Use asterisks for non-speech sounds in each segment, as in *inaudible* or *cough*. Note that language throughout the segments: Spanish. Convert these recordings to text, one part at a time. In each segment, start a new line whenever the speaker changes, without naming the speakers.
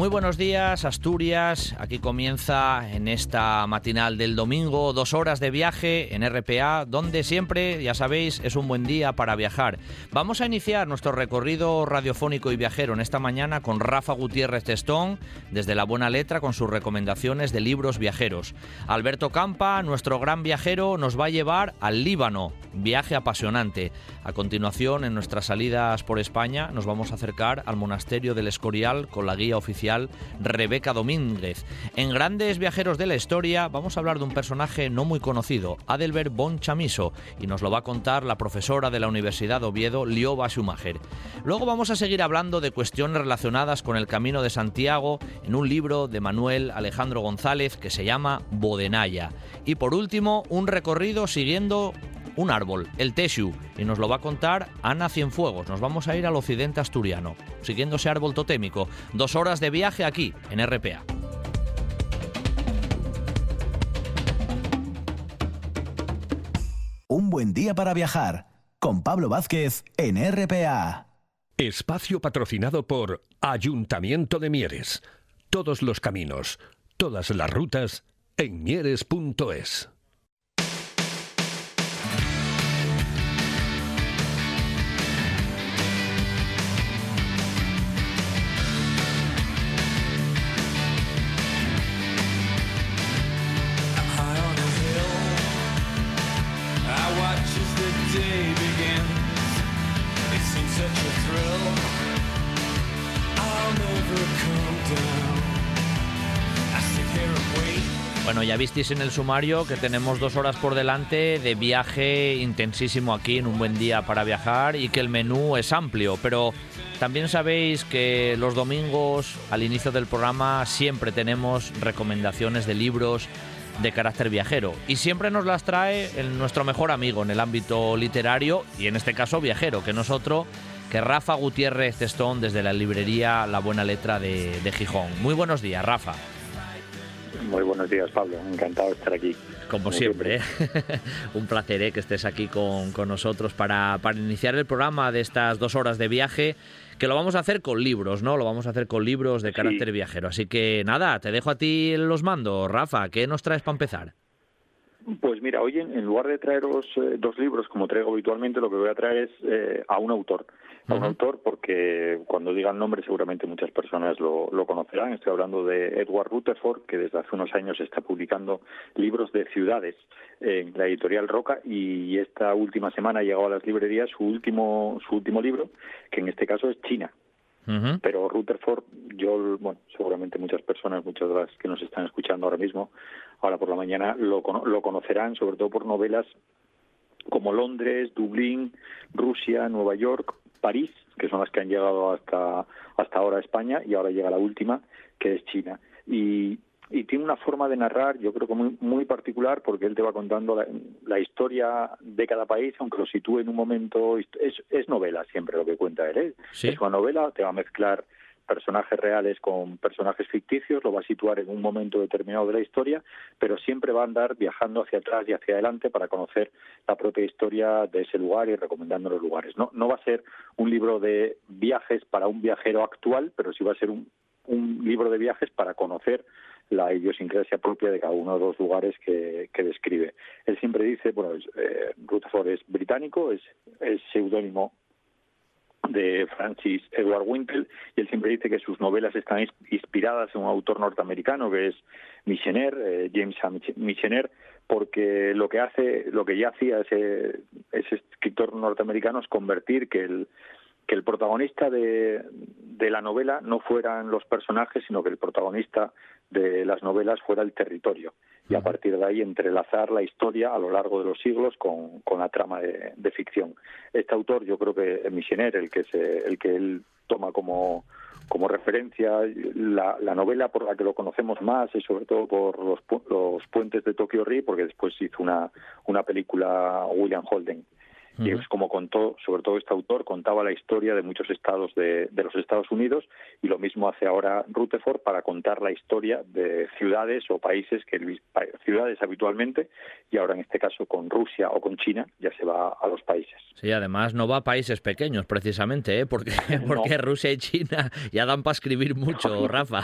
Muy buenos días, Asturias. Aquí comienza en esta matinal del domingo dos horas de viaje en RPA, donde siempre, ya sabéis, es un buen día para viajar. Vamos a iniciar nuestro recorrido radiofónico y viajero en esta mañana con Rafa Gutiérrez Testón, desde La Buena Letra, con sus recomendaciones de libros viajeros. Alberto Campa, nuestro gran viajero, nos va a llevar al Líbano, viaje apasionante. A continuación, en nuestras salidas por España, nos vamos a acercar al monasterio del Escorial con la guía oficial Rebeca Domínguez. En Grandes Viajeros de la Historia vamos a hablar de un personaje no muy conocido, Adelbert von Chamiso, y nos lo va a contar la profesora de la Universidad de Oviedo, Lioba Schumacher. Luego vamos a seguir hablando de cuestiones relacionadas con el Camino de Santiago en un libro de Manuel Alejandro González que se llama Bodenaya. Y por último, un recorrido siguiendo un árbol, el Teshu, y nos lo va a contar Ana Cienfuegos. Nos vamos a ir al occidente asturiano, siguiendo ese árbol totémico. Dos horas de viaje aquí, en RPA.
Un buen día para viajar, con Pablo Vázquez en RPA.
Espacio patrocinado por Ayuntamiento de Mieres. Todos los caminos, todas las rutas en mieres.es.
Bueno, ya visteis en el sumario que tenemos dos horas por delante de viaje intensísimo aquí en un buen día para viajar y que el menú es amplio, pero también sabéis que los domingos al inicio del programa siempre tenemos recomendaciones de libros de carácter viajero y siempre nos las trae nuestro mejor amigo en el ámbito literario y en este caso viajero, que nosotros que Rafa Gutiérrez Testón desde la librería La Buena Letra de, de Gijón. Muy buenos días, Rafa.
Muy buenos días, Pablo. Encantado de estar aquí.
Como siempre, ¿eh? *laughs* un placer ¿eh? que estés aquí con, nosotros para, para, iniciar el programa de estas dos horas de viaje, que lo vamos a hacer con libros, ¿no? Lo vamos a hacer con libros de carácter viajero. Así que nada, te dejo a ti los mandos, Rafa. ¿Qué nos traes para empezar?
Pues mira, hoy en, lugar de traeros eh, dos libros como traigo habitualmente, lo que voy a traer es a un autor a un autor porque cuando diga el nombre seguramente muchas personas lo, lo, conocerán. Estoy hablando de Edward Rutherford, que desde hace unos años está publicando libros de ciudades en la editorial Roca y esta última semana ha llegado a las librerías su último, su último libro, que en este caso es China. Pero Rutherford, yo, bueno, seguramente muchas personas, muchas de las que nos están escuchando ahora mismo, ahora por la mañana, lo, lo conocerán sobre todo por novelas como Londres, Dublín, Rusia, Nueva York París, que son las que han llegado hasta, hasta ahora a España, y ahora llega la última, que es China. Y, y tiene una forma de narrar, yo creo que muy, muy particular, porque él te va contando la, historia de cada país, aunque lo sitúe en un momento. Es, es novela siempre lo que cuenta él. ¿eh? Es una novela, te va a mezclar personajes reales con personajes ficticios, lo va a situar en un momento determinado de la historia, pero siempre va a andar viajando hacia atrás y hacia adelante para conocer la propia historia de ese lugar y recomendando los lugares. No, no va a ser un libro de viajes para un viajero actual, pero sí va a ser un, un libro de viajes para conocer la idiosincrasia propia de cada uno de los lugares que, describe. Él siempre dice, bueno, eh, Rutherford es británico, es, es seudónimo de Francis Edward Wintle y él siempre dice que sus novelas están inspiradas en un autor norteamericano que es Michener, eh, James Michener, porque lo que hace, lo que ya hacía ese escritor norteamericano es convertir que el que el protagonista de, de la novela no fueran los personajes, sino que el protagonista de las novelas fuera el territorio y a partir de ahí entrelazar la historia a lo largo de los siglos con, con la trama de, ficción. Este autor, yo creo que es Michener, el que, se, el que él toma como, como referencia, la, la, novela por la que lo conocemos más es sobre todo por los, los puentes de Tokyo Ri, porque después hizo una, una película William Holden. Y es como contó, sobre todo este autor, contaba la historia de muchos estados de, de, los Estados Unidos y lo mismo hace ahora Rutherford para contar la historia de ciudades o países que ciudades habitualmente y ahora en este caso con Rusia o con China ya se va a los países.
Sí, además no va a países pequeños precisamente, ¿eh? porque, *laughs* *laughs* porque Rusia y China ya dan para escribir mucho, *laughs* Rafa.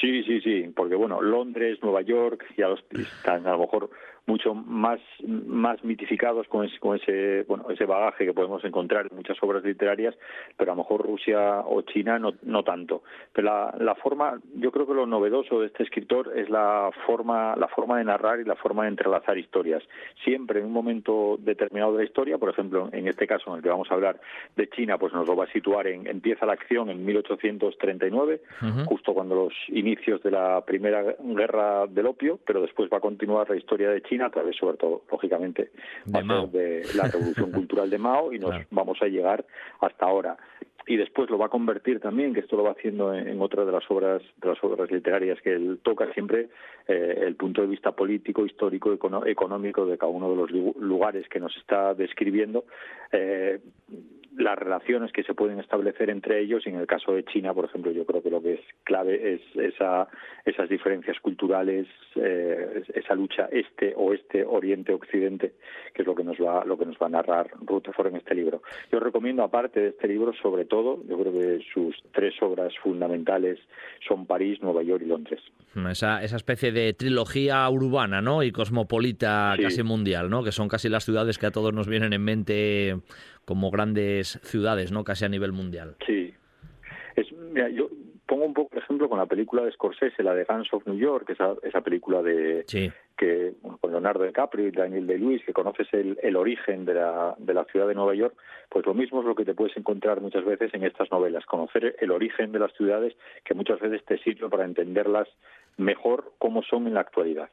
sí, sí, sí, porque bueno, Londres, Nueva York ya están a lo mejor mucho más más mitificados con ese, con ese bueno ese bagaje que podemos encontrar en muchas obras literarias pero a lo mejor Rusia o China no, no tanto. Pero la, la forma yo creo que lo novedoso de este escritor es la forma la forma de narrar y la forma de entrelazar historias. Siempre en un momento determinado de la historia por ejemplo en este caso en el que vamos a hablar de China pues nos lo va a situar en empieza la acción en 1839 justo cuando los inicios de la primera guerra del opio pero después va a continuar la historia de China a través, sobre todo, lógicamente, de, la revolución *laughs* cultural de Mao y nos vamos a llegar hasta ahora. Y después lo va a convertir también, que esto lo va haciendo en, otra de las obras de las obras literarias que él toca siempre eh, el punto de vista político, histórico, económico de cada uno de los lugares que nos está describiendo. Eh, las relaciones que se pueden establecer entre ellos y en el caso de China, por ejemplo, yo creo que lo que es clave es esa, esas diferencias culturales, eh, esa lucha este-oeste, oriente-occidente, que es lo que nos va lo que nos va a narrar Rutherford en este libro. Yo recomiendo, aparte de este libro, sobre todo, yo creo que sus tres obras fundamentales son París, Nueva York y Londres.
Esa, esa especie de trilogía urbana, ¿no? Y cosmopolita casi mundial, ¿no? Que son casi las ciudades que a todos nos vienen en mente como grandes ciudades, ¿no? Casi a nivel mundial.
Sí. Es, mira, yo pongo un poco ejemplo con la película de Scorsese, la de Guns of New York, esa, esa película de que con Leonardo DiCaprio y Daniel Day-Lewis, que conoces el, el origen de la, de la ciudad de Nueva York, pues lo mismo es lo que te puedes encontrar muchas veces en estas novelas, conocer el origen de las ciudades que muchas veces te sirve para entenderlas mejor cómo son en la actualidad.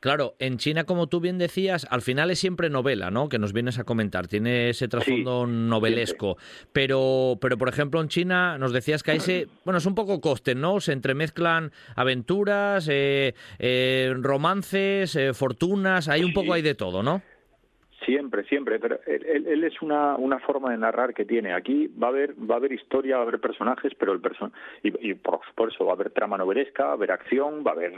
Claro, en China, como tú bien decías, al final es siempre novela, ¿no? Que nos vienes a comentar, tiene ese trasfondo novelesco. Pero, pero, por ejemplo, en China nos decías que hay ese, *clears throat* bueno, es un poco coste, ¿no? Se entremezclan aventuras, eh, eh, romances, eh, fortunas, hay un poco hay de todo, ¿no?
Siempre, siempre, pero él, es una, una forma de narrar que tiene. Aquí va a haber va a haber historia, va a haber personajes, pero el person y, y por, eso va a haber trama novelesca, va a haber acción, va a haber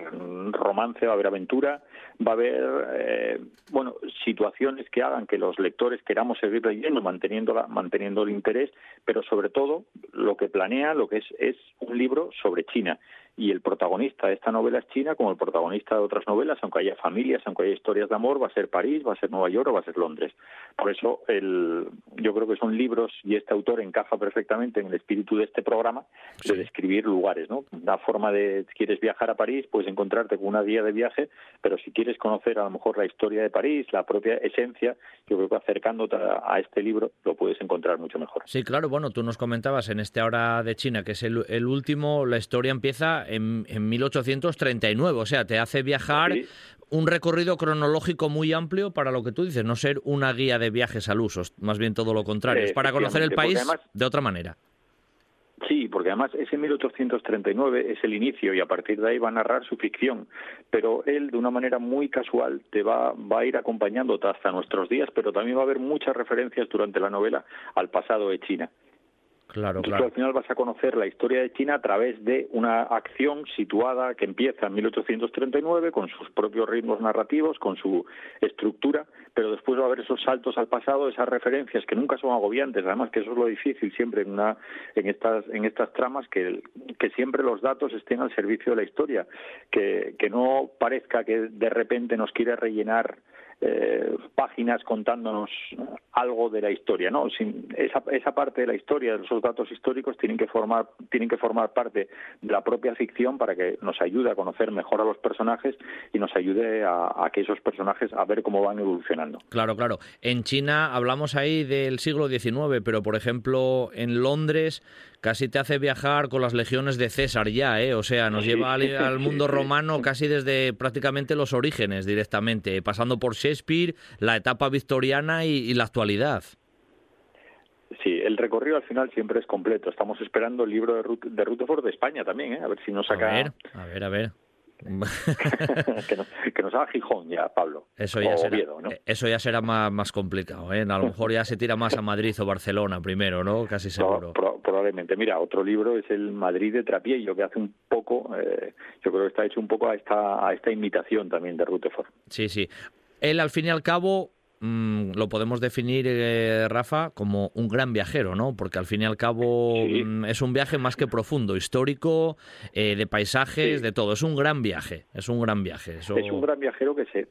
romance, va a haber aventura, va a haber eh, bueno situaciones que hagan que los lectores queramos seguir leyendo, manteniendo la, manteniendo el interés, pero sobre todo lo que planea, lo que es es un libro sobre China y el protagonista de esta novela es China, como el protagonista de otras novelas, aunque haya familias, aunque haya historias de amor, va a ser París, va a ser Nueva York o va a ser Londres. Por eso el, yo creo que son libros y este autor encaja perfectamente en el espíritu de este programa de describir lugares, ¿no? La forma de si quieres viajar a París, puedes encontrarte con una guía de viaje, pero si quieres conocer a lo mejor la historia de París, la propia esencia, yo creo que acercándote a, este libro lo puedes encontrar mucho mejor.
Sí, claro, bueno, tú nos comentabas en este hora de China, que es el, el último, la historia empieza en, en 1839. O sea, te hace viajar un recorrido cronológico muy amplio para lo que tú dices, no ser una guía de viajes al uso, más bien todo lo contrario, es para conocer el país de otra manera.
Sí, porque además ese 1839 es el inicio y a partir de ahí va a narrar su ficción, pero él de una manera muy casual te va, va a ir acompañando hasta nuestros días, pero también va a haber muchas referencias durante la novela al pasado de China.
Claro,
claro. al final vas a conocer la historia de China a través de una acción situada que empieza en 1839 con sus propios ritmos narrativos, con su estructura, pero después va a haber esos saltos al pasado, esas referencias que nunca son agobiantes, además que eso es lo difícil siempre en una en estas en estas tramas que que siempre los datos estén al servicio de la historia, que que no parezca que de repente nos quiere rellenar eh, páginas contándonos algo de la historia, ¿no? Sin, esa, esa parte de la historia, esos datos históricos tienen que formar tienen que formar parte de la propia ficción para que nos ayude a conocer mejor a los personajes y nos ayude a, a que esos personajes a ver cómo van evolucionando.
Claro, claro. En China hablamos ahí del siglo XIX, pero por ejemplo en Londres casi te hace viajar con las legiones de César ya, ¿eh? O sea, nos lleva al, *laughs* mundo romano casi desde prácticamente los orígenes directamente, pasando por Shakespeare, la etapa victoriana y, la actualidad.
Sí, el recorrido al final siempre es completo. Estamos esperando el libro de, de Rutherford de España también, ¿eh? A ver si nos saca...
A ver, a ver, a ver. *laughs*
que, nos, haga Gijón ya, Pablo.
Eso ya, será, eso ya será más, más complicado. ¿eh? A lo mejor ya se tira más a Madrid o Barcelona primero, ¿no? Casi seguro.
probablemente. Mira, otro libro es el Madrid de Trapiello, que hace un poco, eh, yo creo que está hecho un poco a esta, a esta imitación también de Rutherford.
Sí, sí. Él, al fin y al cabo, Mm, lo podemos definir, eh, Rafa, como un gran viajero, ¿no? Porque al fin y al cabo mm, es un viaje más que profundo, histórico, eh, de paisajes, de todo. Es un gran viaje, es un gran viaje.
Es un gran viajero que se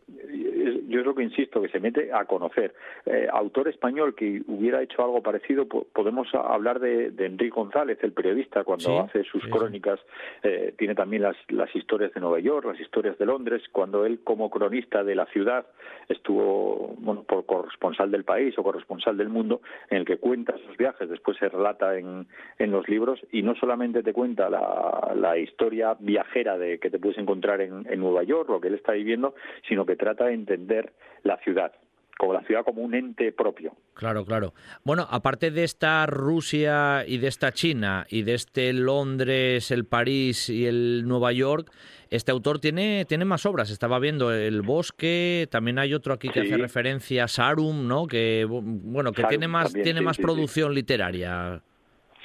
yo es lo que insisto, que se mete a conocer. Eh, autor español que hubiera hecho algo parecido, podemos hablar de, Enrique González, el periodista, cuando hace sus crónicas, eh, tiene también las, las historias de Nueva York, las historias de Londres, cuando él como cronista de la ciudad estuvo bueno, por corresponsal del país o corresponsal del mundo, en el que cuenta sus viajes, después se relata en, en los libros y no solamente te cuenta la, la historia viajera de que te puedes encontrar en, en Nueva York, lo que él está viviendo, sino que trata de entender la ciudad como la ciudad como un ente propio.
Claro, claro. Bueno, aparte de esta Rusia y de esta China y de este Londres, el París y el Nueva York, este autor tiene, tiene más obras. Estaba viendo El Bosque, también hay otro aquí que hace referencia a Sarum, ¿no? Que bueno, que tiene más tiene más producción literaria.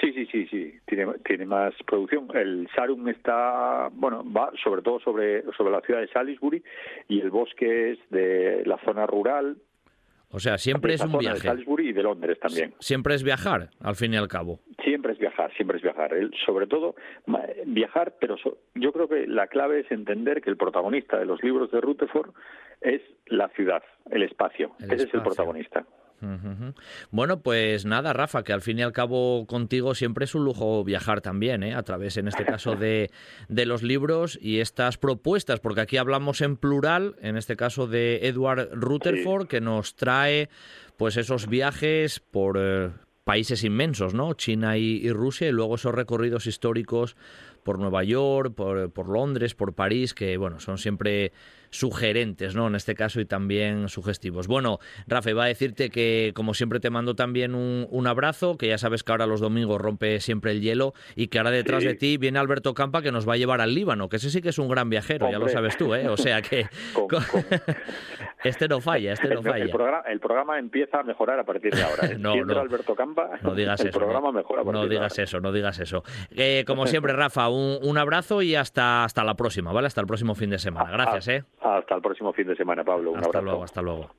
Sí, sí, sí, sí, tiene, tiene más producción. El Sarum está, bueno, va sobre todo sobre, sobre la ciudad de Salisbury y el bosque es de la zona rural.
O sea, siempre es un viaje.
De Salisbury y de Londres también.
Siempre es viajar, al fin y al cabo.
Siempre es viajar, siempre es viajar. sobre todo viajar, pero yo creo que la clave es entender que el protagonista de los libros de Rutherford es la ciudad, el espacio. Ese es el protagonista.
Bueno, pues nada, Rafa, que al fin y al cabo contigo siempre es un lujo viajar también, ¿eh? a través, en este caso, de, de los libros y estas propuestas, porque aquí hablamos en plural, en este caso de Edward Rutherford, que nos trae pues esos viajes por eh, países inmensos, ¿no? China y, Rusia, y luego esos recorridos históricos por Nueva York, por, por Londres, por París, que bueno, son siempre sugerentes, ¿no? En este caso y también sugestivos. Bueno, Rafa, iba a decirte que como siempre te mando también un, abrazo, que ya sabes que ahora los domingos rompe siempre el hielo y que ahora detrás de ti viene Alberto Campa que nos va a llevar al Líbano, que ese sí que es un gran viajero, ya lo sabes tú, ¿eh? O sea que *laughs* *laughs* este no falla, este no falla.
El programa, empieza a mejorar a partir de ahora. *laughs* no, no, Alberto Campa,
no digas
el
eso,
programa mejora.
no digas eso, no digas eso. Eh, como siempre, Rafa, un, un, abrazo y hasta, hasta la próxima, ¿vale? Hasta el próximo fin de semana. Gracias, ¿eh?
Hasta el próximo fin de semana, Pablo. Un
hasta luego, hasta luego.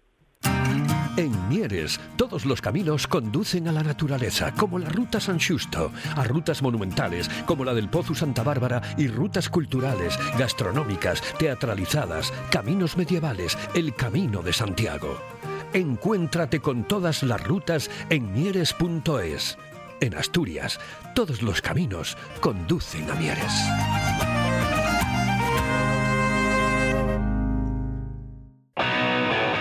En Mieres, todos los caminos conducen a la naturaleza, como la Ruta San Justo, a rutas monumentales, como la del Pozo Santa Bárbara, y rutas culturales, gastronómicas, teatralizadas, caminos medievales, el Camino de Santiago. Encuéntrate con todas las rutas en mieres.es. En Asturias, todos los caminos conducen a Mieres.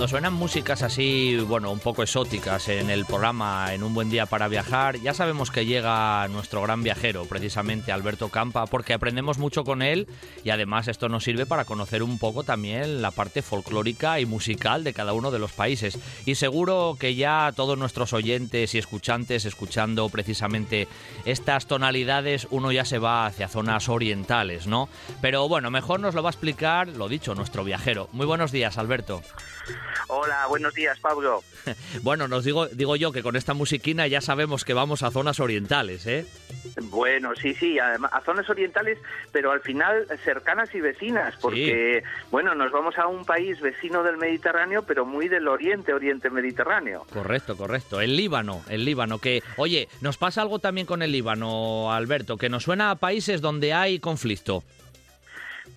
Cuando suenan músicas así, bueno, un poco exóticas en el programa En un buen día para viajar, ya sabemos que llega nuestro gran viajero, precisamente Alberto Campa, porque aprendemos mucho con él y además esto nos sirve para conocer un poco también la parte folclórica y musical de cada uno de los países. Y seguro que ya todos nuestros oyentes y escuchantes, escuchando precisamente estas tonalidades, uno ya se va hacia zonas orientales, ¿no? Pero bueno, mejor nos lo va a explicar, lo dicho, nuestro viajero. Muy buenos días, Alberto.
Hola, buenos días, Pablo. *laughs*
bueno, nos digo, digo yo que con esta musiquina ya sabemos que vamos a zonas orientales, ¿eh?
Bueno, sí, sí, además, a zonas orientales, pero al final cercanas y vecinas, porque, bueno, nos vamos a un país vecino del Mediterráneo, pero muy del oriente, oriente mediterráneo.
Correcto, correcto. El Líbano, el Líbano, que, oye, nos pasa algo también con el Líbano, Alberto, que nos suena a países donde hay conflicto.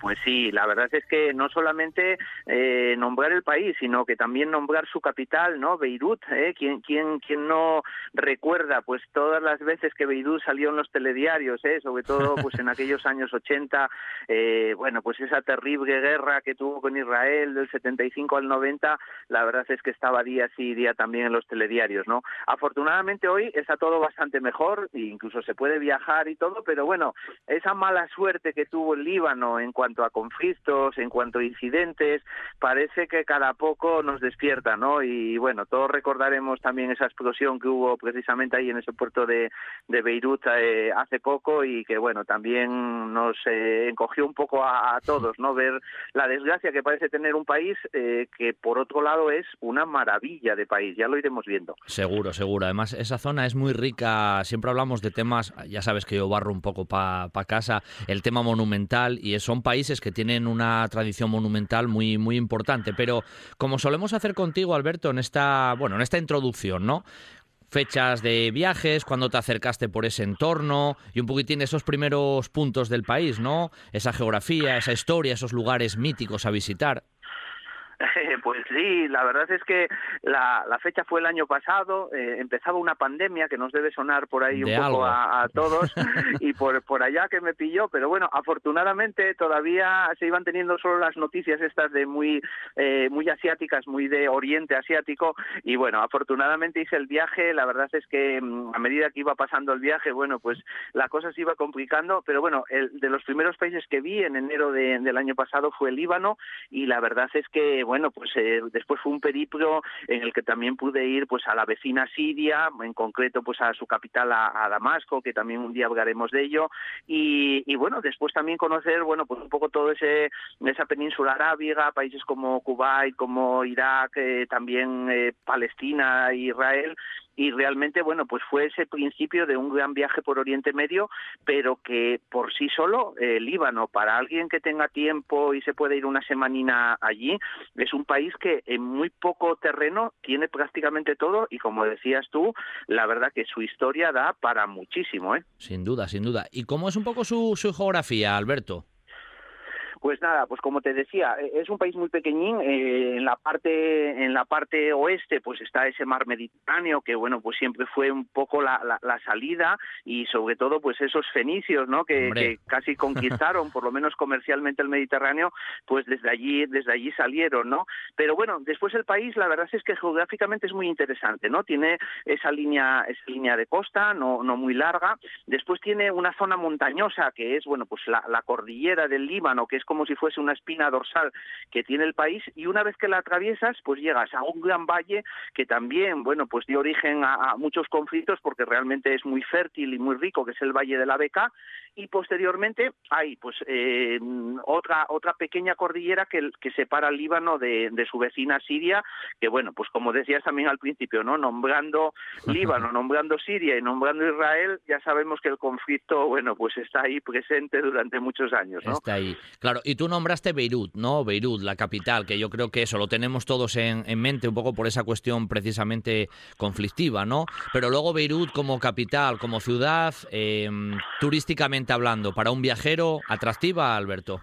Pues sí, la verdad es que no solamente eh, nombrar el país, sino que también nombrar su capital, ¿no? Beirut, ¿eh? ¿Quién, quién, quién no recuerda pues todas las veces que Beirut salió en los telediarios, ¿eh? sobre todo *laughs* pues en aquellos años 80, eh, bueno, pues esa terrible guerra que tuvo con Israel del 75 al 90, la verdad es que estaba día sí día también en los telediarios, ¿no? Afortunadamente hoy está todo bastante mejor, e incluso se puede viajar y todo, pero bueno, esa mala suerte que tuvo el Líbano en cuanto a conflictos, en cuanto a incidentes, parece que cada poco nos despierta, ¿no? Y bueno, todos recordaremos también esa explosión que hubo precisamente ahí en ese puerto de, de Beirut eh, hace poco y que bueno, también nos eh, encogió un poco a, todos, ¿no? Ver la desgracia que parece tener un país eh, que por otro lado es una maravilla de país, ya lo iremos viendo.
Seguro, seguro. Además, esa zona es muy rica, siempre hablamos de temas, ya sabes que yo barro un poco para pa casa, el tema monumental y son países países que tienen una tradición monumental muy, muy importante. Pero como solemos hacer contigo, Alberto, en esta, bueno, en esta introducción, ¿no? fechas de viajes, cuando te acercaste por ese entorno y un poquitín esos primeros puntos del país, ¿no? Esa geografía, esa historia, esos lugares míticos a visitar. *laughs*
Pues sí, la verdad es que la, fecha fue el año pasado, eh, empezaba una pandemia que nos debe sonar por ahí un poco a, todos *laughs* y por, por allá que me pilló, pero bueno, afortunadamente todavía se iban teniendo solo las noticias estas de muy, eh, muy asiáticas, muy de oriente asiático y bueno, afortunadamente hice el viaje, la verdad es que mm, a medida que iba pasando el viaje, bueno, pues la cosa se iba complicando, pero bueno, el, de los primeros países que vi en enero del año pasado fue el Líbano y la verdad es que bueno, pues eh, después fue un periplo en el que también pude ir pues a la vecina Siria, en concreto pues a su capital, a, Damasco, que también un día hablaremos de ello, y, bueno, después también conocer, bueno, pues un poco todo ese esa península arábiga, países como Kuwait, como Irak, eh, también eh, Palestina, Israel, y realmente bueno pues fue ese principio de un gran viaje por Oriente Medio pero que por sí solo eh, Líbano para alguien que tenga tiempo y se puede ir una semanina allí es un país que en muy poco terreno tiene prácticamente todo y como decías tú la verdad que su historia da para muchísimo ¿eh?
sin duda sin duda y cómo es un poco su, su geografía Alberto
pues nada, pues como te decía, e, es un país muy pequeñín. Eh, en la parte en la parte oeste, pues está ese mar Mediterráneo que bueno, pues siempre fue un poco la, la, salida y sobre todo pues esos fenicios, ¿no? Que, casi *laughs* conquistaron, por lo menos comercialmente el Mediterráneo, pues desde allí desde allí salieron, ¿no? Pero bueno, después el país, la verdad es que geográficamente es muy interesante, ¿no? Tiene esa línea esa línea de costa, no no muy larga. Después tiene una zona montañosa que es bueno, pues la, la cordillera del Líbano, que es como si fuese una espina dorsal que tiene el país y una vez que la atraviesas pues llegas a un gran valle que también bueno pues dio origen a, muchos conflictos porque realmente es muy fértil y muy rico que es el valle de la Beca y posteriormente hay pues eh, otra otra pequeña cordillera que, que separa el Líbano de, de, su vecina Siria que bueno pues como decías también al principio no nombrando *laughs* Líbano nombrando Siria y nombrando Israel ya sabemos que el conflicto bueno pues está ahí presente durante muchos años ¿no?
está ahí claro y tú nombraste Beirut, ¿no? Beirut, la capital, que yo creo que eso lo tenemos todos en, mente un poco por esa cuestión precisamente conflictiva, ¿no? Pero luego Beirut como capital, como ciudad, em, turísticamente hablando, para un viajero, atractiva, Alberto.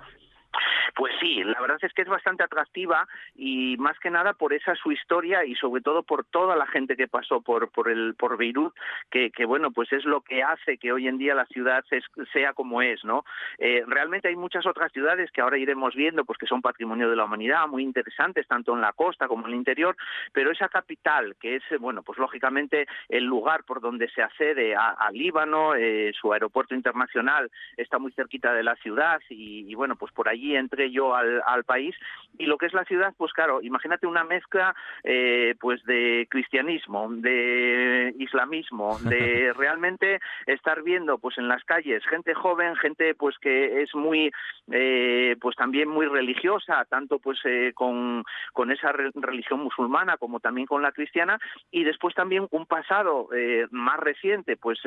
Sí, la verdad es que es bastante atractiva y más que nada por esa su historia y sobre todo por toda la gente que pasó por por el por Beirut, que, que bueno pues es lo que hace que hoy en día la ciudad sea como es, ¿no? Eh, realmente hay muchas otras ciudades que ahora iremos viendo, pues que son patrimonio de la humanidad, muy interesantes tanto en la costa como en el interior, pero esa capital que es bueno pues lógicamente el lugar por donde se accede a, Líbano, eh, su aeropuerto internacional está muy cerquita de la ciudad y, y bueno pues por allí entre yo al, al país. Y lo que es la ciudad, pues claro, imagínate una mezcla eh, pues de cristianismo, de islamismo, de *laughs* realmente estar viendo pues en las calles gente joven, gente pues que es muy eh, pues también muy religiosa, tanto pues eh, con, con esa religión musulmana como también con la cristiana. Y después también un pasado más reciente pues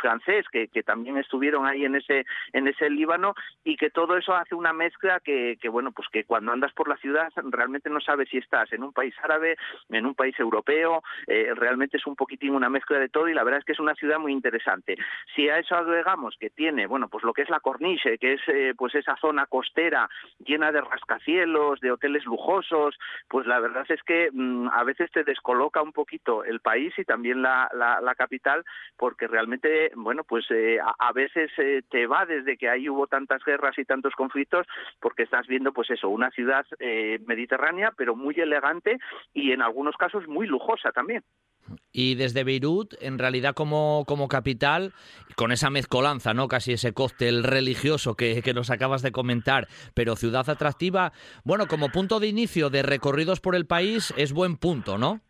francés que, que también estuvieron ahí en ese en ese Líbano y que todo eso hace una mezcla que, que bueno pues que cuando andas por la ciudad realmente no sabes si estás en un país árabe, en un país europeo, eh, realmente es un poquitín una mezcla de todo y la verdad es que es una ciudad muy interesante. Si a eso agregamos que tiene, bueno, pues lo que es la corniche, que es eh, pues esa zona costera llena de rascacielos, de hoteles lujosos, pues la verdad es que mm, a veces te descoloca un poquito el país y también la, la, capital, porque realmente, bueno, pues eh, a, veces te va desde que ahí hubo tantas guerras y tantos conflictos, porque viendo, pues eso, una ciudad mediterránea, pero muy elegante y en algunos casos muy lujosa también.
Y desde Beirut, en realidad como, como capital, con esa mezcolanza, ¿no? Casi ese cóctel religioso que, que nos acabas de comentar, pero ciudad atractiva, bueno, como punto de inicio de recorridos por el país es buen punto, ¿no?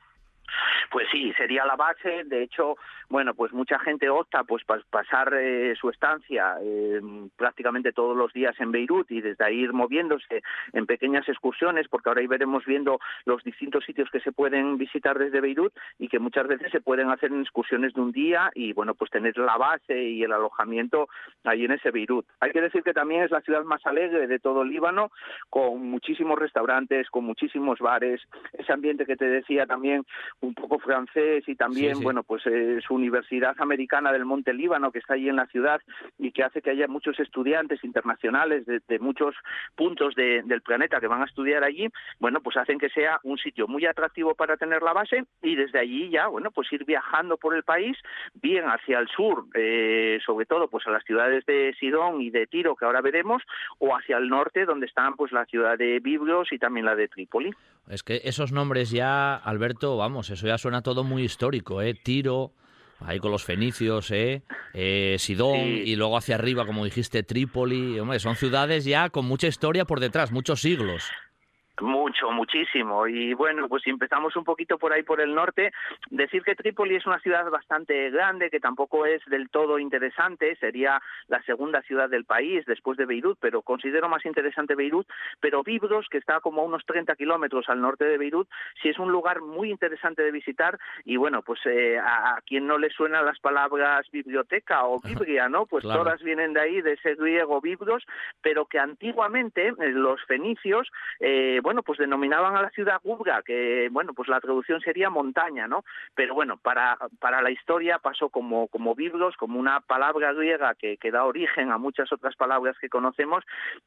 Pues sí, sería la base. De hecho, bueno, pues mucha gente opta pues para pasar eh, su estancia eh, prácticamente todos los días en Beirut y desde ahí ir moviéndose en pequeñas excursiones, porque ahora veremos viendo los distintos sitios que se pueden visitar desde Beirut y que muchas veces se pueden hacer en excursiones de un día y bueno, pues tener la base y el alojamiento ahí en ese Beirut. Hay que decir que también es la ciudad más alegre de todo Líbano, con muchísimos restaurantes, con muchísimos bares, ese ambiente que te decía también un poco francés y también, bueno, pues es un Universidad Americana del Monte Líbano, que está allí en la ciudad y que hace que haya muchos estudiantes internacionales de, muchos puntos del planeta que van a estudiar allí, bueno, pues hacen que sea un sitio muy atractivo para tener la base y desde allí ya, bueno, pues ir viajando por el país, bien hacia el sur, eh, sobre todo pues a las ciudades de Sidón y de Tiro, que ahora veremos, o hacia el norte, donde están pues la ciudad de Biblos y también la de Trípoli.
Es que esos nombres ya, Alberto, vamos, eso ya suena todo muy histórico, ¿eh? Tiro, ahí con los fenicios, ¿eh? eh Sidón y luego hacia arriba, como dijiste, Trípoli. Hombre, son ciudades ya con mucha historia por detrás, muchos siglos.
Mucho, muchísimo. Y bueno, pues si empezamos un poquito por ahí por el norte, decir que Trípoli es una ciudad bastante grande, que tampoco es del todo interesante, sería la segunda ciudad del país después de Beirut, pero considero más interesante Beirut, pero Biblos, que está como a unos 30 kilómetros al norte de Beirut, sí es un lugar muy interesante de visitar y bueno, pues eh, a, quien no le suenan las palabras biblioteca o biblia, ¿no? Pues todas vienen de ahí, de ese griego Biblos, pero que antiguamente eh, los fenicios, eh, bueno, pues denominaban a la ciudad Gubga, que, bueno, pues la traducción sería montaña, ¿no? Pero bueno, para, para la historia pasó como, como Biblos, como una palabra griega que, que da origen a muchas otras palabras que conocemos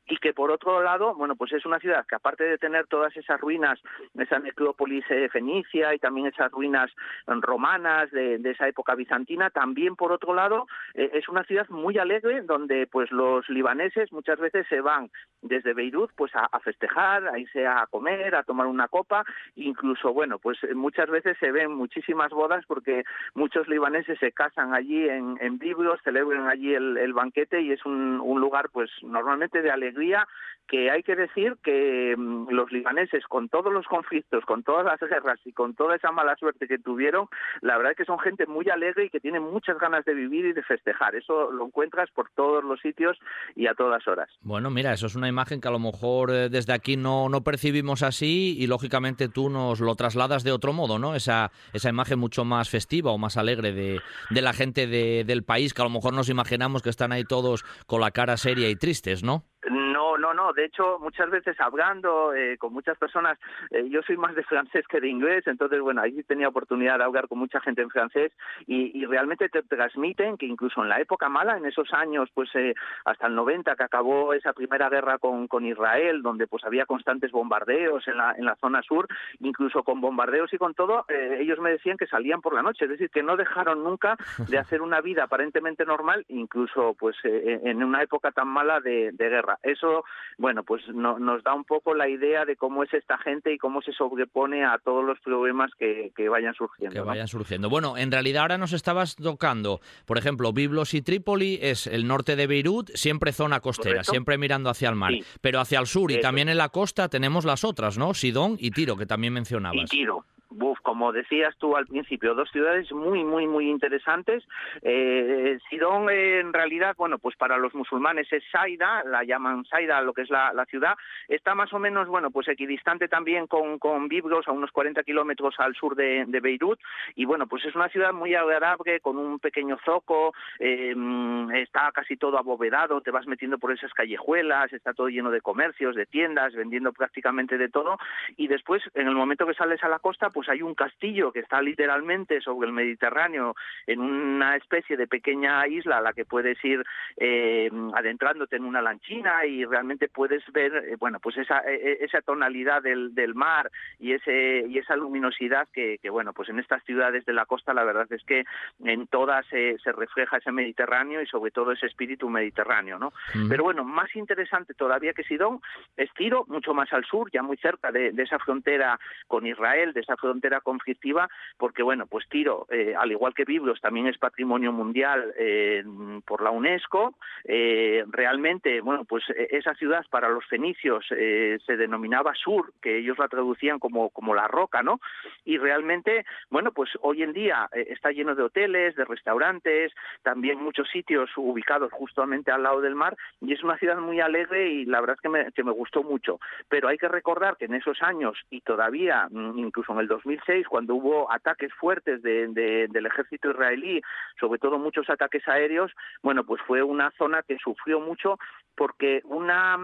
y que por otro lado, bueno, pues es una ciudad que aparte de tener todas esas ruinas, esa necrópolis eh, fenicia y también esas ruinas romanas de, esa época bizantina, también por otro lado eh, es una ciudad muy alegre donde pues los libaneses muchas veces se van desde Beirut pues a, a festejar, a irse a comer, a tomar una copa, incluso, bueno, pues eh, muchas veces se ven muchísimas bodas porque muchos libaneses se casan allí en, en celebran allí el, banquete y es un, un lugar, pues normalmente de alegría, que hay que decir que mm, los libaneses, con todos los conflictos, con todas las guerras y con toda esa mala suerte que tuvieron, la verdad es que son gente muy alegre y que tienen muchas ganas de vivir y de festejar. Eso lo encuentras por todos los sitios y a todas horas.
Bueno, mira, eso es una imagen que a lo mejor eh, desde aquí no, no percibimos así y lógicamente tú nos lo trasladas de otro modo, ¿no? Esa, esa imagen mucho más festiva o más alegre de, de la gente de, del país que a lo mejor nos imaginamos que están ahí todos con la cara seria y tristes, ¿no?
No, no. De hecho, muchas veces hablando eh, con muchas personas, eh, yo soy más de francés que de inglés, entonces, bueno, ahí tenía oportunidad de hablar con mucha gente en francés y, realmente te transmiten que incluso en la época mala, en esos años, pues eh, hasta el 90, que acabó esa primera guerra con, con Israel, donde pues había constantes bombardeos en la, en la zona sur, incluso con bombardeos y con todo, ellos me decían que salían por la noche, es decir, que no dejaron nunca de hacer una vida aparentemente normal, incluso pues en una época tan mala de, de guerra. Eso bueno, pues nos da un poco la idea de cómo es esta gente y cómo se sobrepone a todos los problemas que, vayan surgiendo.
Que vayan surgiendo. Bueno, en realidad ahora nos estabas tocando, por ejemplo, Biblos y Trípoli es el norte de Beirut, siempre zona costera, siempre mirando hacia el mar, pero hacia el sur y también en la costa tenemos las otras, ¿no? Sidón y Tiro, que también mencionabas.
Y Tiro, Buf, como decías tú al principio, dos ciudades muy, muy, muy interesantes. Eh, Sidón, en realidad, bueno, pues para los musulmanes es Saida, la llaman Saida, lo que es la, ciudad. Está más o menos, bueno, pues equidistante también con, con Biblos, a unos 40 kilómetros al sur de, Beirut. Y bueno, pues es una ciudad muy agradable, con un pequeño zoco, eh, está casi todo abovedado, te vas metiendo por esas callejuelas, está todo lleno de comercios, de tiendas, vendiendo prácticamente de todo. Y después, en el momento que sales a la costa, pues hay un castillo que está literalmente sobre el Mediterráneo, en una especie de pequeña isla a la que puedes ir eh, adentrándote en una lanchina y realmente puedes ver, eh, bueno, pues esa, e, e, esa tonalidad del, del mar y ese y esa luminosidad que, que, bueno, pues en estas ciudades de la costa la verdad es que en todas se refleja ese Mediterráneo y sobre todo ese espíritu mediterráneo, ¿no? Pero bueno, más interesante todavía que Sidón es Tiro, mucho más al sur, ya muy cerca de, de esa frontera con Israel, de esa frontera frontera conflictiva, porque bueno, pues Tiro, eh, al igual que Biblos, también es patrimonio mundial eh, por la UNESCO. Eh, realmente, bueno, pues esa ciudad para los fenicios se denominaba Sur, que ellos la traducían como, como la roca, ¿no? Y realmente, bueno, pues hoy en día está lleno de hoteles, de restaurantes, también muchos sitios ubicados justamente al lado del mar, y es una ciudad muy alegre y la verdad es que me, que me gustó mucho. Pero hay que recordar que en esos años, y todavía, mm, incluso en el 2006, cuando hubo ataques fuertes del ejército israelí, sobre todo muchos ataques aéreos, bueno, pues fue una zona que sufrió mucho porque una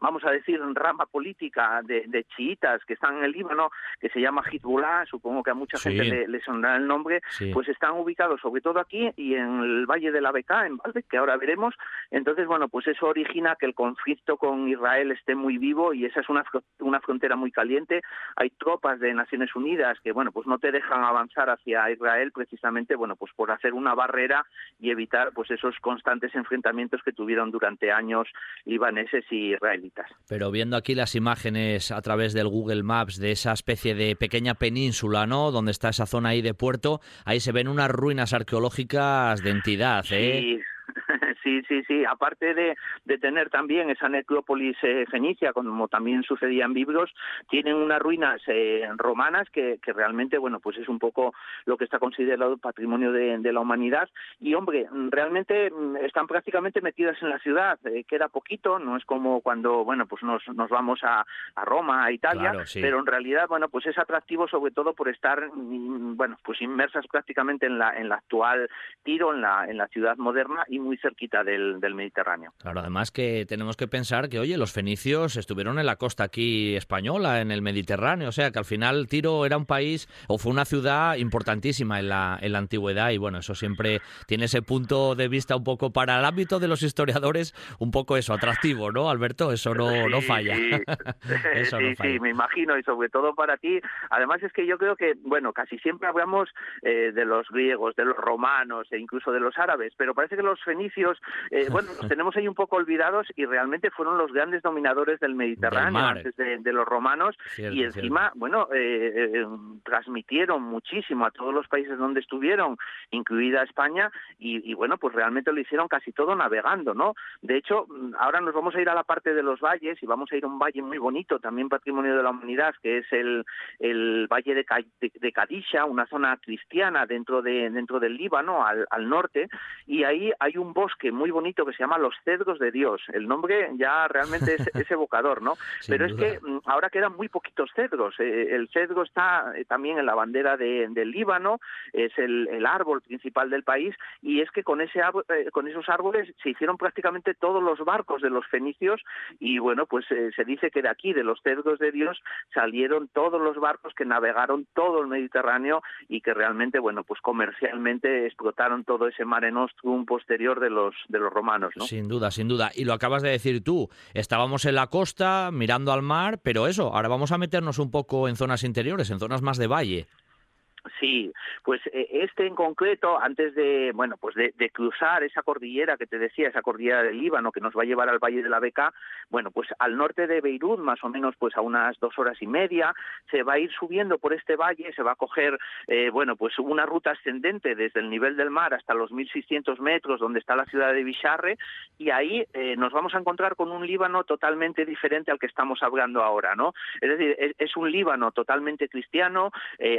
vamos a decir, rama política de, chiitas que están en el Líbano, que se llama Hezbollah, supongo que a mucha gente le, le, sonará el nombre, pues están ubicados sobre todo aquí y en el Valle de la Beca, en Valde, que ahora veremos. Entonces, bueno, pues eso origina que el conflicto con Israel esté muy vivo y esa es una, una frontera muy caliente. Hay tropas de Naciones Unidas que, bueno, pues no te dejan avanzar hacia Israel precisamente, bueno, pues por hacer una barrera y evitar pues esos constantes enfrentamientos que tuvieron durante años libaneses y israelíes.
Pero viendo aquí las imágenes a través del Google Maps de esa especie de pequeña península, ¿no? Donde está esa zona ahí de puerto, ahí se ven unas ruinas arqueológicas de entidad, ¿eh?
Sí, *laughs* sí, sí. Aparte de, de tener también esa necrópolis eh, fenicia, como también sucedía en Biblos, tienen unas ruinas eh, romanas que, que, realmente, bueno, pues es un poco lo que está considerado patrimonio de, de, la humanidad. Y, hombre, realmente mm, están prácticamente metidas en la ciudad. Eh, queda poquito, no es como cuando, bueno, pues nos, nos vamos a, a Roma, a Italia, pero en realidad, bueno, pues es atractivo sobre todo por estar, mm, bueno, pues inmersas prácticamente en la, en la actual Tiro, en la, en la ciudad moderna y muy cerquita del, Mediterráneo.
Claro, además que tenemos que pensar que, oye, los fenicios estuvieron en la costa aquí española, en el Mediterráneo, o sea que al final Tiro era un país o fue una ciudad importantísima en la, en la antigüedad y bueno, eso siempre tiene ese punto de vista un poco para el ámbito de los historiadores, un poco eso, atractivo, ¿no, Alberto? Eso no, no falla.
Sí. *laughs* sí, me imagino, y sobre todo para ti. Además es que yo creo que, bueno, casi siempre hablamos eh, de los griegos, de los romanos e incluso de los árabes, pero parece que los fenicios eh, bueno, los *laughs* tenemos ahí un poco olvidados y realmente fueron los grandes dominadores del Mediterráneo antes de, los romanos. Y encima, bueno, eh, eh, transmitieron muchísimo a todos los países donde estuvieron, incluida España, y, bueno, pues realmente lo hicieron casi todo navegando, ¿no? De hecho, ahora nos vamos a ir a la parte de los valles y vamos a ir a un valle muy bonito, también patrimonio de la humanidad, que es el, el valle de, de, Kadisha, una zona cristiana dentro de dentro del Líbano, al, al norte, y ahí hay un bosque muy bonito que se llama Los Cedros de Dios. El nombre ya realmente es, *laughs* evocador, ¿no? Pero es que mm, ahora quedan muy poquitos cedros. Eh, el cedro está eh, también en la bandera del Líbano, es el, árbol principal del país, y es que con, ese, eh, con esos árboles se hicieron prácticamente todos los barcos de los fenicios, y bueno, pues se dice que de aquí, de los cedros de Dios, salieron todos los barcos que navegaron todo el Mediterráneo y que realmente, bueno, pues comercialmente explotaron todo ese mare nostrum posterior de los romanos, ¿no?
Sin duda, sin duda. Y lo acabas de decir tú, estábamos en la costa mirando al mar, pero eso, ahora vamos a meternos un poco en zonas interiores, en zonas más de valle.
Sí, pues eh, este en concreto, antes de, bueno, pues de, cruzar esa cordillera que te decía, esa cordillera del Líbano que nos va a llevar al Valle de la Beca, bueno, pues al norte de Beirut, más o menos pues a unas dos horas y media, se va a ir subiendo por este valle, se va a coger, eh, bueno, pues una ruta ascendente desde el nivel del mar hasta los 1.600 metros, donde está la ciudad de Bisharre, y ahí eh, nos vamos a encontrar con un Líbano totalmente diferente al que estamos hablando ahora, ¿no? Es decir, es, un Líbano totalmente cristiano,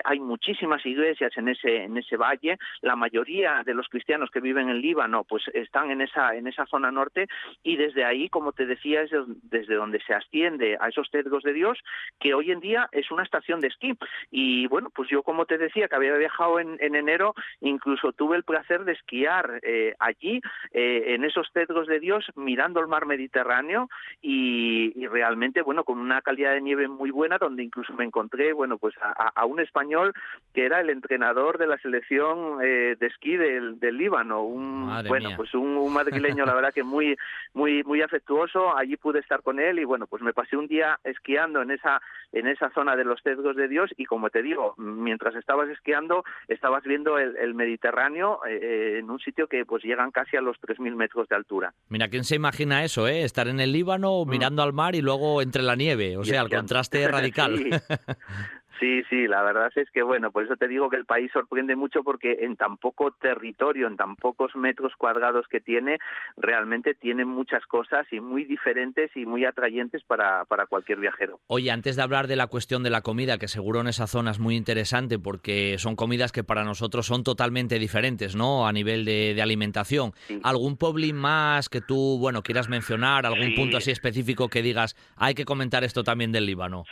hay muchísimas iglesias en ese en ese valle. La mayoría de los cristianos que viven en Líbano, pues están en esa en esa zona norte y desde ahí, como te decía, es desde donde se asciende a esos cedros de Dios, que hoy en día es una estación de esquí. Y bueno, pues yo como te decía que había viajado en, enero, incluso tuve el placer de esquiar eh, allí eh, en esos cedros de Dios, mirando el mar Mediterráneo y, realmente, bueno, con una calidad de nieve muy buena, donde incluso me encontré, bueno, pues a un español que era el entrenador de la selección eh, de esquí del, Líbano, un bueno, pues un, madrileño la verdad que muy muy muy afectuoso, allí pude estar con él y bueno, pues me pasé un día esquiando en esa en esa zona de los cedros de Dios y como te digo, mientras estabas esquiando estabas viendo el, Mediterráneo eh, en un sitio que pues llegan casi a los 3000 metros de altura.
Mira, ¿quién se imagina eso, eh? Estar en el Líbano mm. mirando al mar y luego entre la nieve, o sea, el contraste *laughs* radical.
Sí, *laughs* sí, la verdad es que, bueno, por eso te digo que el país sorprende mucho porque en tan poco territorio, en tan pocos metros cuadrados que tiene, realmente tiene muchas cosas y muy diferentes y muy atrayentes para, para cualquier viajero.
Oye, antes de hablar de la cuestión de la comida, que seguro en esa zona es muy interesante porque son comidas que para nosotros son totalmente diferentes, ¿no? A nivel de, alimentación. ¿Algún pueblo más que tú, bueno, quieras mencionar? ¿Algún punto así específico que digas, hay que comentar esto también del Líbano?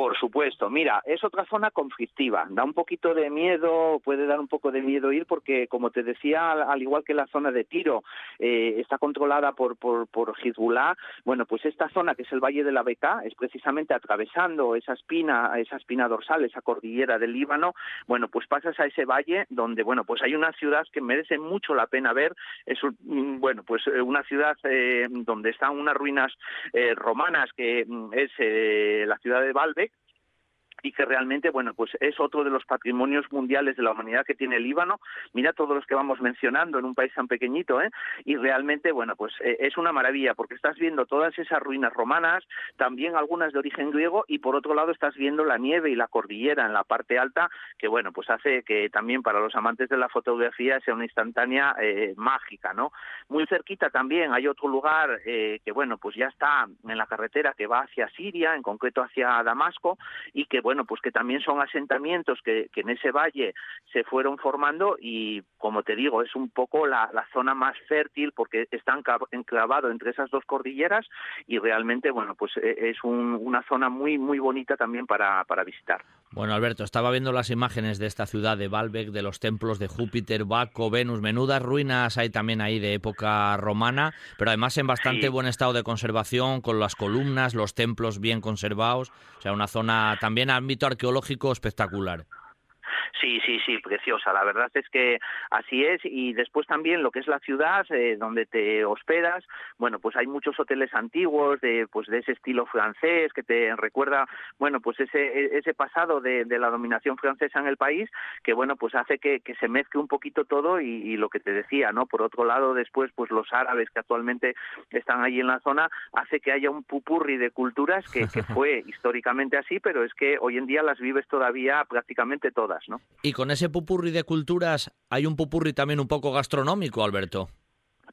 Por supuesto, mira, es otra zona conflictiva, da un poquito de miedo, puede dar un poco de miedo ir porque, como te decía, al, igual que la zona de Tiro eh, está controlada por, por, por bueno, pues esta zona que es el Valle de la Beca es precisamente atravesando esa espina, esa espina dorsal, esa cordillera del Líbano, bueno, pues pasas a ese valle donde, bueno, pues hay una ciudad que merece mucho la pena ver, es, mm, bueno, pues eh, una ciudad eh, donde están unas ruinas romanas que mm, es la ciudad de Valve, y que realmente, bueno, pues es otro de los patrimonios mundiales de la humanidad que tiene el Líbano. Mira todos los que vamos mencionando en un país tan pequeñito, ¿eh? Y realmente, bueno, pues eh, es una maravilla porque estás viendo todas esas ruinas romanas, también algunas de origen griego y por otro lado estás viendo la nieve y la cordillera en la parte alta, que bueno, pues hace que también para los amantes de la fotografía sea una instantánea eh, mágica, ¿no? Muy cerquita también hay otro lugar eh, que bueno, pues ya está en la carretera que va hacia Siria, en concreto hacia Damasco y que pues que también son asentamientos que, en ese valle se fueron formando y, como te digo, es un poco la, zona más fértil porque está enclavado entre esas dos cordilleras y realmente, bueno, pues e, es una zona muy, muy bonita también para, para visitar.
Bueno, Alberto, estaba viendo las imágenes de esta ciudad de Baalbek, de los templos de Júpiter, Baco, Venus, menudas ruinas hay también ahí de época romana, pero además en bastante buen estado de conservación, con las columnas, los templos bien conservados, o sea, una zona también ámbito arqueológico espectacular.
Sí, sí, sí, preciosa. La verdad es que así es. Y después también lo que es la ciudad eh, donde te hospedas, bueno, pues hay muchos hoteles antiguos de, pues de ese estilo francés que te recuerda, bueno, pues ese, ese pasado de, la dominación francesa en el país, que bueno, pues hace que, se mezcle un poquito todo y, lo que te decía, ¿no? Por otro lado, después, pues los árabes que actualmente están allí en la zona, hace que haya un pupurri de culturas que, que *laughs* fue históricamente así, pero es que hoy en día las vives todavía prácticamente todas,
Y con ese pupurri de culturas, hay un pupurri también un poco gastronómico, Alberto.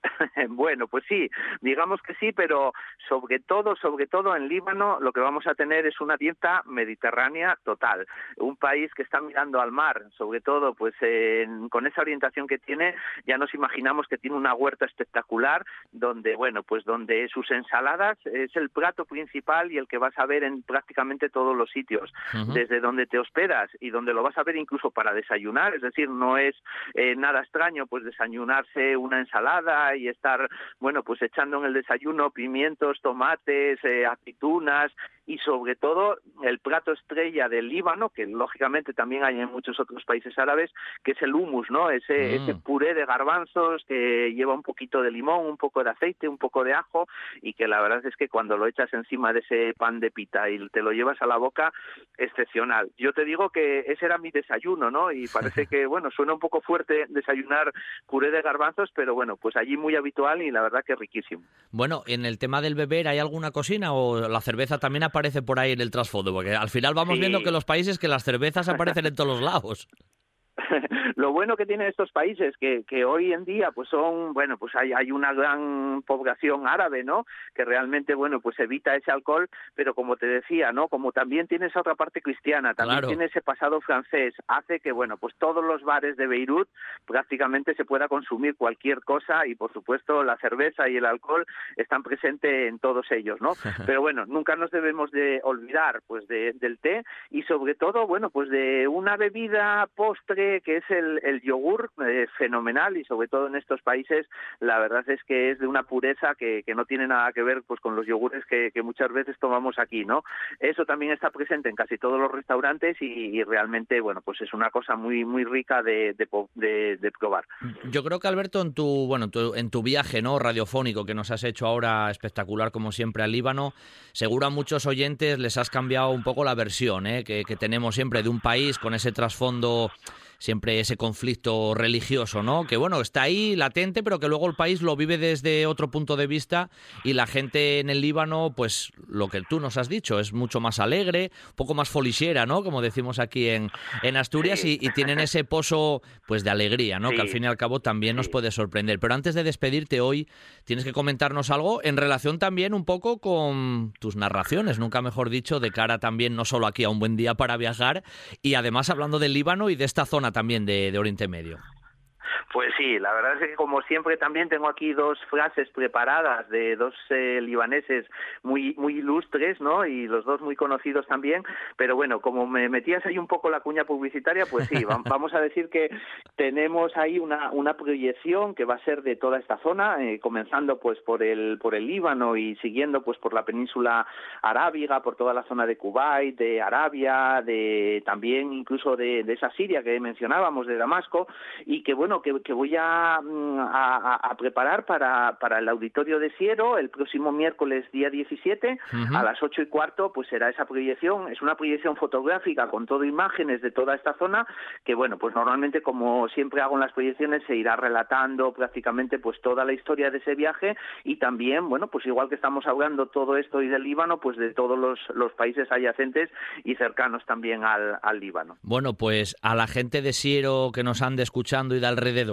*laughs*
bueno, pues sí, digamos que sí, pero sobre todo, sobre todo en Líbano lo que vamos a tener es una dieta mediterránea total. Un país que está mirando al mar, sobre todo, pues con esa orientación que tiene, ya nos imaginamos que tiene una huerta espectacular donde, bueno, pues donde sus ensaladas es el plato principal y el que vas a ver en prácticamente todos los sitios, desde donde te hospedas y donde lo vas a ver incluso para desayunar, es decir, no es eh, nada extraño pues desayunarse una ensalada y estar, bueno, pues echando en el desayuno pimientos, tomates, eh, aceitunas y sobre todo el plato estrella del Líbano, que lógicamente también hay en muchos otros países árabes, que es el hummus, ¿no? Ese, ese mm. puré de garbanzos que lleva un poquito de limón, un poco de aceite, un poco de ajo y que la verdad es que cuando lo echas encima de ese pan de pita y te lo llevas a la boca, excepcional. Yo te digo que ese era mi desayuno, ¿no? Y parece *laughs* que, bueno, suena un poco fuerte desayunar puré de garbanzos, pero bueno, pues allí muy habitual y la verdad que riquísimo.
Bueno, en el tema del beber, ¿hay alguna cocina o la cerveza también aparece por ahí en el trasfondo? Porque al final vamos viendo que los países que las cervezas aparecen en todos los lados. *laughs* *laughs*
Lo bueno que tienen estos países que, que hoy en día pues son, bueno, pues hay, hay una gran población árabe, ¿no? Que realmente, bueno, pues evita ese alcohol, pero como te decía, ¿no? Como también tiene esa otra parte cristiana, también tiene ese pasado francés, hace que, bueno, pues todos los bares de Beirut prácticamente se pueda consumir cualquier cosa y, por supuesto, la cerveza y el alcohol están presentes en todos ellos, ¿no? *laughs* Pero bueno, nunca nos debemos de olvidar, pues, de, del té y sobre todo, bueno, pues de una bebida postre que es el, yogur eh, fenomenal y sobre todo en estos países la verdad es que es de una pureza que, que no tiene nada que ver pues con los yogures que, muchas veces tomamos aquí, ¿no? Eso también está presente en casi todos los restaurantes y, realmente, bueno, pues es una cosa muy muy rica de, de, probar.
Yo creo que Alberto en tu bueno en tu viaje no radiofónico que nos has hecho ahora espectacular como siempre al Líbano, seguro a muchos oyentes les has cambiado un poco la versión ¿eh? que, que tenemos siempre de un país con ese trasfondo siempre ese conflicto religioso, ¿no? Que bueno, está ahí latente, pero que luego el país lo vive desde otro punto de vista y la gente en el Líbano, pues lo que tú nos has dicho, es mucho más alegre, un poco más folisiera, ¿no? Como decimos aquí en, en Asturias y, tienen ese pozo pues de alegría, ¿no? Que al fin y al cabo también nos puede sorprender. Pero antes de despedirte hoy, tienes que comentarnos algo en relación también un poco con tus narraciones, nunca mejor dicho, de cara también no solo aquí a un buen día para viajar y además hablando del Líbano y de esta zona también de, de Oriente Medio.
Pues sí, la verdad es que como siempre también tengo aquí dos frases preparadas de dos eh, libaneses muy muy ilustres, ¿no? Y los dos muy conocidos también, pero bueno, como me metías ahí un poco la cuña publicitaria, pues sí, *laughs* vamos a decir que tenemos ahí una una proyección que va a ser de toda esta zona, eh, comenzando pues por el por el Líbano y siguiendo pues por la península arábiga, por toda la zona de Kuwait, de Arabia, de también incluso de, de esa Siria que mencionábamos, de Damasco, y que bueno, que que voy mm, a, a, preparar para, para el auditorio de Siero el próximo miércoles día 17 a las ocho y cuarto pues será esa proyección. Es una proyección fotográfica con todo imágenes de toda esta zona que bueno pues normalmente como siempre hago en las proyecciones se irá relatando prácticamente pues toda la historia de ese viaje y también bueno pues igual que estamos hablando todo esto y del Líbano pues de todos los, los países adyacentes y cercanos también al, al Líbano.
Bueno pues a la gente de Siero que nos ande escuchando y de alrededor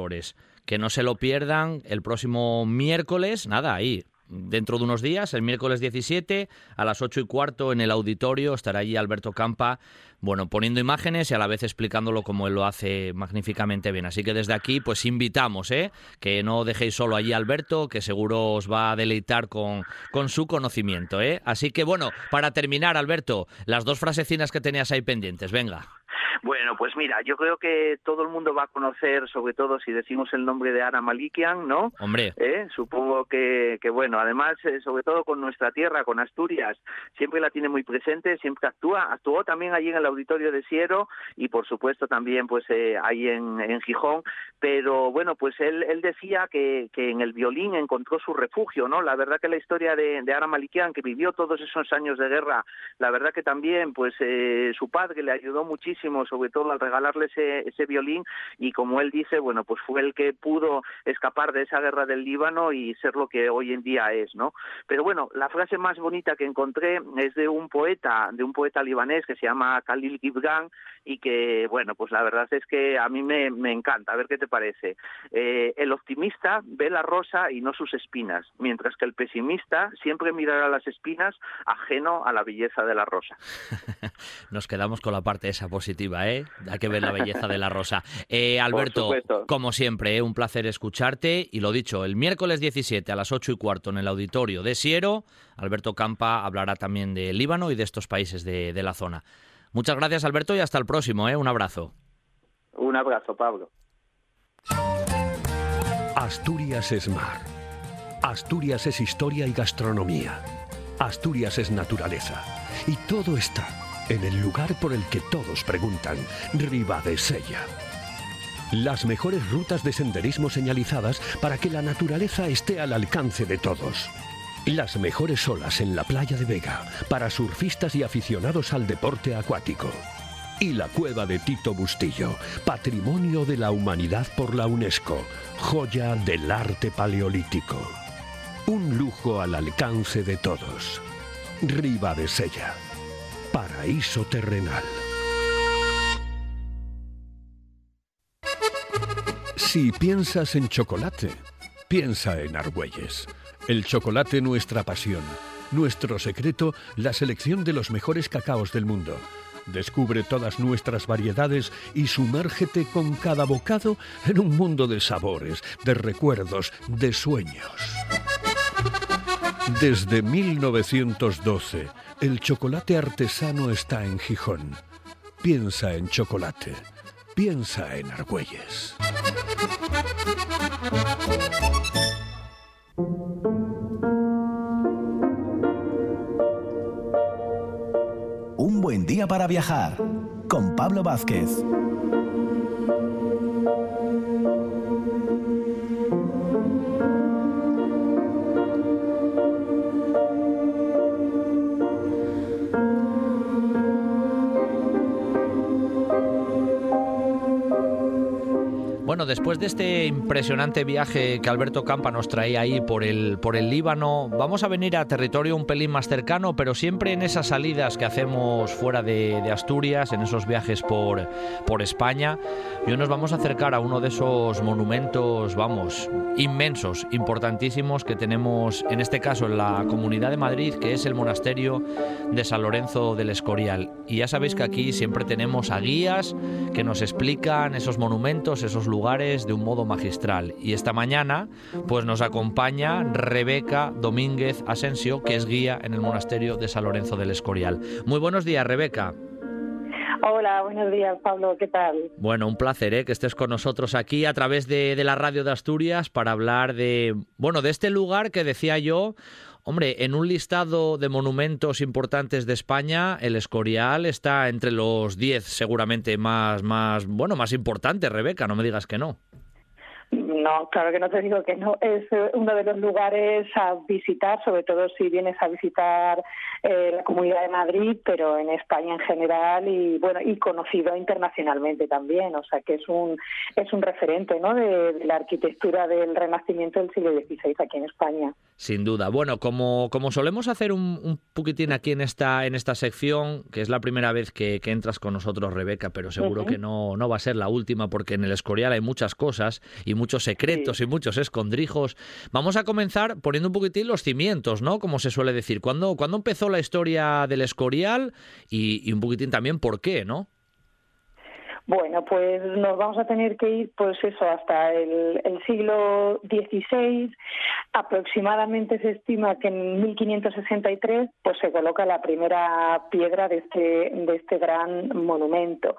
que no se lo pierdan el próximo miércoles, nada, ahí, dentro de unos días, el miércoles 17 a las 8 y cuarto en el auditorio estará allí Alberto Campa, bueno, poniendo imágenes y a la vez explicándolo como él lo hace magníficamente bien. Así que desde aquí, pues invitamos, ¿eh? Que no dejéis solo allí Alberto, que seguro os va a deleitar con, con su conocimiento, ¿eh? Así que bueno, para terminar, Alberto, las dos frasecinas que tenías ahí pendientes, venga.
Bueno, pues mira, yo creo que todo el mundo va a conocer, sobre todo si decimos el nombre de Ana Malikian, ¿no?
Hombre.
¿Eh? Supongo que, que, bueno, además, eh, sobre todo con nuestra tierra, con Asturias, siempre la tiene muy presente, siempre actúa. Actuó también allí en el auditorio de Siero y, por supuesto, también pues eh, ahí en, en Gijón. Pero bueno, pues él, él decía que, que en el violín encontró su refugio, ¿no? La verdad que la historia de, de Ana Malikian, que vivió todos esos años de guerra, la verdad que también, pues eh, su padre le ayudó muchísimo sobre todo al regalarle ese, violín y como él dice, bueno, pues fue el que pudo escapar de esa guerra del Líbano y ser lo que hoy en día es, ¿no? Pero bueno, la frase más bonita que encontré es de un poeta, de un poeta libanés que se llama Khalil Gibran y que, bueno, pues la verdad es que a mí me, me encanta, a ver qué te parece. Eh, el optimista ve la rosa y no sus espinas, mientras que el pesimista siempre mirará las espinas ajeno a la belleza de la rosa. *laughs*
Nos quedamos con la parte esa positiva ¿eh? Hay que ver la belleza de la rosa. Eh, Alberto, como siempre, ¿eh? un placer escucharte. Y lo dicho, el miércoles 17 a las 8 y cuarto en el auditorio de Siero, Alberto Campa hablará también de Líbano y de estos países de, de la zona. Muchas gracias, Alberto, y hasta el próximo. ¿eh? Un abrazo.
Un abrazo, Pablo.
Asturias es mar. Asturias es historia y gastronomía. Asturias es naturaleza. Y todo está en el lugar por el que todos preguntan, Sella. Las mejores rutas de senderismo señalizadas para que la naturaleza esté al alcance de todos. Las mejores olas en la playa de Vega para surfistas y aficionados al deporte acuático. Y la cueva de Tito Bustillo, patrimonio de la humanidad por la UNESCO, joya del arte paleolítico. Un lujo al alcance de todos. Riva de Sella, paraíso terrenal. Si piensas en chocolate, piensa en Argüelles. El chocolate nuestra pasión, nuestro secreto, la selección de los mejores cacaos del mundo. Descubre todas nuestras variedades y sumérgete con cada bocado en un mundo de sabores, de recuerdos, de sueños. Desde 1912, el chocolate artesano está en Gijón. Piensa en chocolate. Piensa en Argüelles.
Un buen día para viajar con Pablo Vázquez.
Bueno, después de este impresionante viaje que Alberto Campa nos traía ahí por el, por el Líbano, vamos a venir a territorio un pelín más cercano, pero siempre en esas salidas que hacemos fuera de, Asturias, en esos viajes por, por España. Y hoy nos vamos a acercar a uno de esos monumentos, vamos, inmensos, importantísimos que tenemos, en este caso en la Comunidad de Madrid, que es el monasterio de San Lorenzo del Escorial. Y ya sabéis que aquí siempre tenemos a guías que nos explican esos monumentos, esos lugares de un modo magistral. Y esta mañana pues nos acompaña Rebeca Domínguez Asensio, que es guía en el monasterio de San Lorenzo del Escorial. Muy buenos días, Rebeca.
Hola, buenos días, Pablo, ¿qué tal?
Bueno, un placer ¿eh? que estés con nosotros aquí a través de, de la radio de Asturias para hablar de, bueno, de este lugar que decía yo, Hombre, en un listado de monumentos importantes de España, el Escorial está entre los 10 seguramente más, más, bueno, más importantes, Rebeca, no me digas que no.
No, claro que no te digo que no. Es eh, uno de los lugares a visitar, sobre todo si vienes a visitar eh, la Comunidad de Madrid, pero en España en general y bueno y conocido internacionalmente también. O sea que es un es un referente, ¿no? De, la arquitectura del Renacimiento del siglo XVI aquí en España.
Sin duda. Bueno, como como solemos hacer un, un poquitín aquí en esta en esta sección, que es la primera vez que, entras con nosotros, Rebeca, pero seguro que no no va a ser la última porque en el Escorial hay muchas cosas y muchos secretos y muchos escondrijos. Vamos a comenzar poniendo un poquitín los cimientos, ¿no? Como se suele decir. ¿Cuándo, ¿cuándo empezó la historia del Escorial? Y, y un poquitín también por qué, ¿no?
Bueno, pues nos vamos a tener que ir, pues eso, hasta el, siglo XVI. Aproximadamente se estima que en 1563 pues se coloca la primera piedra de este, de este gran monumento.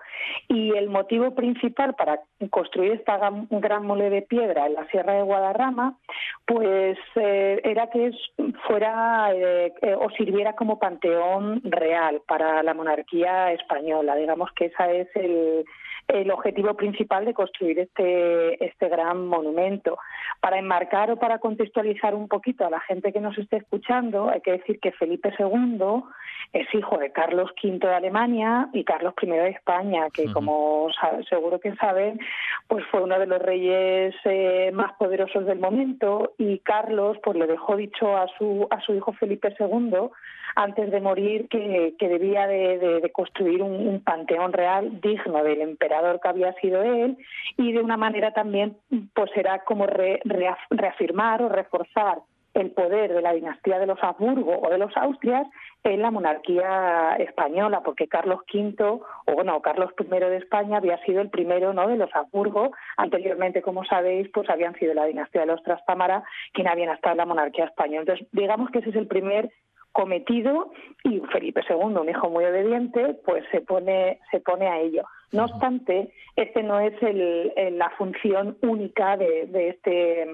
Y el motivo principal para construir esta gran mole de piedra en la Sierra de Guadarrama, pues eh, era que fuera eh, eh, o sirviera como panteón real para la monarquía española. Digamos que esa es el el objetivo principal de construir este, este gran monumento. Para enmarcar o para contextualizar un poquito a la gente que nos esté escuchando, hay que decir que Felipe II es hijo de Carlos V de Alemania y Carlos I de España, que como seguro que saben, pues fue uno de los reyes eh, más poderosos del momento y Carlos pues le dejó dicho a su a su hijo Felipe II antes de morir que, debía de, construir un, panteón real digno del emperador que había sido él y de una manera también pues era como reafirmar o reforzar el poder de la dinastía de los Habsburgo o de los Austrias en la monarquía española, porque Carlos V, o bueno, Carlos I de España había sido el primero ¿no? de los Habsburgo. Anteriormente, como sabéis, pues habían sido la dinastía de los Trastámara quien habían estado en la monarquía española. Entonces, digamos que ese es el primer cometido y Felipe II, un hijo muy obediente, pues se pone, se pone a ello. No obstante, este no es la función única este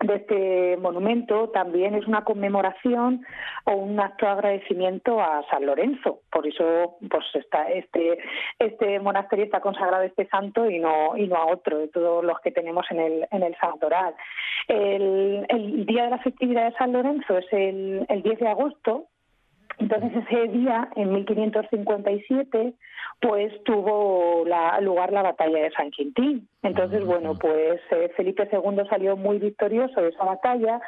de este monumento también es una conmemoración o un acto de agradecimiento a San Lorenzo. Por eso pues este este monasterio está consagrado a este santo y no a otro de todos los que tenemos en el santoral. El, día de la festividad de San Lorenzo es el 10 de agosto entonces ese día, en 1557, pues tuvo lugar la batalla de San Quintín. Entonces, bueno, pues eh, Felipe II salió muy victorioso de esa batalla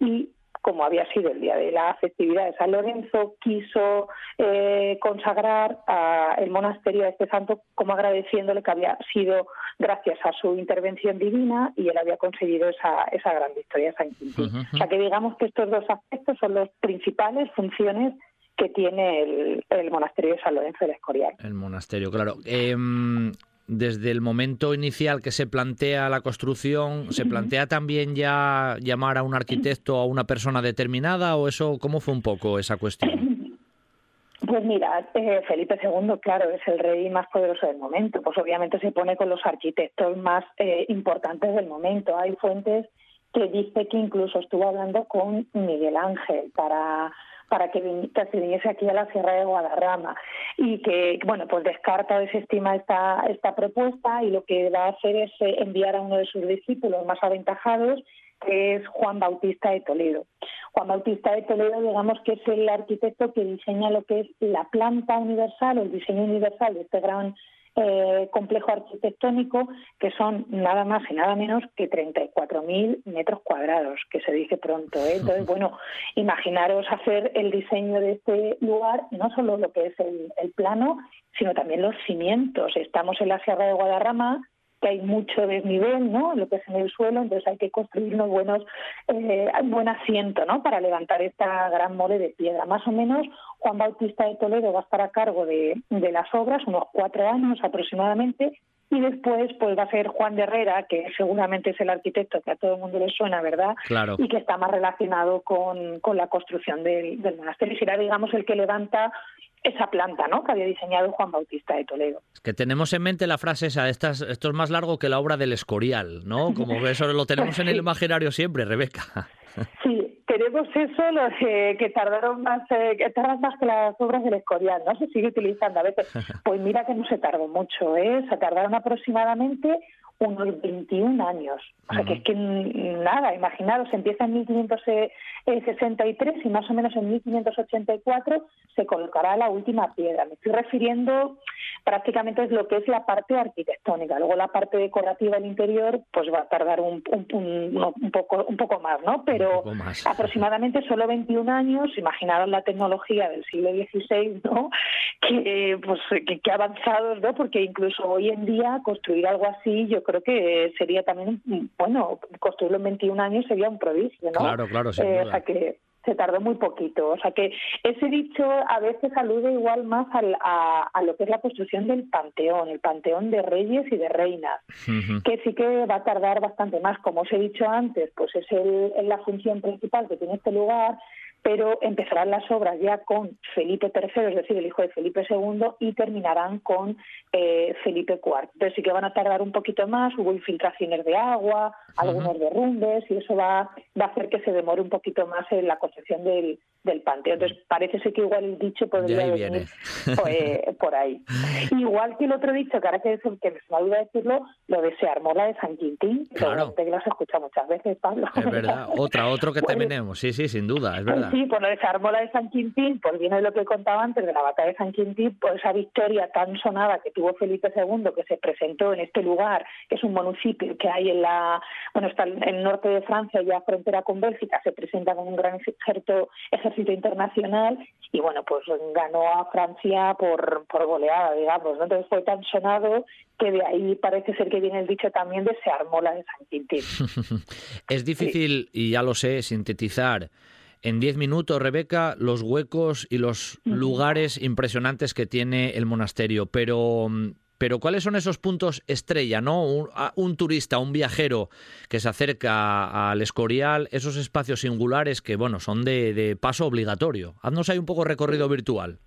y como había sido el día de la festividad de San Lorenzo, quiso eh, consagrar a el monasterio a este santo como agradeciéndole que había sido gracias a su intervención divina y él había conseguido esa, esa gran victoria de San Quintín. O sea que digamos que estos dos aspectos son las principales funciones que tiene el, monasterio de San Lorenzo del Escorial.
El monasterio, claro. Em, desde el momento inicial que se plantea la construcción, ¿se plantea también ya llamar a un arquitecto o a una persona determinada o eso, cómo fue un poco esa cuestión? *clears throat*
Pues mira, eh, Felipe II, claro, es el rey más poderoso del momento. Pues obviamente se pone con los arquitectos más eh, importantes del momento. Hay fuentes que dice que incluso estuvo hablando con Miguel Ángel para para que, se viniese aquí a la Sierra de Guadarrama y que, bueno, pues descarta o desestima esta, esta propuesta y lo que va a hacer es eh, enviar a uno de sus discípulos más aventajados que es Juan Bautista de Toledo. Juan Bautista de Toledo, digamos que es el arquitecto que diseña lo que es la planta universal o el diseño universal de este gran eh, complejo arquitectónico que son nada más y nada menos que 34.000 metros cuadrados, que se dice pronto. ¿eh? Entonces, *laughs* bueno, imaginaros hacer el diseño de este lugar, no solo lo que es el, el plano, sino también los cimientos. Estamos en la Sierra de Guadarrama, que hay mucho desnivel, ¿no? Lo que es en el suelo, entonces hay que construir unos buenos, eh, un buen asiento, ¿no? Para levantar esta gran mole de piedra. Más o menos, Juan Bautista de Toledo va a estar a cargo de, de las obras, unos cuatro años aproximadamente, y después pues va a ser Juan de Herrera, que seguramente es el arquitecto que a todo el mundo le suena, ¿verdad?
Claro.
Y que está más relacionado con, con la construcción del, del monasterio. Y será, digamos, el que levanta esa planta ¿no? que había diseñado Juan Bautista de Toledo.
Es que tenemos en mente la frase esa, esto es más largo que la obra del Escorial, ¿no? Como eso lo tenemos en el imaginario siempre, Rebeca.
Sí, queremos eso, lo que tardaron más, eh, que tardan más que las obras del Escorial, ¿no? Se sigue utilizando a veces. *laughs* Pues mira que no se tardó mucho, ¿eh? Se tardaron aproximadamente unos 21 años. O sea, que es que nada, imaginaros, empieza en 1563 y más o menos en 1584 se colocará la última piedra. Me estoy refiriendo prácticamente es lo que es la parte arquitectónica. Luego la parte decorativa del interior pues va a tardar un, un, poco, un poco más, ¿no? Pero aproximadamente solo 21 años, imaginaros la tecnología del siglo XVI, ¿no? Que, pues, que, que avanzados, ¿no? Porque incluso hoy en día construir algo así yo creo que sería también, bueno, construirlo en 21 años sería un prodigio, ¿no?
Claro, claro,
eh, O sea que se tardó muy poquito. O sea que ese dicho a veces alude igual más a, a, lo que es la construcción del panteón, el panteón de reyes y de reinas, que sí que va a tardar bastante más. Como os he dicho antes, pues es el, la función principal que tiene este lugar pero empezarán las obras ya con Felipe III, es decir, el hijo de Felipe II, y terminarán con eh, Felipe IV. Entonces sí que van a tardar un poquito más, hubo infiltraciones de agua, algunos derrumbes, y eso va, va a hacer que se demore un poquito más en la construcción del, del panteón. Entonces parece ser que igual el dicho podría venir pues, por ahí. *laughs* Igual que el otro dicho, que ahora que, que me olvidado decirlo, lo de se armó la de San Quintín,
claro.
que lo has escuchado muchas veces, Pablo.
Es verdad, otra, otro que *laughs* tenemos, sí, sí, sin duda, es verdad.
Sí, pues armó la de San Quintín, pues viene de lo que contaba antes de la batalla de San Quintín, por esa victoria tan sonada que tuvo Felipe II, que se presentó en este lugar, que es un municipio que hay en la, bueno, está en el norte de Francia, ya frontera con Bélgica, se presenta con un gran ejército, ejército internacional y bueno, pues ganó a Francia por, por goleada, digamos, ¿no? Entonces fue tan sonado que de ahí parece ser que viene el dicho también de se armó la de San Quintín. *laughs*
es difícil, y ya lo sé, sintetizar en diez minutos, Rebeca, los huecos y los lugares impresionantes que tiene el monasterio, pero mm, pero ¿cuáles son esos puntos estrella, no? Un, turista, un viajero que se acerca al Escorial, esos espacios singulares que, bueno, son de, paso obligatorio. Haznos ahí un poco recorrido virtual.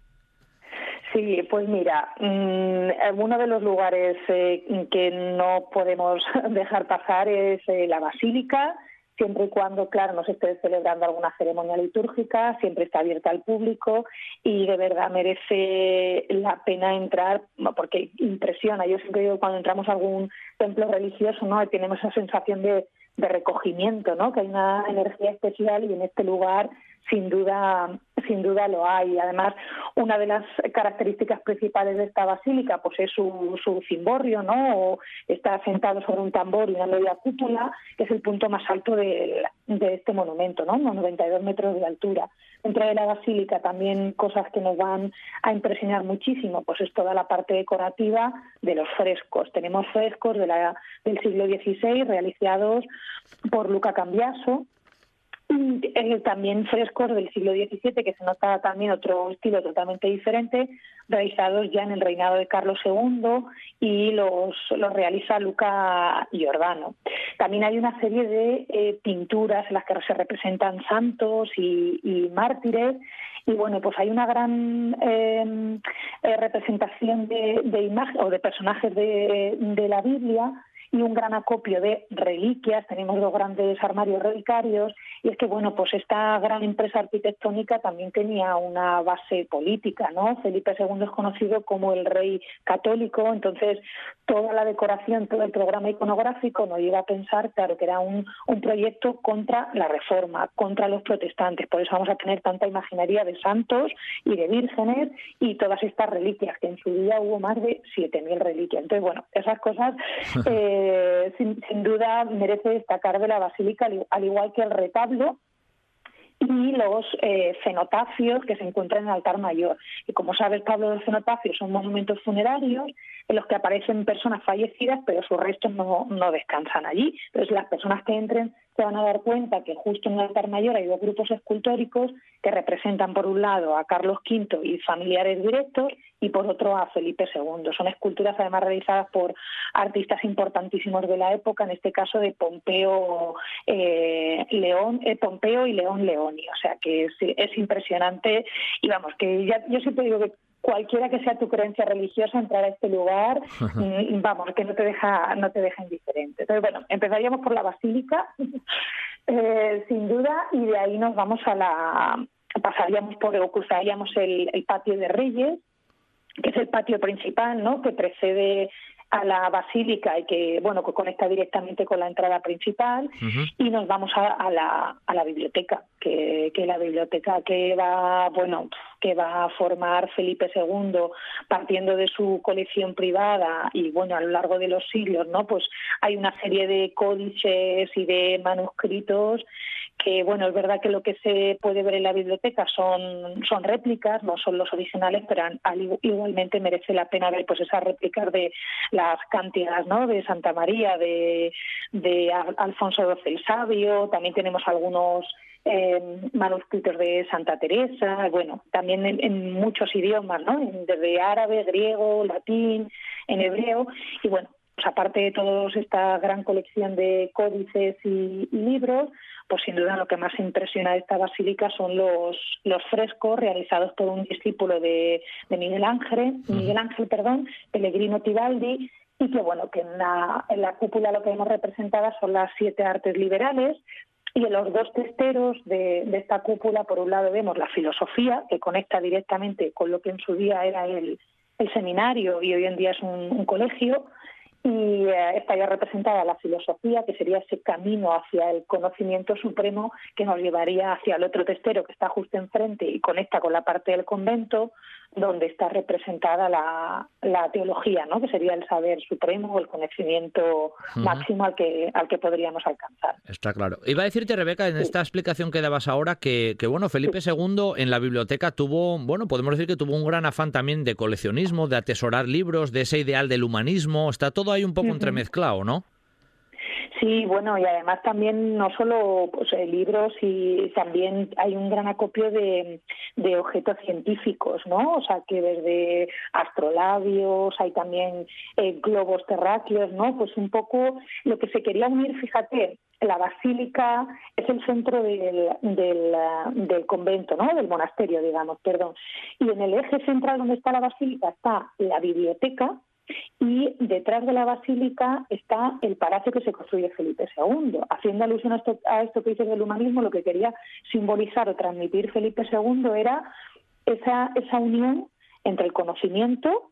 Sí, pues mira, mm, uno de los lugares eh, que no podemos *laughs* dejar pasar es eh, la Basílica, siempre y cuando, claro, no se esté celebrando alguna ceremonia litúrgica, siempre está abierta al público y de verdad merece la pena entrar porque impresiona. Yo siempre digo cuando entramos a algún templo religioso, ¿no? Tenemos esa sensación de, de recogimiento, ¿no? Que hay una energía especial y en este lugar sin duda sin duda lo hay. Además, una de las características principales de esta basílica pues es su, su cimborrio, ¿no? está sentado sobre un tambor y una media cúpula, que es el punto más alto de, de este monumento, ¿no? Unos 92 metros de altura. Dentro de la basílica también cosas que nos van a impresionar muchísimo, pues es toda la parte decorativa de los frescos. Tenemos frescos de la, del siglo XVI realizados por Luca Cambiaso, también frescos del siglo XVII, que se nota también otro estilo totalmente diferente, realizados ya en el reinado de Carlos II y los, los realiza Luca Giordano. También hay una serie de eh, pinturas en las que se representan santos y, mártires y bueno, pues hay una gran eh, representación de, de o de personajes de la Biblia y un gran acopio de reliquias, tenemos dos grandes armarios relicarios, y es que, bueno, pues esta gran empresa arquitectónica también tenía una base política, ¿no? Felipe II es conocido como el rey católico, entonces toda la decoración, todo el programa iconográfico nos lleva a pensar, claro, que era un, proyecto contra la reforma, contra los protestantes, por eso vamos a tener tanta imaginería de santos y de vírgenes y todas estas reliquias, que en su día hubo más de 7.000 reliquias. Entonces, bueno, esas cosas... *laughs* eh, sin, duda merece destacar de la basílica, al igual que el retablo y los eh, cenotafios que se encuentran en el altar mayor. Y como sabes, Pablo, los cenotafios son monumentos funerarios en los que aparecen personas fallecidas, pero sus restos no, no descansan allí. Entonces, las personas que entren se van a dar cuenta que justo en el altar mayor hay dos grupos escultóricos que representan por un lado a Carlos V y familiares directos y por otro a Felipe II. Son esculturas además realizadas por artistas importantísimos de la época, en este caso de Pompeo, eh, León, eh, Pompeo y León Leoni. O sea que es, es impresionante y vamos, que ya, yo siempre digo que cualquiera que sea tu creencia religiosa entrar a este lugar vamos que no te deja no te deja indiferente. Entonces bueno empezaríamos por la basílica. *laughs* Eh, sin duda y de ahí nos vamos a la pasaríamos por o cruzaríamos el, el patio de Reyes que es el patio principal, ¿no? Que precede a la basílica y que bueno que conecta directamente con la entrada principal y nos vamos a, la, a la biblioteca que, que la biblioteca que va bueno que va a formar Felipe II partiendo de su colección privada y bueno a lo largo de los siglos no pues hay una serie de códices y de manuscritos que bueno, es verdad que lo que se puede ver en la biblioteca son, son réplicas, no son los originales, pero igualmente merece la pena ver pues esas réplicas de las cántigas ¿no? de Santa María, de, Alfonso XII el Sabio, también tenemos algunos eh, manuscritos de Santa Teresa, bueno, también en, muchos idiomas, ¿no? desde árabe, griego, latín, en hebreo, y bueno, pues aparte de toda esta gran colección de códices y libros, pues sin duda lo que más impresiona de esta basílica son los, los frescos realizados por un discípulo de, Miguel Ángel, Miguel Ángel, perdón, Pellegrino Tibaldi, y que bueno, que en la, en la cúpula lo que hemos representado son las siete artes liberales, y en los dos testeros de, de, esta cúpula, por un lado vemos la filosofía, que conecta directamente con lo que en su día era el, el seminario y hoy en día es un colegio, y eh, estaría representada la filosofía, que sería ese camino hacia el conocimiento supremo que nos llevaría hacia el otro testero que está justo enfrente y conecta con la parte del convento, donde está representada la, teología, ¿no? que sería el saber supremo o el conocimiento máximo al que, al que podríamos alcanzar.
Está claro. Iba a decirte, Rebeca, en esta explicación que dabas ahora, que, que bueno, Felipe II en la biblioteca tuvo, bueno, podemos decir que tuvo un gran afán también de coleccionismo, de atesorar libros, de ese ideal del humanismo, está todo ahí un poco entremezclado, ¿no?
Sí, bueno, y además también no solo pues, eh, libros, y también hay un gran acopio de, de, objetos científicos, ¿no? O sea, que desde astrolabios, hay también eh, globos terráqueos, ¿no? Pues un poco lo que se quería unir, fíjate, la basílica es el centro del, del, del, convento, ¿no? Del monasterio, digamos, perdón. Y en el eje central donde está la basílica está la biblioteca, y detrás de la basílica está el palacio que se construye Felipe II. Haciendo alusión a esto, a esto que dices del humanismo, lo que quería simbolizar o transmitir Felipe II era esa, esa unión entre el conocimiento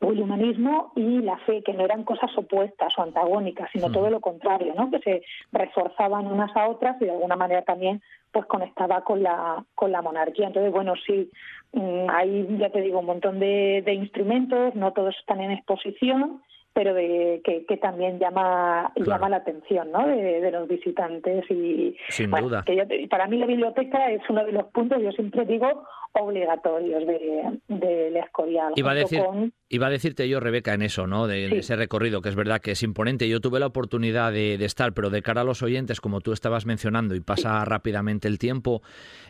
o el humanismo y la fe, que no eran cosas opuestas o antagónicas, sino todo lo contrario, ¿no? que se reforzaban unas a otras y de alguna manera también pues conectaba con la, con la monarquía. Entonces, bueno, sí, mm, hay, ya te digo, un montón de, de instrumentos, no todos están en exposición, pero de, que, que también llama llama la atención ¿no? de, los visitantes y
Sin duda.
para mí la biblioteca es uno de los puntos yo siempre digo obligatorios de, de Escorial
iba a decir iba a decirte yo Rebeca en eso no de, ese recorrido que es verdad que es imponente. Yo tuve la oportunidad de, estar pero de cara a los oyentes como tú estabas mencionando y pasa rápidamente el tiempo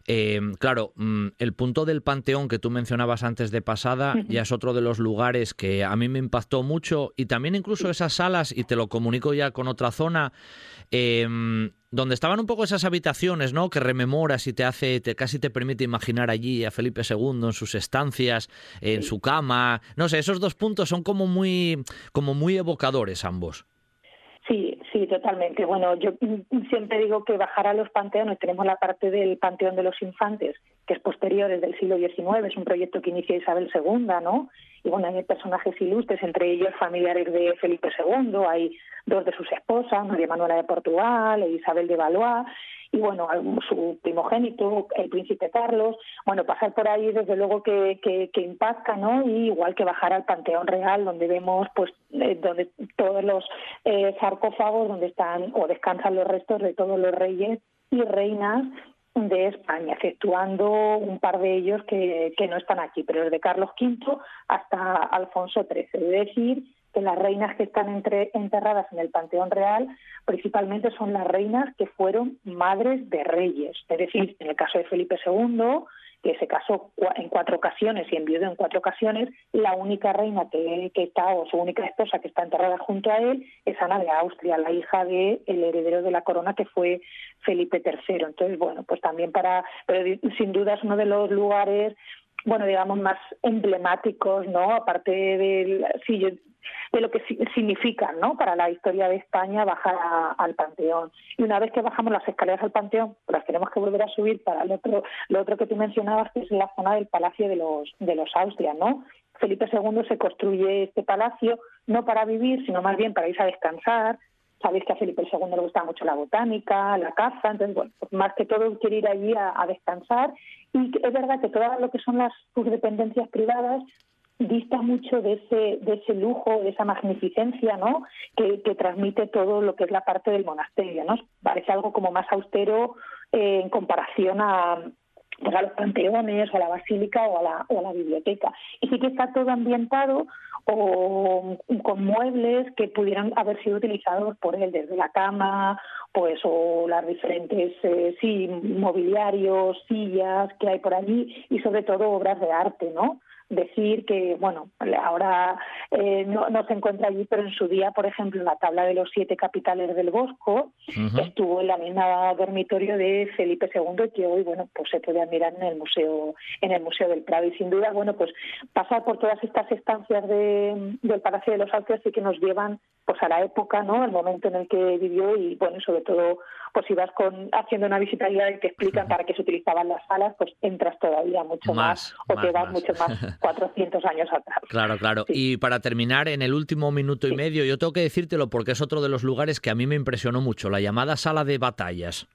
eh, claro mm, el punto del panteón que tú mencionabas antes de pasada ya es otro de los lugares que a mí me impactó mucho y también incluso esas salas, y te lo comunico ya con otra zona, em, donde estaban un poco esas habitaciones, ¿no? Que rememoras y te hace, te, casi te permite imaginar allí a Felipe II en sus estancias, en su cama. No sé, esos dos puntos son como muy, como muy evocadores ambos.
Sí, totalmente. Bueno, yo siempre digo que bajar a los panteones, tenemos la parte del Panteón de los Infantes, que es posterior, es del siglo XIX, es un proyecto que inicia Isabel II, ¿no? Y bueno, hay personajes ilustres, entre ellos familiares de Felipe II, hay dos de sus esposas, María Manuela de Portugal e Isabel de Valois, y bueno, su primogénito, el príncipe Carlos, bueno, pasar por ahí desde luego que, que, impacta, ¿no? Y igual que bajar al Panteón Real, donde vemos pues eh, donde todos los eh, sarcófagos donde están o descansan los restos de todos los reyes y reinas de España, exceptuando un par de ellos que, que no están aquí, pero desde Carlos V hasta Alfonso XIII. Es decir, que las reinas que están enterradas en el Panteón Real principalmente son las reinas que fueron madres de reyes. Es decir, en el caso de Felipe II, que se casó en cuatro ocasiones y enviudó en cuatro ocasiones, la única reina que, está, o su única esposa que está enterrada junto a él, es Ana de Austria, la hija del el heredero de la corona que fue Felipe III. Entonces, bueno, pues también para, pero sin duda es uno de los lugares bueno, digamos, más emblemáticos, ¿no? Aparte del, sí, de lo que significa, ¿no? Para la historia de España bajar al Panteón. Y una vez que bajamos las escaleras al Panteón, las tenemos que volver a subir para el otro, lo otro que tú mencionabas, que es la zona del Palacio de los, de los Austrias, ¿no? Felipe II se construye este palacio no para vivir, sino más bien para irse a descansar, sabéis que a Felipe II le gusta mucho la botánica, la caza, entonces, bueno, pues más que todo quiere ir allí a, descansar. Y es verdad que todo lo que son las sus dependencias privadas dista mucho de ese, de ese lujo, de esa magnificencia, ¿no? Que, transmite todo lo que es la parte del monasterio, ¿no? Parece algo como más austero eh, en comparación a, pues a los panteones o a la basílica o a la, o a la biblioteca. Y sí que está todo ambientado o con muebles que pudieran haber sido utilizados por él, desde la cama, pues o las diferentes eh, sí mobiliarios, sillas que hay por allí y sobre todo obras de arte, ¿no? Decir que, bueno, ahora eh, no, se encuentra allí, pero en su día, por ejemplo, en la tabla de los siete capitales del Bosco, estuvo en la misma dormitorio de Felipe II, que hoy, bueno, pues se puede admirar en el museo, en el Museo del Prado. Y sin duda, bueno, pues pasar por todas estas estancias de, del Palacio de los Altos sí que nos llevan pues a la época, ¿no? El momento en el que vivió y, bueno, sobre todo, pues si vas con, haciendo una visita y te explican para qué se utilizaban las salas, pues entras todavía mucho más, o te vas mucho más *laughs* 400 años atrás.
Claro, claro. Y para terminar, en el último minuto y medio, yo tengo que decírtelo porque es otro de los lugares que a mí me impresionó mucho, la llamada sala de batallas.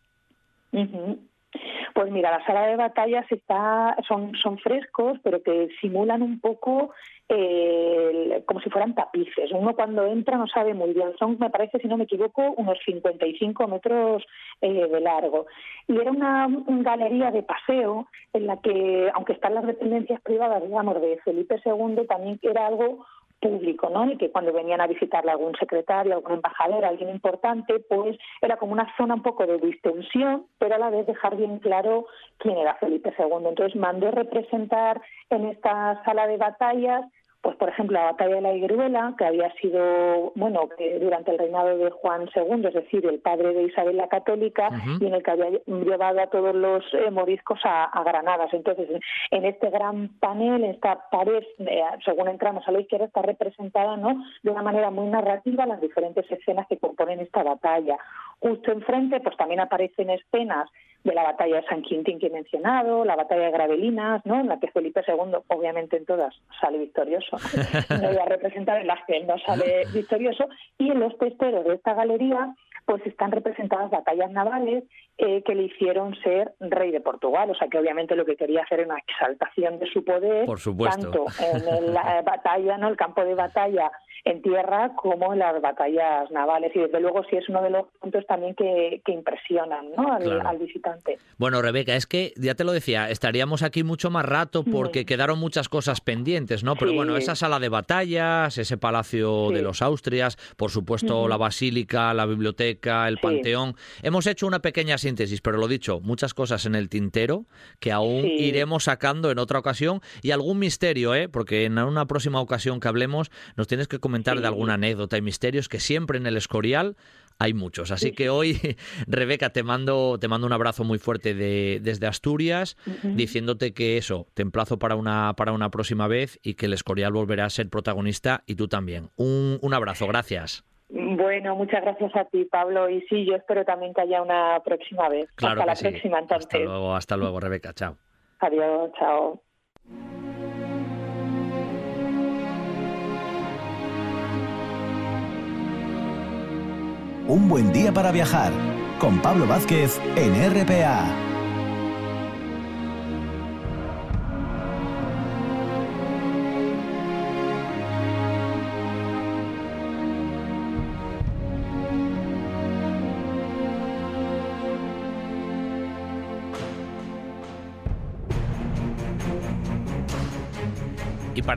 Pues mira, la sala de batallas está, son, son frescos, pero que simulan un poco eh, como si fueran tapices. Uno cuando entra no sabe muy bien. Son, me parece, si no me equivoco, unos 55 metros eh, de largo. Y era una, galería de paseo en la que, aunque están las dependencias privadas, digamos, de Felipe II, también era algo público, ¿no? Y que cuando venían a visitarle algún secretario, algún embajador, alguien importante, pues era como una zona un poco de distensión, pero a la vez dejar bien claro quién era Felipe II. Entonces mandó representar en esta sala de batallas pues por ejemplo la batalla de la Higueruela, que había sido, bueno, que durante el reinado de Juan II, es decir, el padre de Isabel la Católica, y en el que había llevado a todos los eh, moriscos a, Granadas. Entonces, en este gran panel, esta pared, eh, según entramos a la izquierda, está representada ¿no? de una manera muy narrativa las diferentes escenas que componen esta batalla. Justo enfrente, pues también aparecen escenas de la batalla de San Quintín que he mencionado, la batalla de Gravelinas, ¿no? en la que Felipe II, obviamente en todas, sale victorioso. *laughs* no voy a representar en las que no sale victorioso. Y en los testeros de esta galería pues están representadas batallas navales eh, que le hicieron ser rey de Portugal. O sea que obviamente lo que quería hacer era una exaltación de su poder, tanto en la batalla, ¿no? el campo de batalla en tierra como en las batallas navales. Y desde luego sí es uno de los puntos también que, impresionan ¿no? al, visitante.
Bueno, Rebeca, es que ya te lo decía, estaríamos aquí mucho más rato porque quedaron muchas cosas pendientes, ¿no? Pero bueno, esa sala de batallas, ese palacio de los Austrias, por supuesto la basílica, la biblioteca, el panteón. Hemos hecho una pequeña síntesis, pero lo dicho, muchas cosas en el tintero que aún iremos sacando en otra ocasión y algún misterio, ¿eh? Porque en una próxima ocasión que hablemos nos tienes que comentar de alguna anécdota y misterios que siempre en el Escorial hay muchos. Así que hoy, *laughs* Rebeca, te mando, te mando un abrazo muy fuerte de, desde Asturias, diciéndote que eso, te emplazo para una, para una próxima vez y que el Escorial volverá a ser protagonista y tú también. Un, un abrazo, gracias.
Bueno, muchas gracias a ti, Pablo. Y sí, yo espero también que haya una próxima vez.
Claro
hasta la
sí.
próxima, entonces.
Hasta luego, hasta luego, Rebeca. Chao.
Adiós, chao.
Un buen día para viajar con Pablo Vázquez en RPA.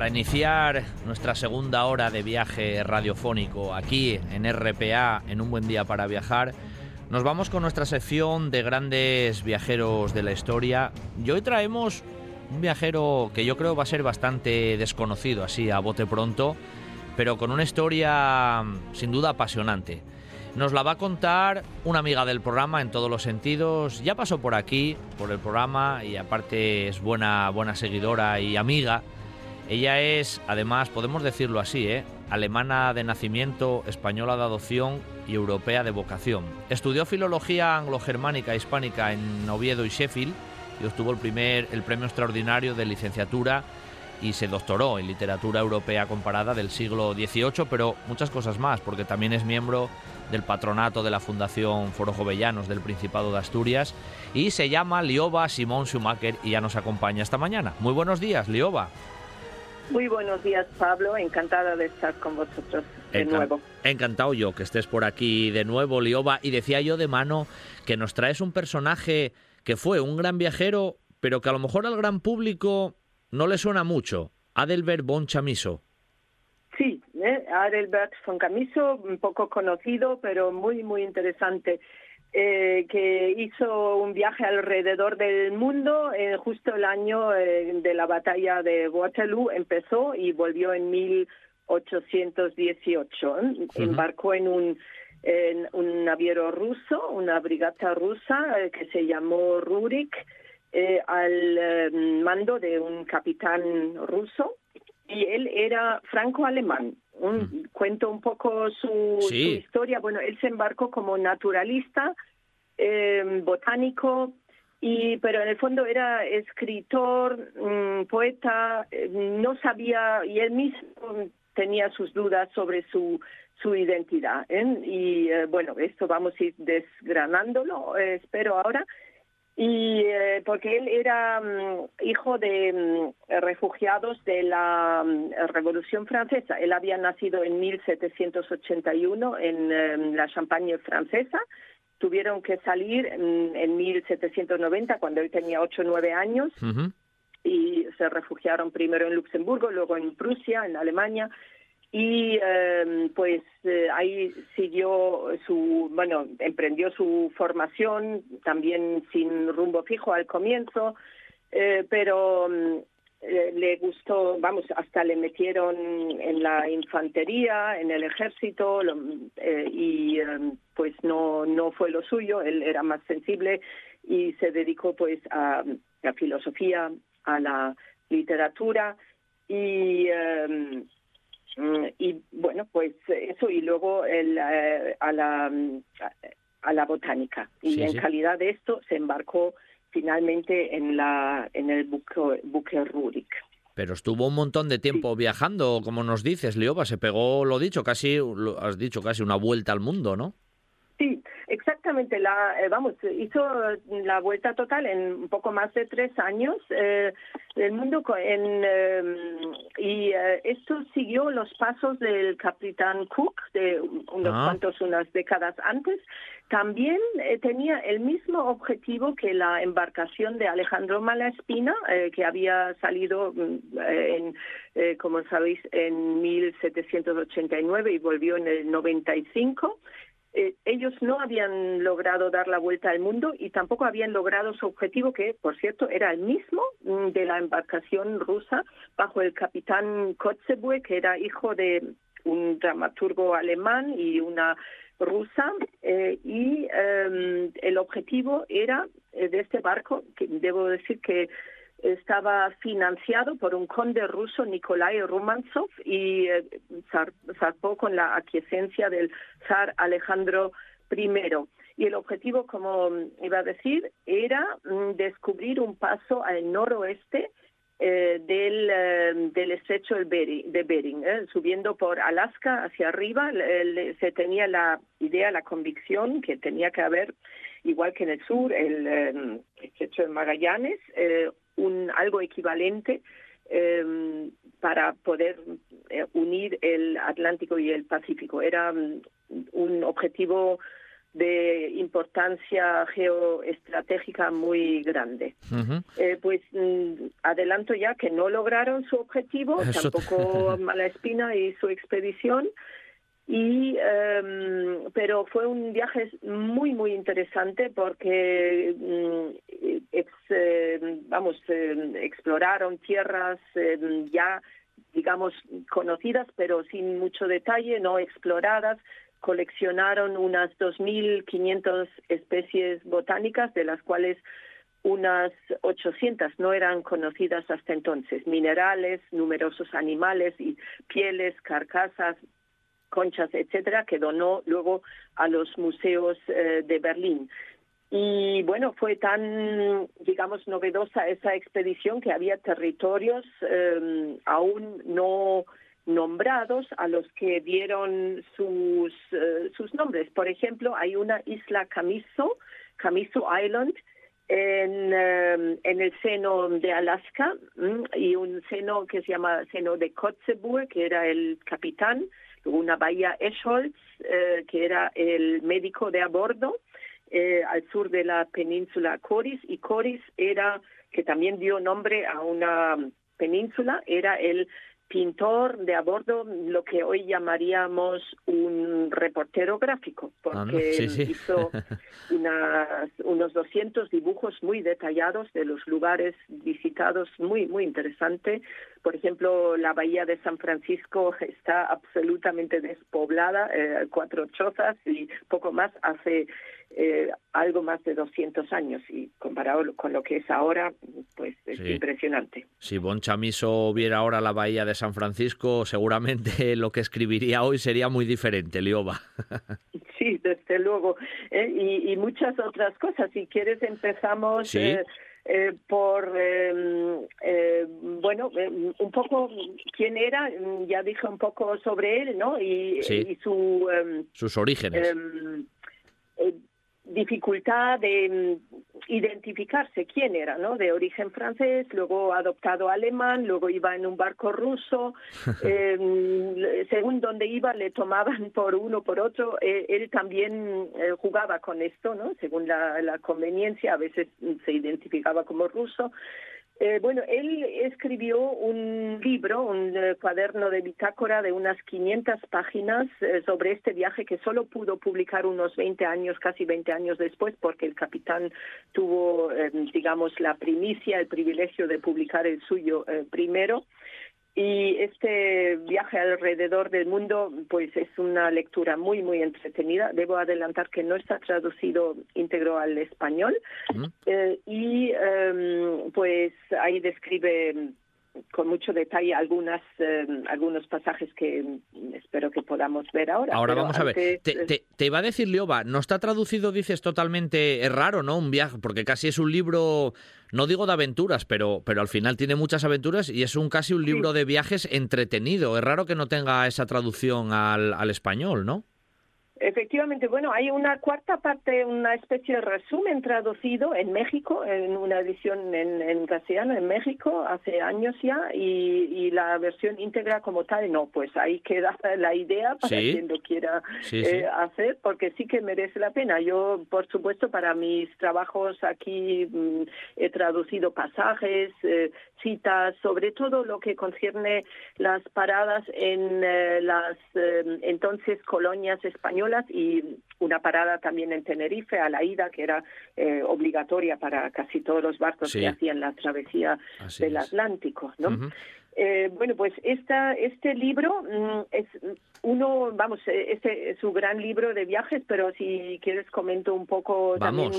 Para iniciar nuestra segunda hora de viaje radiofónico aquí en RPA, en un buen día para viajar, nos vamos con nuestra sección de grandes viajeros de la historia. Y hoy traemos un viajero que yo creo va a ser bastante desconocido, así a bote pronto, pero con una historia sin duda apasionante. Nos la va a contar una amiga del programa en todos los sentidos. Ya pasó por aquí, por el programa, y aparte es buena, buena seguidora y amiga ella es, además, podemos decirlo así, ¿eh? alemana de nacimiento, española de adopción y europea de vocación. Estudió filología anglo-germánica e hispánica en Oviedo y Sheffield y obtuvo el, primer, el premio extraordinario de licenciatura y se doctoró en literatura europea comparada del siglo XVIII, pero muchas cosas más, porque también es miembro del patronato de la Fundación Foro Jovellanos del Principado de Asturias y se llama Lioba Simón Schumacher y ya nos acompaña esta mañana. Muy buenos días, Lioba.
Muy buenos días, Pablo. Encantada de estar con vosotros de nuevo.
Encantado yo que estés por aquí de nuevo, Lioba. Y decía yo de mano que nos traes un personaje que fue un gran viajero, pero que a lo mejor al gran público no le suena mucho. Adelbert von Chamiso.
Sí, ¿eh? Adelbert von Chamiso, un poco conocido, pero muy, muy interesante. Eh, que hizo un viaje alrededor del mundo eh, justo el año eh, de la batalla de Waterloo empezó y volvió en 1818 embarcó en un en un navío ruso una brigata rusa que se llamó Rurik al mando de un capitán ruso. Y él era franco-alemán. Un, Cuento un poco su, historia. Bueno, él se embarcó como naturalista, eh, botánico, y pero en el fondo era escritor, mm, poeta, eh, no sabía, y él mismo tenía sus dudas sobre su su identidad. ¿eh? Y bueno, esto vamos a ir desgranándolo, espero ahora y eh, porque él era mm, hijo de mm, refugiados de la mm, Revolución Francesa. Él había nacido en 1781 en la Champagne francesa. Tuvieron que salir en 1790 cuando él tenía 8 o 9 años y se refugiaron primero en Luxemburgo, luego en Prusia, en Alemania y em, pues eh, ahí siguió su, bueno, emprendió su formación también sin rumbo fijo al comienzo, eh, pero eh, le gustó, vamos, hasta le metieron en la infantería, en el ejército, eh, y em, pues no, no fue lo suyo, él era más sensible y se dedicó pues a la filosofía, a la literatura y, em, y bueno, pues eso y luego el, eh, a, la, a la botánica. Y en calidad de esto se embarcó finalmente en, la, en el buque, buque Rurik.
Pero estuvo un montón de tiempo viajando, como nos dices, Lioba, se pegó, lo dicho, casi, lo has dicho, casi una vuelta al mundo, ¿no?
Sí, exactamente. La, eh, vamos, hizo la vuelta total en un poco más de tres años eh, del mundo en, em, y eh, esto siguió los pasos del capitán Cook de unos ah. cuantos, unas décadas antes. También tenía el mismo objetivo que la embarcación de Alejandro Malaspina, que había salido, mm, en, como sabéis, en 1789 y volvió en el 95. Eh, ellos no habían logrado dar la vuelta al mundo y tampoco habían logrado su objetivo, que por cierto era el mismo mm, de la embarcación rusa bajo el capitán Kotzebue, que era hijo de un dramaturgo alemán y una rusa eh, y em, el objetivo era eh, de este barco que debo decir que estaba financiado por un conde ruso, Nikolai Romanzov, y eh, zarpó con la aquiescencia del zar Alejandro I. Y el objetivo, como iba a decir, era mm, descubrir un paso al noroeste eh, del, eh, del estrecho de Bering, subiendo por Alaska hacia arriba. se tenía la idea, la convicción que tenía que haber, igual que en el sur, el estrecho de Magallanes, un algo equivalente em, para poder eh, unir el Atlántico y el Pacífico. Era mm, un objetivo de importancia geoestratégica muy grande. Eh, pues mm, adelanto ya que no lograron su objetivo, tampoco *laughs* Malaspina y su expedición, y em, pero fue un viaje muy muy interesante porque mm, em, vamos em, exploraron tierras ya digamos conocidas pero sin mucho detalle no exploradas. Coleccionaron unas 2.500 especies botánicas de las cuales unas 800 no eran conocidas hasta entonces, minerales, numerosos animales y pieles, carcasas, conchas, etcétera, que donó luego a los museos eh, de Berlín. Y bueno, fue tan, digamos, novedosa esa expedición que había territorios em, aún no nombrados a los que dieron sus, eh, sus nombres. Por ejemplo, hay una isla Camiso, Camiso Island, en, em, en el seno de Alaska mm, y un seno que se llama seno de Kotzebue, que era el capitán una bahía Eschholz, eh, que era el médico de a bordo, eh, al sur de la península Coris, y Coris era, que también dio nombre a una península, era el pintor de a bordo, lo que hoy llamaríamos un reportero gráfico, ah, porque hizo *laughs* unos 200 dibujos muy detallados de los lugares visitados, muy, muy interesante. Por ejemplo, la bahía de San Francisco está absolutamente despoblada, eh, cuatro chozas y poco más hace eh, algo más de 200 años y comparado con lo que es ahora, pues es impresionante.
Si Bon Chamiso viera ahora la bahía de San Francisco, seguramente *laughs* lo que escribiría hoy sería muy diferente, Lioba. *laughs*
sí, desde luego. Eh, y, muchas otras cosas. Si quieres empezamos... Eh, eh, por, em, bueno, em, un poco quién era, ya dije un poco sobre él, ¿no? Y, y su... Em,
Sus orígenes
dificultad de mm, identificarse quién era, ¿no? De origen francés, luego adoptado alemán, luego iba en un barco ruso, *laughs* eh, según donde iba le tomaban *laughs* por uno por otro. Eh, él también eh, jugaba con esto, ¿no? Según la, la conveniencia, a veces se identificaba como ruso. Eh, bueno, él escribió un libro, un eh, cuaderno de bitácora de unas 500 páginas eh, sobre este viaje que solo pudo publicar unos 20 años, casi 20 años después, porque el capitán tuvo, digamos, la primicia, el privilegio de publicar el suyo primero. Y este viaje alrededor del mundo, pues es una lectura muy, muy entretenida. Debo adelantar que no está traducido íntegro al español. Eh, y em, pues ahí describe con mucho detalle algunas eh, algunos pasajes que espero que podamos ver ahora.
Ahora vamos a ver. Te, te, te, iba a decir, Lioba, no está traducido, dices, totalmente, es raro, ¿no? Un viaje, porque casi es un libro, no digo de aventuras, pero, pero al final tiene muchas aventuras y es un casi un libro de viajes entretenido. Es raro que no tenga esa traducción al, al español, ¿no?
Efectivamente, bueno, hay una cuarta parte, una especie de resumen traducido en México, en una edición en, en castellano en México hace años ya, y, la versión íntegra como tal, no, pues ahí queda *laughs* la idea para quien lo quiera eh, hacer, porque sí que merece la pena. Yo, por supuesto, para mis trabajos aquí mm, he traducido pasajes, eh, citas, sobre todo lo que concierne las paradas en eh, las entonces colonias españolas y una parada también en Tenerife a la ida, que era eh, obligatoria para casi todos los barcos que hacían la travesía del Atlántico, ¿no? Eh, bueno, pues esta, este libro mm, es uno, vamos, eh, este es su gran libro de viajes, pero si quieres comento un poco también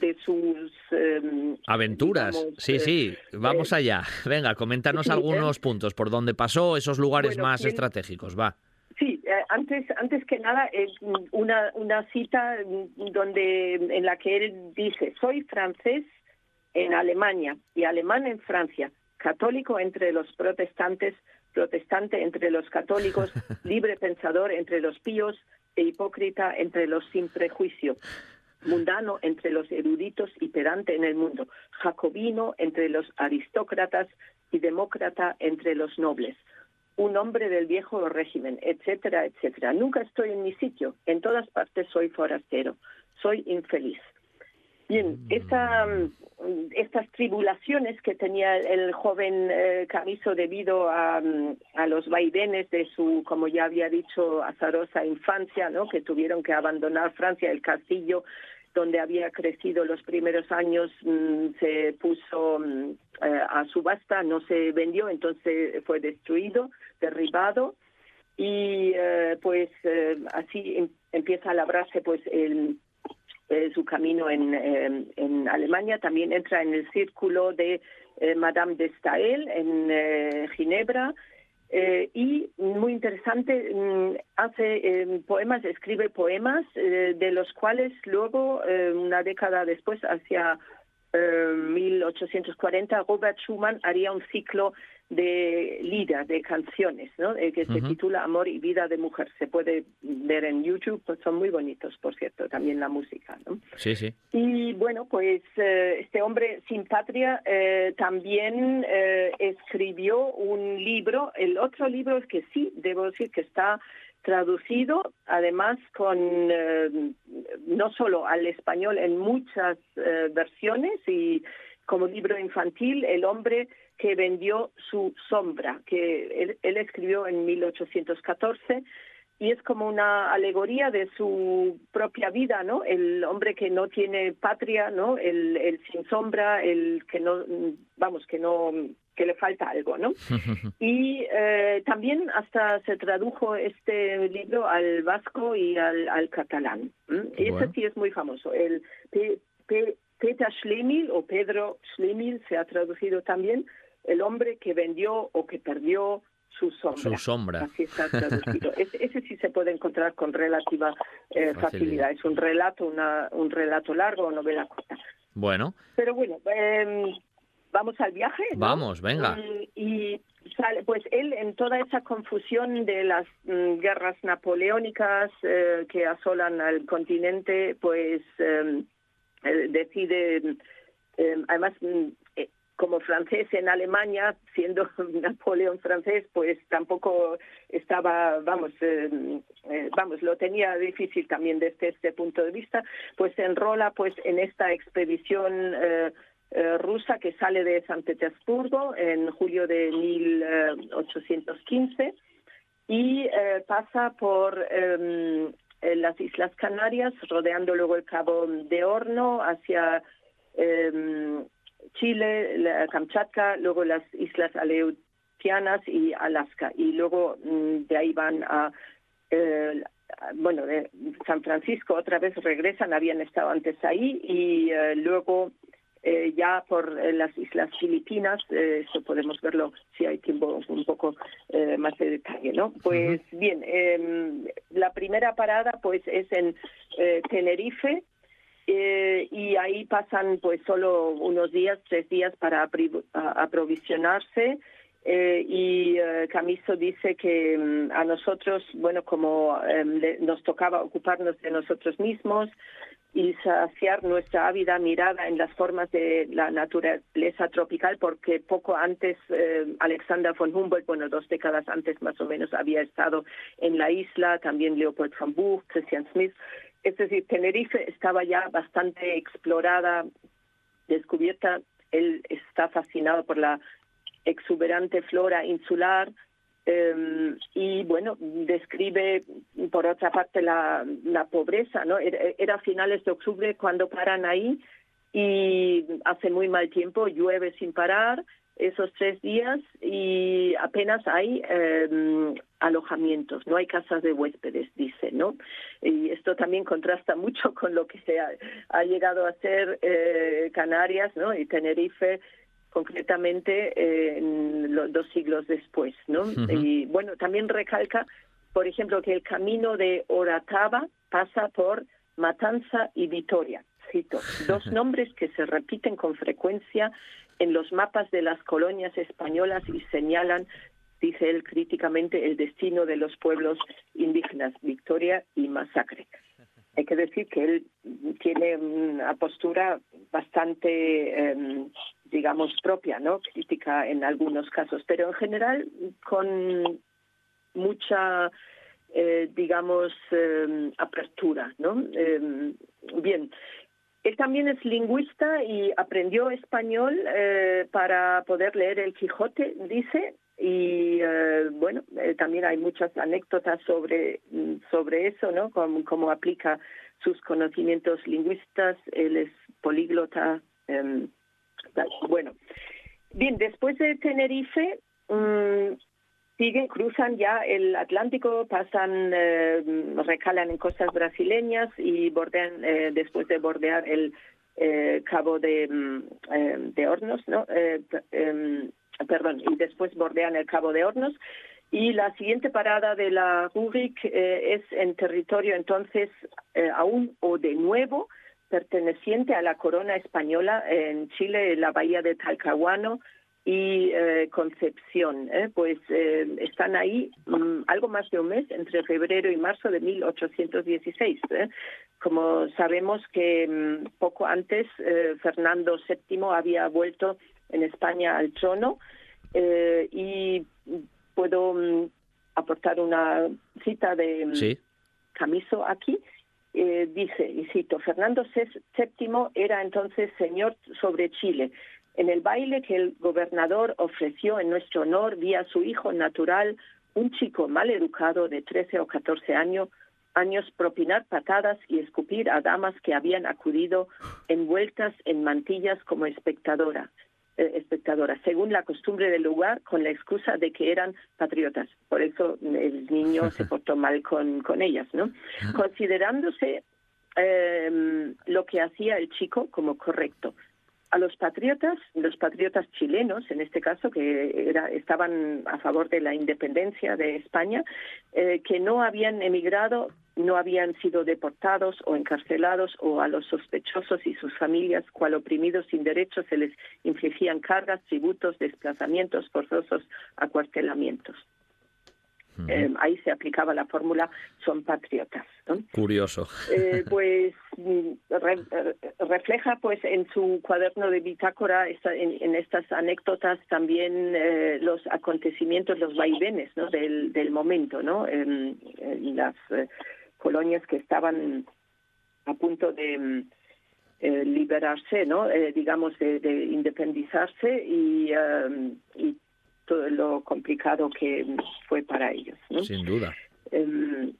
de sus
em, aventuras. sí, sí, vamos allá. Venga, coméntanos *laughs* algunos puntos por donde pasó, esos lugares más estratégicos, va.
Antes, antes que nada, es una, una cita donde, en la que él dice, soy francés en Alemania y alemán en Francia, católico entre los protestantes, protestante entre los católicos, *laughs* libre pensador entre los píos e hipócrita entre los sin prejuicio, mundano entre los eruditos y pedante en el mundo, jacobino entre los aristócratas y demócrata entre los nobles un hombre del viejo régimen, etcétera, etcétera. Nunca estoy en mi sitio, en todas partes soy forastero, soy infeliz. Bien, mm. esta, estas tribulaciones que tenía el joven eh, Camiso debido a, a, los vaivenes de su, como ya había dicho, azarosa infancia, ¿no? que tuvieron que abandonar Francia, el castillo donde había crecido los primeros años, mm, se puso mm, eh, a subasta, no se vendió, entonces fue destruido, derribado y eh, pues eh, así em, empieza a labrarse pues el, su camino en, en, Alemania, también entra en el círculo de Madame de Stael en Ginebra, eh, y muy interesante, mm, hace eh, poemas, escribe poemas, eh, de los cuales luego, una década después, hacia 1840, Robert Schumann haría un ciclo de lira, de canciones, ¿no? Eh, que se titula Amor y vida de mujer. Se puede ver en YouTube, pues son muy bonitos, por cierto, también la música, ¿no?
Sí, sí.
Y bueno, pues eh, este hombre sin patria eh, también escribió un libro. El otro libro es que sí, debo decir que está traducido, además con no solo al español en muchas versiones y como libro infantil, El hombre que vendió su sombra, que él, escribió en 1814 y es como una alegoría de su propia vida, ¿no? El hombre que no tiene patria, ¿no? El, el sin sombra, el que no, vamos, que no, que le falta algo, ¿no? *laughs* Y eh, también hasta se tradujo este libro al vasco y al, al catalán. Y ese sí es muy famoso. El Peter Schlemil o Pedro Schlemil se ha traducido también el hombre que vendió o que perdió su sombra.
Su sombra.
Así está traducido. *laughs* ese, sí se puede encontrar con relativa eh, facilidad. Es un relato, una, un relato largo o novela corta.
Bueno.
Pero bueno, em, vamos al viaje.
Vamos, venga.
Y, sale, pues él en toda esa confusión de las mm, guerras napoleónicas eh, que asolan al continente, pues em, eh, decide, em, además mm, como francés en Alemania, siendo *laughs* Napoleón francés, pues tampoco estaba, vamos, eh, eh, vamos, lo tenía difícil también desde este punto de vista, pues se enrola pues en esta expedición eh, rusa que sale de San Petersburgo en julio de 1815 y pasa por em, las Islas Canarias, rodeando luego el Cabo de Horno hacia em, Chile, la Kamchatka, luego las Islas Aleutianas y Alaska. Y luego mm, de ahí van a, eh, bueno, de San Francisco otra vez regresan, habían estado antes ahí y eh, luego eh, ya por las Islas Filipinas, eso podemos verlo si hay tiempo un poco más de detalle, ¿no? Pues bien, em, la primera parada pues es en Tenerife, eh, y ahí pasan pues solo unos días, tres días para aprovisionarse. Eh, y eh, Camiso dice que mm, a nosotros, bueno, como em, nos tocaba ocuparnos de nosotros mismos y saciar nuestra ávida mirada en las formas de la naturaleza tropical, porque poco antes Alexander von Humboldt, bueno, dos décadas antes más o menos, había estado en la isla, también Leopold von Buch, Christian Smith, es decir, Tenerife estaba ya bastante explorada, descubierta. Él está fascinado por la exuberante flora insular em, y, bueno, describe, por otra parte, la, pobreza, ¿no? Era, a finales de octubre cuando paran ahí y hace muy mal tiempo, llueve sin parar, esos tres días y apenas hay eh, alojamientos, no hay casas de huéspedes, dice, ¿no? Y esto también contrasta mucho con lo que se ha, llegado a hacer eh, Canarias, ¿no? Y Tenerife concretamente eh, los dos siglos después, ¿no? Y bueno, también recalca, por ejemplo, que el camino de Oratava pasa por Matanza y Vitoria, cito, dos nombres que se repiten con frecuencia en los mapas de las colonias españolas y señalan, dice él críticamente, el destino de los pueblos indígenas, Victoria y Masacre. Hay que decir que él tiene una postura bastante, em, digamos, propia, ¿no? Crítica en algunos casos, pero en general con mucha, eh, digamos, em, apertura, ¿no? Em, bien, él también es lingüista y aprendió español eh, para poder leer el Quijote, dice, y eh, bueno, también hay muchas anécdotas sobre, mm, sobre eso, ¿no? Cómo, aplica sus conocimientos lingüistas, él es políglota. Em, bueno, bien, después de Tenerife, mm, siguen, cruzan ya el Atlántico, pasan, eh, recalan en costas brasileñas y bordean, eh, después de bordear el eh, Cabo de, mm, de Hornos, ¿no? Em, perdón, y después bordean el Cabo de Hornos. Y la siguiente parada de la Rurik es en territorio entonces aún o de nuevo perteneciente a la corona española en Chile, la bahía de Talcahuano, y eh, Concepción, ¿eh? pues eh, están ahí mm, algo más de un mes, entre febrero y marzo de 1816. Como sabemos que mm, poco antes Fernando VII había vuelto en España al trono y puedo mm, aportar una cita de Camiso aquí. Dice, y cito, Fernando VII era entonces señor sobre Chile en el baile que el gobernador ofreció en nuestro honor, vi a su hijo natural, un chico mal educado de 13 o 14 años, propinar patadas y escupir a damas que habían acudido envueltas en mantillas como espectadora, eh, espectadoras, según la costumbre del lugar, con la excusa de que eran patriotas. Por eso el niño se *laughs* portó mal con, con ellas, ¿no? Considerándose eh, lo que hacía el chico como correcto a los patriotas, los patriotas chilenos, en este caso, que era, estaban a favor de la independencia de España, eh, que no habían emigrado, no habían sido deportados o encarcelados, o a los sospechosos y sus familias, cual oprimidos sin derechos, se les infligían cargas, tributos, desplazamientos forzosos, acuartelamientos. Eh, ahí se aplicaba la fórmula son patriotas.
Curioso.
Eh, *laughs* pues mm, refleja pues en su cuaderno de bitácora en, estas anécdotas también eh, los acontecimientos, los vaivenes ¿no? del, del momento, ¿no? en las colonias que estaban a punto de liberarse, ¿no? digamos, de, independizarse y, y todo lo complicado que fue para ellos.
Sin duda.
Em,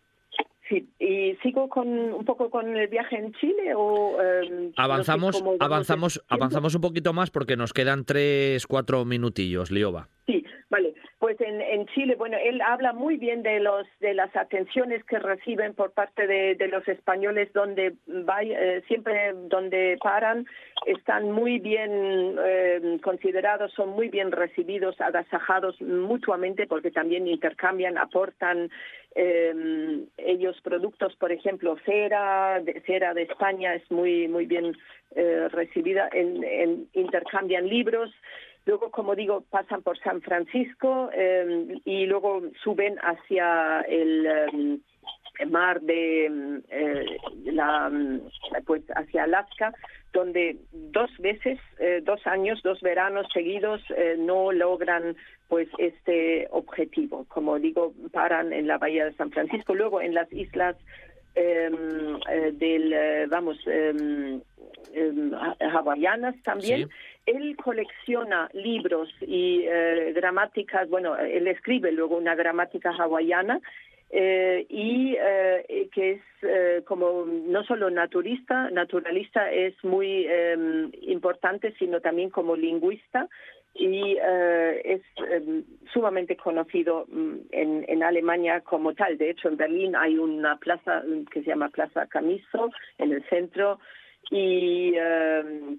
sí, y sigo con un poco con el viaje en Chile o
em, avanzamos, avanzamos, avanzamos un poquito más porque nos quedan tres, cuatro minutillos, Lioba.
Sí, vale. Pues en, en, Chile, bueno, él habla muy bien de los de las atenciones que reciben por parte de, los españoles donde va, eh, siempre donde paran están muy bien eh, considerados, son muy bien recibidos, agasajados mutuamente porque también intercambian, aportan eh, ellos productos, por ejemplo, cera, de, cera de España es muy muy bien eh, recibida, en, intercambian libros. Luego, como digo, pasan por San Francisco eh, y luego suben hacia el eh, mar de eh, la, pues hacia Alaska, donde dos veces, dos años, dos veranos seguidos no logran pues este objetivo. Como digo, paran en la bahía de San Francisco, luego en las islas em, del, vamos, em, em, hawaianas también él colecciona libros y eh, gramáticas, bueno, él escribe luego una gramática hawaiana eh, y eh, que es como no solo naturista, naturalista es muy em, importante, sino también como lingüista y es em, sumamente conocido mm, en, en, Alemania como tal. De hecho, en Berlín hay una plaza que se llama Plaza Camiso en el centro y em,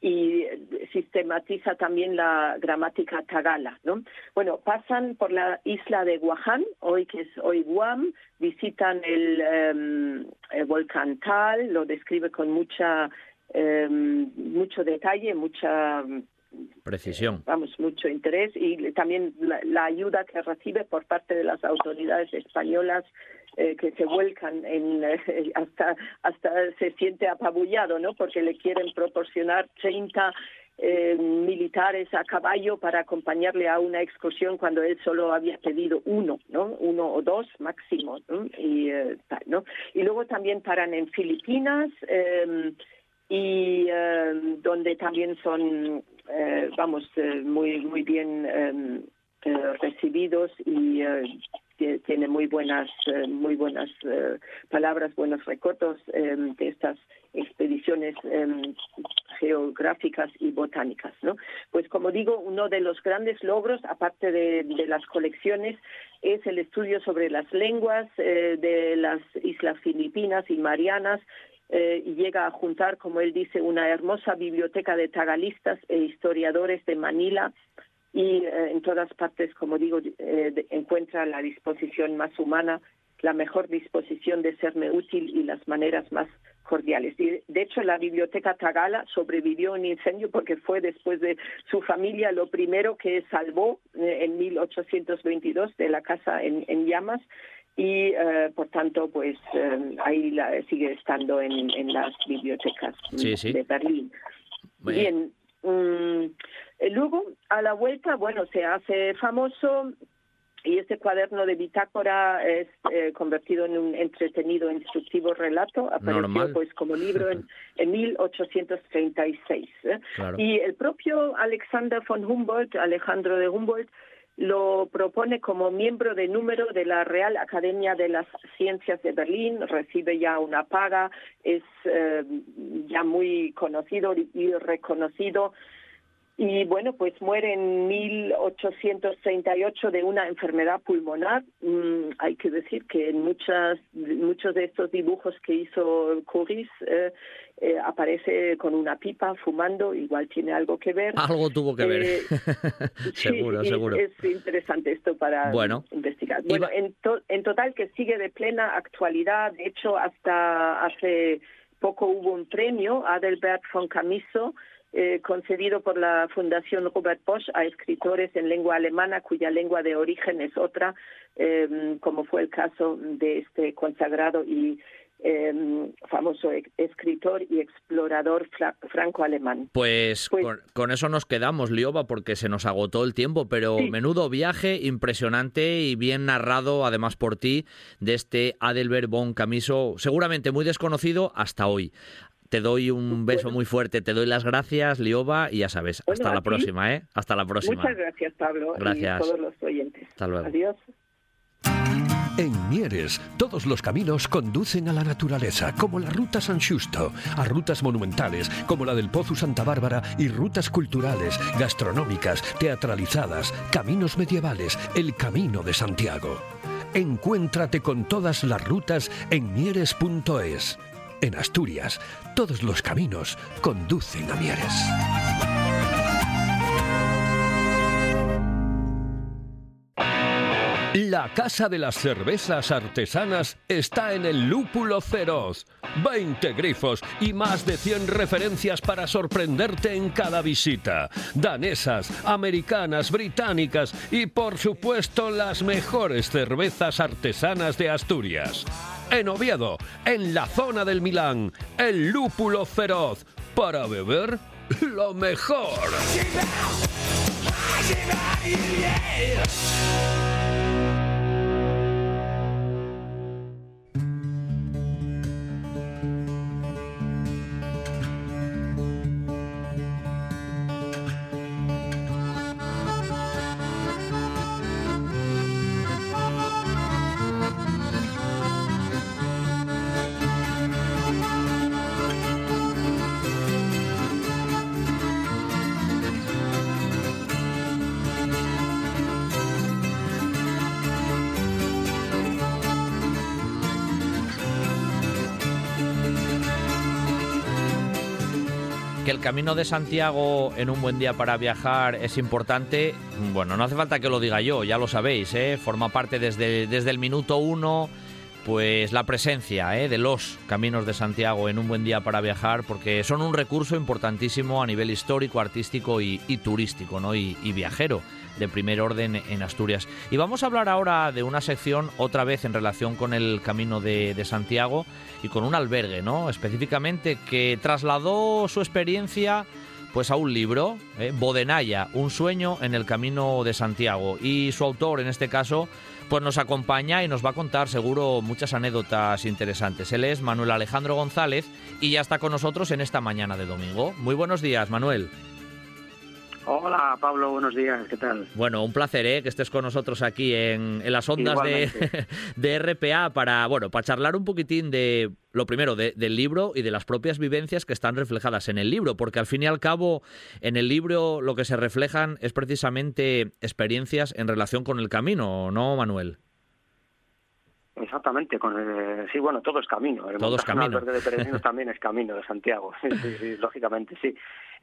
y sistematiza también la gramática tagala, ¿no? Bueno, pasan por la isla de Guaján, hoy que es hoy Guam, visitan el, em, volcán Tal, lo describe con mucha em, mucho detalle, mucha
precisión.
Vamos, mucho interés y también la, ayuda que recibe por parte de las autoridades españolas eh, que se vuelcan en eh, *laughs* hasta hasta se siente apabullado, ¿no? Porque le quieren proporcionar 30 eh, militares a caballo para acompañarle a una excursión cuando él solo había pedido uno, ¿no? Uno o dos máximo. Y, ¿no? y luego también paran en Filipinas y donde también son eh, vamos, eh, muy, muy bien eh, recibidos y tiene muy buenas, muy buenas palabras, buenos recuerdos em, de estas expediciones geográficas y botánicas, ¿no? Pues como digo, uno de los grandes logros, aparte de las colecciones, es el estudio sobre las lenguas de las islas Filipinas y Marianas eh, llega a juntar, como él dice, una hermosa biblioteca de tagalistas e historiadores de Manila y eh, en todas partes, como digo, eh, encuentra la disposición más humana, la mejor disposición de serme útil y las maneras más cordiales. Y, de hecho, la biblioteca Tagala sobrevivió un incendio porque fue después de su familia lo primero que salvó en 1822 de la casa en llamas y eh, por tanto pues eh, ahí la, sigue estando en, en las bibliotecas de Berlín. Bien, mm, luego a la vuelta, bueno, se hace famoso y este cuaderno de bitácora es eh, convertido en un entretenido, instructivo relato, apareció pues como libro en, *laughs* en 1836. Y el propio Alexander von Humboldt, Alejandro de Humboldt, lo propone como miembro de número de la Real Academia de las Ciencias de Berlín, recibe ya una paga, es eh, ya muy conocido y reconocido y bueno, pues muere en 1838 de una enfermedad pulmonar. Mm, hay que decir que en muchas, muchos de estos dibujos que hizo Curis eh, eh, aparece con una pipa fumando, igual tiene algo que ver.
Algo tuvo que ver. Eh, *laughs* seguro, seguro.
Es interesante esto para investigar. Bueno, en, en total que sigue de plena actualidad. De hecho, hasta hace poco hubo un premio, Adelbert von Camiso, eh, concedido por la Fundación Robert Bosch a escritores en lengua alemana cuya lengua de origen es otra, eh, como fue el caso de este consagrado y eh, famoso escritor y explorador franco-alemán.
Pues, pues con, eso nos quedamos, Lioba, porque se nos agotó el tiempo, pero menudo viaje impresionante y bien narrado, además por ti, de este Adelbert von Camiso, seguramente muy desconocido hasta hoy. Te doy un beso muy fuerte, te doy las gracias, Lioba, y ya sabes, hasta la próxima, ¿eh? Hasta la próxima.
Muchas gracias, Pablo, gracias. y todos los oyentes.
Hasta luego.
Adiós.
En Mieres, todos los caminos conducen a la naturaleza, como la Ruta San Justo, a rutas monumentales, como la del Pozo Santa Bárbara, y rutas culturales, gastronómicas, teatralizadas, caminos medievales, el Camino de Santiago. Encuéntrate con todas las rutas en mieres.es. En Asturias, todos los caminos conducen a Mieres. La Casa de las Cervezas Artesanas está en el Lúpulo Feroz. 20 grifos y más de 100 referencias para sorprenderte en cada visita. Danesas, americanas, británicas y por supuesto las mejores cervezas artesanas de Asturias. En Oviedo, en la zona del Milán, el Lúpulo Feroz. Para beber lo mejor.
Camino de Santiago en un buen día para viajar es importante, bueno, no hace falta que lo diga yo, ya lo sabéis, ¿eh? forma parte desde, desde el minuto uno pues la presencia ¿eh? de los caminos de Santiago en un buen día para viajar, porque son un recurso importantísimo a nivel histórico, artístico y, turístico, ¿no? y viajero de primer orden en Asturias. Y vamos a hablar ahora de una sección otra vez en relación con el Camino de, Santiago y con un albergue, ¿no? Específicamente que trasladó su experiencia pues a un libro, ¿eh? Bodenaya, un sueño en el Camino de Santiago. Y su autor, en este caso, pues nos acompaña y nos va a contar seguro muchas anécdotas interesantes. Él es Manuel Alejandro González y ya está con nosotros en esta mañana de domingo. Muy buenos días, Manuel.
Hola Pablo, buenos días, ¿qué tal?
Bueno, un placer ¿eh? que estés con nosotros aquí en, las ondas de, *laughs* de, RPA para, bueno, para charlar un poquitín de lo primero del libro y de las propias vivencias que están reflejadas en el libro, porque al fin y al cabo en el libro lo que se reflejan es precisamente experiencias en relación con el camino, ¿no, Manuel?
Exactamente, con sí, bueno, todo es camino. El
todo es camino.
de *laughs* también es camino de Santiago, *laughs* sí, lógicamente, sí.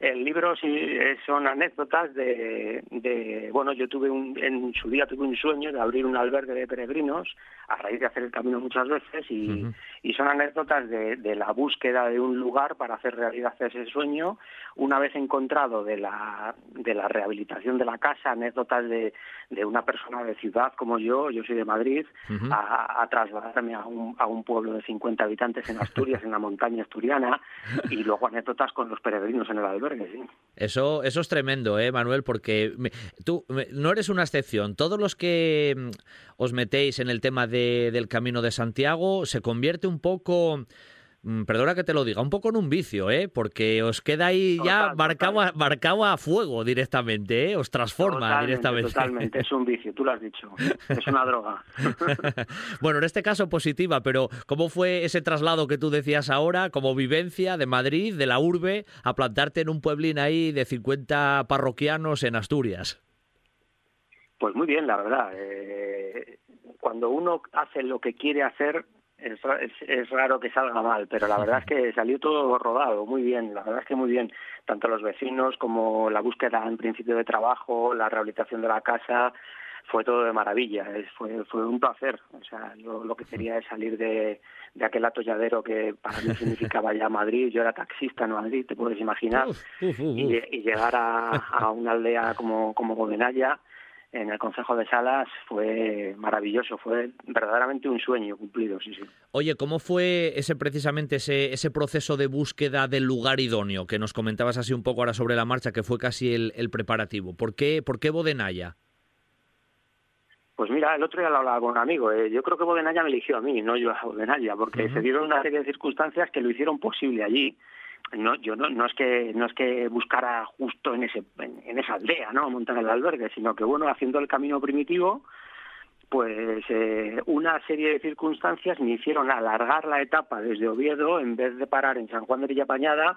El libro sí eh, son anécdotas de, de, bueno, yo tuve un, en su día tuve un sueño de abrir un albergue de peregrinos a raíz de hacer el camino muchas veces y, y son anécdotas de, de, la búsqueda de un lugar para hacer realidad ese sueño. Una vez encontrado de la, de la rehabilitación de la casa, anécdotas de, de una persona de ciudad como yo, yo soy de Madrid, a, a, trasladarme a un, a un pueblo de 50 habitantes en Asturias, en la montaña asturiana, y luego anécdotas con los peregrinos en el albergue
eso, eso es tremendo, ¿eh, Manuel? Porque tú no eres una excepción. Todos los que mm, os metéis en el tema de, del Camino de Santiago se convierte un poco Mm, perdona que te lo diga, un poco en un vicio, ¿eh? Porque os queda ahí ya marcado, a, marcado a fuego directamente, ¿eh? Os transforma directamente.
Totalmente, es un vicio, tú lo has dicho. Es una droga. *laughs*
bueno, en este caso positiva, pero ¿cómo fue ese traslado que tú decías ahora, como vivencia de Madrid, de la urbe, a plantarte en un pueblín ahí de 50 parroquianos en Asturias?
Pues muy bien, la verdad. Eh, cuando uno hace lo que quiere hacer, es, raro que salga mal, pero la verdad es que *laughs* salió todo rodado, muy bien, la verdad es que muy bien, tanto los vecinos como la búsqueda en principio de trabajo, la rehabilitación de la casa, fue todo de maravilla, fue, fue un placer, o sea, yo lo que quería es salir de, de aquel atolladero que para mí significaba ya Madrid, yo era taxista en Madrid, te puedes imaginar, y, llegar a, a, una aldea como, como Godenaya, en el Consejo de Salas fue maravilloso, fue verdaderamente un sueño cumplido, sí, sí.
Oye, ¿cómo fue ese precisamente ese, ese proceso de búsqueda del lugar idóneo que nos comentabas así un poco ahora sobre la marcha, que fue casi el, preparativo? ¿Por qué, por qué Bodenaya?
Pues mira, el otro día lo hablaba con un amigo. Eh, yo creo que Bodenaya me eligió a mí, no yo a Bodenaya, porque se dieron una serie de circunstancias que lo hicieron posible allí. No, yo no, no es que no es que buscara justo en ese en, esa aldea, no, montar el albergue, sino que bueno, haciendo el camino primitivo, pues eh, una serie de circunstancias me hicieron alargar la etapa desde Oviedo en vez de parar en San Juan de Villapañada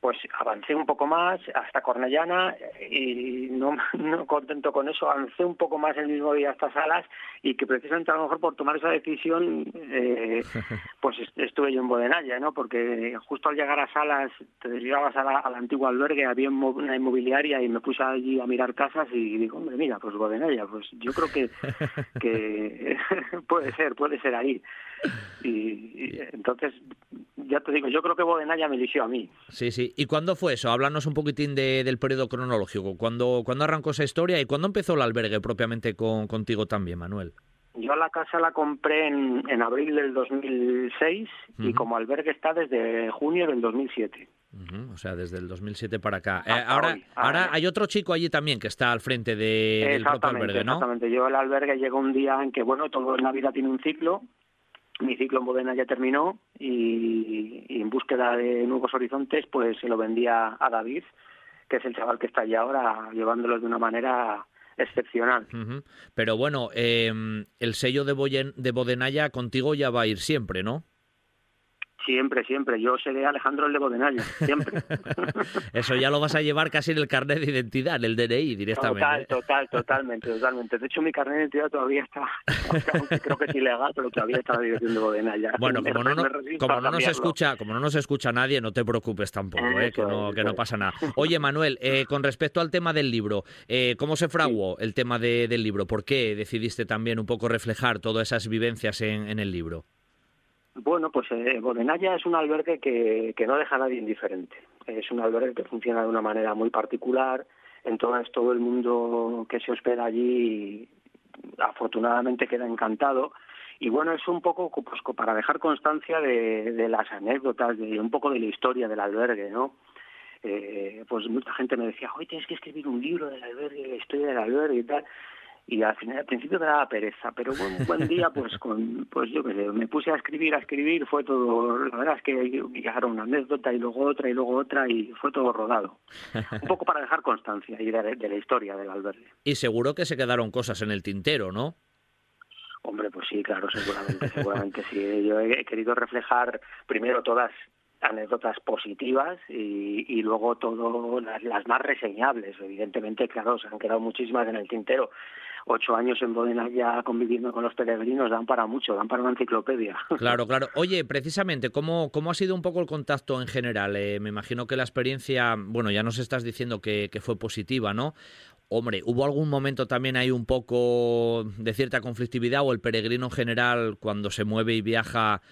pues avancé un poco más hasta Cornellana y no, *laughs* no contento con eso, avancé un poco más el mismo día hasta Salas y que precisamente a lo mejor por tomar esa decisión eh, *laughs* pues estuve yo en Bodenaya, ¿no? Porque justo al llegar a Salas te llegabas a la, al antiguo albergue, había una inmobiliaria y me puse allí a mirar casas y digo, hombre, mira, pues Bodenaya, pues yo creo que, *laughs* que puede ser, puede ser ahí. Y, entonces, ya te digo, yo creo que Bodenaya me eligió a mí.
Sí, sí. ¿Y cuándo fue eso? Háblanos un poquitín del periodo cronológico. ¿Cuándo, ¿Cuándo arrancó esa historia y cuándo empezó el albergue propiamente con, contigo también, Manuel?
Yo la casa la compré en, en abril del 2006 y como albergue está desde junio del 2007.
O sea, desde el 2007 para acá. Eh, ahora, ahora hay otro chico allí también que está al frente de, del propio albergue, ¿no?
Exactamente. Yo el albergue llegó un día en que, bueno, todo en la vida tiene un ciclo mi ciclo en Bodena ya terminó y, en búsqueda de nuevos horizontes pues se lo vendía a David, que es el chaval que está allí ahora llevándolo de una manera excepcional.
Pero bueno, em, el sello de, de Bodenaya contigo ya va a ir siempre, ¿no?
Siempre, siempre. Yo seré Alejandro el de Bodenaya, siempre. *laughs*
Eso ya lo vas a llevar casi en el carnet de identidad, en el DNI directamente.
Total, ¿eh? total, totalmente, totalmente. De hecho, mi carnet de identidad todavía está, creo que es ilegal, pero todavía está la dirección de Bodenaya.
Bueno, como no, como no nos escucha, como no nos escucha nadie, no te preocupes tampoco, ¿eh? que, no, que no pasa nada. Oye, Manuel, eh, con respecto al tema del libro, eh, ¿cómo se fraguó el tema de, del libro? ¿Por qué decidiste también un poco reflejar todas esas vivencias en, en el libro?
Bueno, pues eh, Bodenaya es un albergue que, que no deja a nadie indiferente. Es un albergue que funciona de una manera muy particular. Entonces todo el mundo que se hospeda allí afortunadamente queda encantado. Y bueno, es un poco pues, para dejar constancia de, las anécdotas, de un poco de la historia del albergue, ¿no? Eh, pues mucha gente me decía, hoy tienes que escribir un libro del albergue, la historia del albergue y tal y al final al principio me daba pereza pero un *laughs* buen día pues con pues yo qué sé me puse a escribir a escribir fue todo la verdad es que llegaron una anécdota y luego otra y luego otra y fue todo rodado un poco para dejar constancia y de, de la historia del albergue
y seguro que se quedaron cosas en el tintero no
Hombre, pues sí, claro, seguramente, seguramente sí. Yo he querido reflejar primero todas anécdotas positivas y, y luego todo las, las, más reseñables. Evidentemente, claro, se han quedado muchísimas en el tintero ocho años en Bodena ya conviviendo con los peregrinos dan para mucho, dan para una enciclopedia. *laughs*
Claro, claro. Oye, precisamente, ¿cómo, cómo ha sido un poco el contacto en general? Eh, me imagino que la experiencia, bueno, ya nos estás diciendo que, que fue positiva, ¿no? Hombre, ¿hubo algún momento también ahí un poco de cierta conflictividad o el peregrino en general, cuando se mueve y viaja,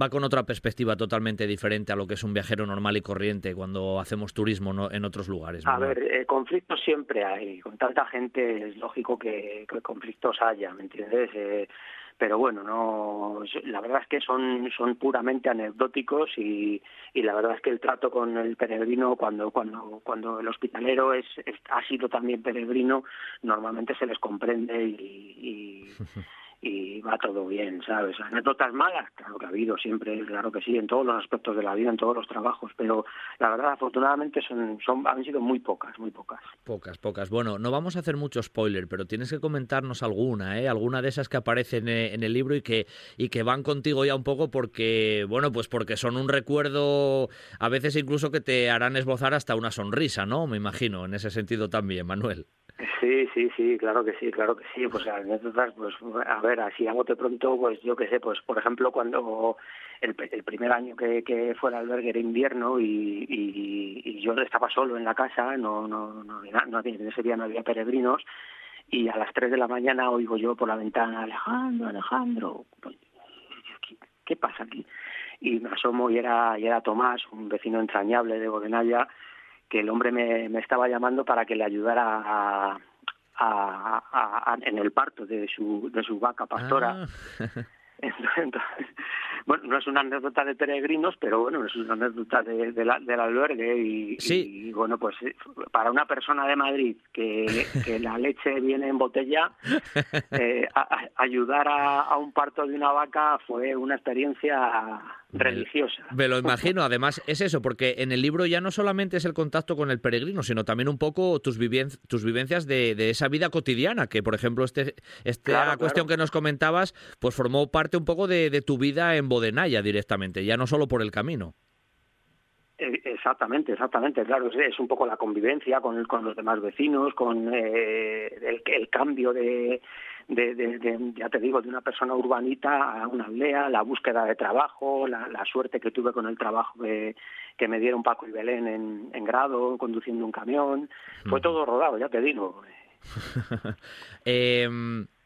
va con otra perspectiva totalmente diferente a lo que es un viajero normal y corriente cuando hacemos turismo en otros lugares.
A ver, eh, conflictos siempre hay. Con tanta gente es lógico que, conflictos haya, ¿me entiendes? Eh, pero bueno, no, la verdad es que son, son puramente anecdóticos y, y la verdad es que el trato con el peregrino cuando, cuando, cuando el hospitalero es, ha sido también peregrino, normalmente se les comprende y, y *laughs* y va todo bien, ¿sabes? Anécdotas malas, claro que ha habido siempre, claro que sí, en todos los aspectos de la vida, en todos los trabajos, pero la verdad, afortunadamente, son, son han sido muy pocas, muy pocas.
Pocas, pocas. Bueno, no vamos a hacer mucho spoiler, pero tienes que comentarnos alguna, ¿eh? Alguna de esas que aparecen eh, en el libro y que, y que van contigo ya un poco porque, bueno, pues porque son un recuerdo, a veces incluso que te harán esbozar hasta una sonrisa, ¿no? Me imagino, en ese sentido también, Manuel.
Sí, sí, sí, claro que sí, claro que sí. Pues anécdotas, pues a ver, así a bote pronto, pues yo qué sé, pues por ejemplo cuando el, el primer año que, que fue albergue era invierno y, yo estaba solo en la casa, no, no, no, no, en ese día no había peregrinos y a las 3 de la mañana oigo yo por la ventana, Alejandro, Alejandro, pues, ¿qué, pasa aquí? Y me asomo y era, y era Tomás, un vecino entrañable de Bodenaya, que el hombre me, me estaba llamando para que le ayudara a, a, a, en el parto de su, de su vaca pastora. Ah. *laughs* Entonces, bueno, no es una anécdota de peregrinos, pero bueno, es una anécdota de, del albergue y, bueno, pues eh, para una persona de Madrid que, la leche viene en botella, *laughs* eh, ayudar a, un parto de una vaca fue una experiencia religiosa.
Me lo imagino, además es eso, porque en el libro ya no solamente es el contacto con el peregrino, sino también un poco tus, tus vivencias de, esa vida cotidiana, que por ejemplo este, esta cuestión que nos comentabas, pues formó parte un poco de, tu vida en Bodenaya directamente, ya no solo por el camino.
E, exactamente, exactamente, claro, es un poco la convivencia con, con los demás vecinos, con eh, el cambio de, de, ya te digo, de una persona urbanita a una aldea, la búsqueda de trabajo, la, suerte que tuve con el trabajo que, que me dieron Paco y Belén en, en grado, conduciendo un camión. Fue todo rodado, ya te digo. *laughs*
eh,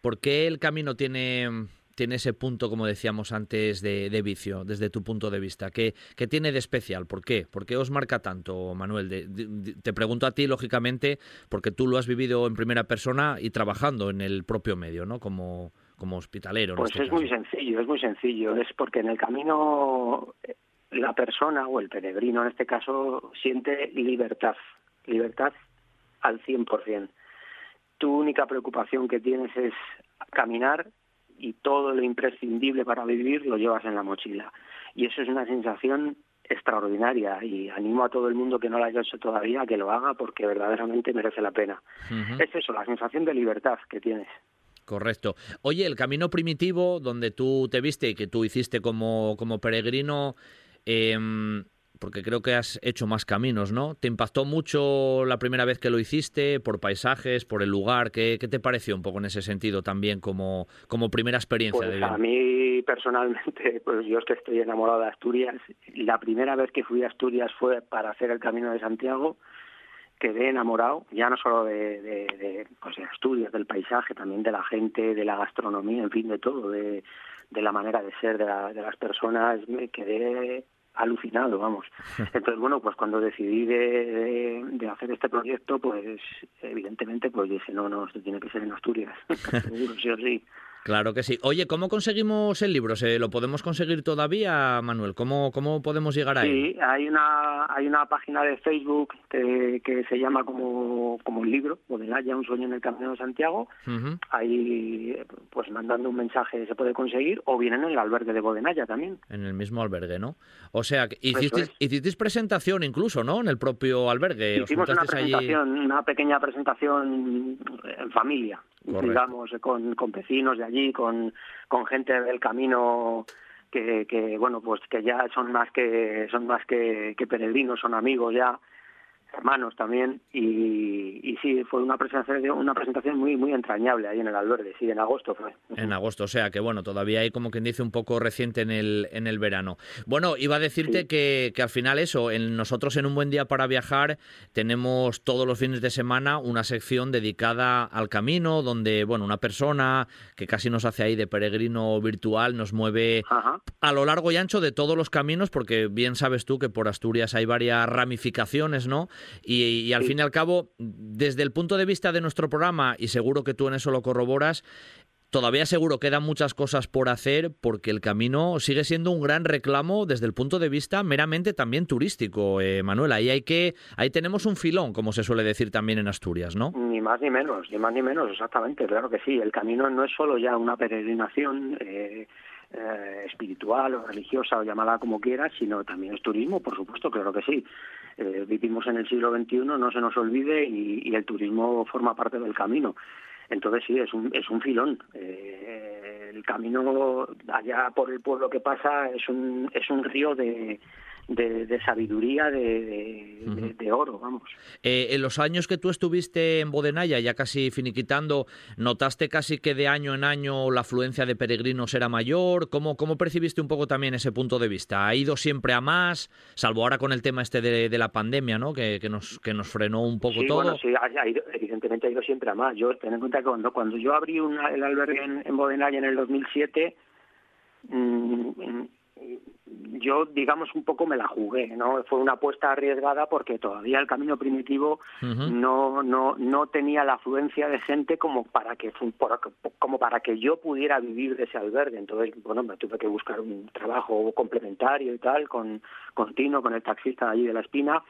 ¿Por qué el camino tiene tiene ese punto, como decíamos antes, de, vicio, desde tu punto de vista? ¿Qué, ¿Qué, tiene de especial? ¿Por qué? ¿Por qué os marca tanto, Manuel? te pregunto a ti, lógicamente, porque tú lo has vivido en primera persona y trabajando en el propio medio, ¿no? Como, como hospitalero.
Pues
este
es muy sencillo, es muy sencillo. Es porque en el camino eh, la persona o el peregrino, en este caso, siente libertad, libertad al 100%. Tu única preocupación que tienes es caminar y todo lo imprescindible para vivir lo llevas en la mochila. Y eso es una sensación extraordinaria y animo a todo el mundo que no lo haya hecho todavía a que lo haga porque verdaderamente merece la pena. Es eso, la sensación de libertad que tienes.
Correcto. Oye, el camino primitivo donde tú te viste y que tú hiciste como, como peregrino, eh, porque creo que has hecho más caminos, ¿no? ¿Te impactó mucho la primera vez que lo hiciste por paisajes, por el lugar? ¿Qué, te pareció un poco en ese sentido también como, como primera experiencia?
Pues a mí personalmente, *laughs* pues yo es que estoy enamorado de Asturias. La primera vez que fui a Asturias fue para hacer el Camino de Santiago. Quedé enamorado, ya no solo de, de, pues de Asturias, del paisaje, también de la gente, de la gastronomía, en fin, de todo, de, de la manera de ser de, de las personas. Me quedé alucinado, vamos. *laughs* Entonces, bueno, pues cuando decidí de, de, hacer este proyecto, pues evidentemente, pues dije, no, no, esto tiene que ser en Asturias, *laughs* *laughs* seguro, sí o sí.
Claro que sí. Oye, ¿cómo conseguimos el libro? ¿Se lo podemos conseguir todavía, Manuel? ¿Cómo, cómo podemos llegar ahí?
Sí, hay una, hay una página de Facebook que, que se llama como, como el libro, Modelaya, un sueño en el Camino de Santiago. Ahí, pues mandando un mensaje se puede conseguir, o bien en el albergue de Bodenaya también.
En el mismo albergue, ¿no? O sea, hicisteis, hicisteis presentación incluso, ¿no? En el propio albergue.
Hicimos una presentación, una pequeña presentación en familia digamos, con, con vecinos de allí, con, con gente del camino que, bueno, pues que ya son más que, son más que, que peregrinos, son amigos ya, hermanos también y, y sí fue una presentación una presentación muy muy entrañable ahí en el albergue sí en agosto fue.
En agosto o sea que bueno todavía hay como quien dice un poco reciente en el en el verano. Bueno iba a decirte que, que al final eso en nosotros en un buen día para viajar tenemos todos los fines de semana una sección dedicada al camino donde bueno una persona que casi nos hace ahí de peregrino virtual nos mueve a lo largo y ancho de todos los caminos porque bien sabes tú que por Asturias hay varias ramificaciones no y, al fin y al cabo, desde el punto de vista de nuestro programa, y seguro que tú en eso lo corroboras, todavía seguro quedan muchas cosas por hacer porque el camino sigue siendo un gran reclamo desde el punto de vista meramente también turístico, eh, Manuel. Ahí hay que, ahí tenemos un filón, como se suele decir también en Asturias, ¿no?
Ni más ni menos, ni más ni menos, exactamente, claro que sí. El camino no es solo ya una peregrinación. Eh, eh, espiritual o religiosa o llamada como quieras, sino también es turismo, por supuesto, claro que sí. Eh, vivimos en el siglo XXI, no se nos olvide, y, el turismo forma parte del camino. Entonces sí, es un, es un filón. Eh, el camino allá por el pueblo que pasa es un, es un río de, de, sabiduría de, de, oro, vamos.
Eh, en los años que tú estuviste en Bodenaya, ya casi finiquitando, ¿notaste casi que de año en año la afluencia de peregrinos era mayor? ¿Cómo, cómo percibiste un poco también ese punto de vista? ¿Ha ido siempre a más? Salvo ahora con el tema este de, la pandemia, ¿no? Que, que, nos, que nos frenó un poco todo.
Bueno, sí, ha, ido, evidentemente ha ido siempre a más. Yo, ten en cuenta que cuando, cuando yo abrí el albergue en, en Bodenaya en el 2007, mmm, yo, digamos, un poco me la jugué, ¿no? Fue una apuesta arriesgada porque todavía el camino primitivo no, no, no tenía la afluencia de gente como para que como para que yo pudiera vivir de ese albergue. Entonces, bueno, me tuve que buscar un trabajo complementario y tal, con, con Tino, con el taxista allí de la Espina,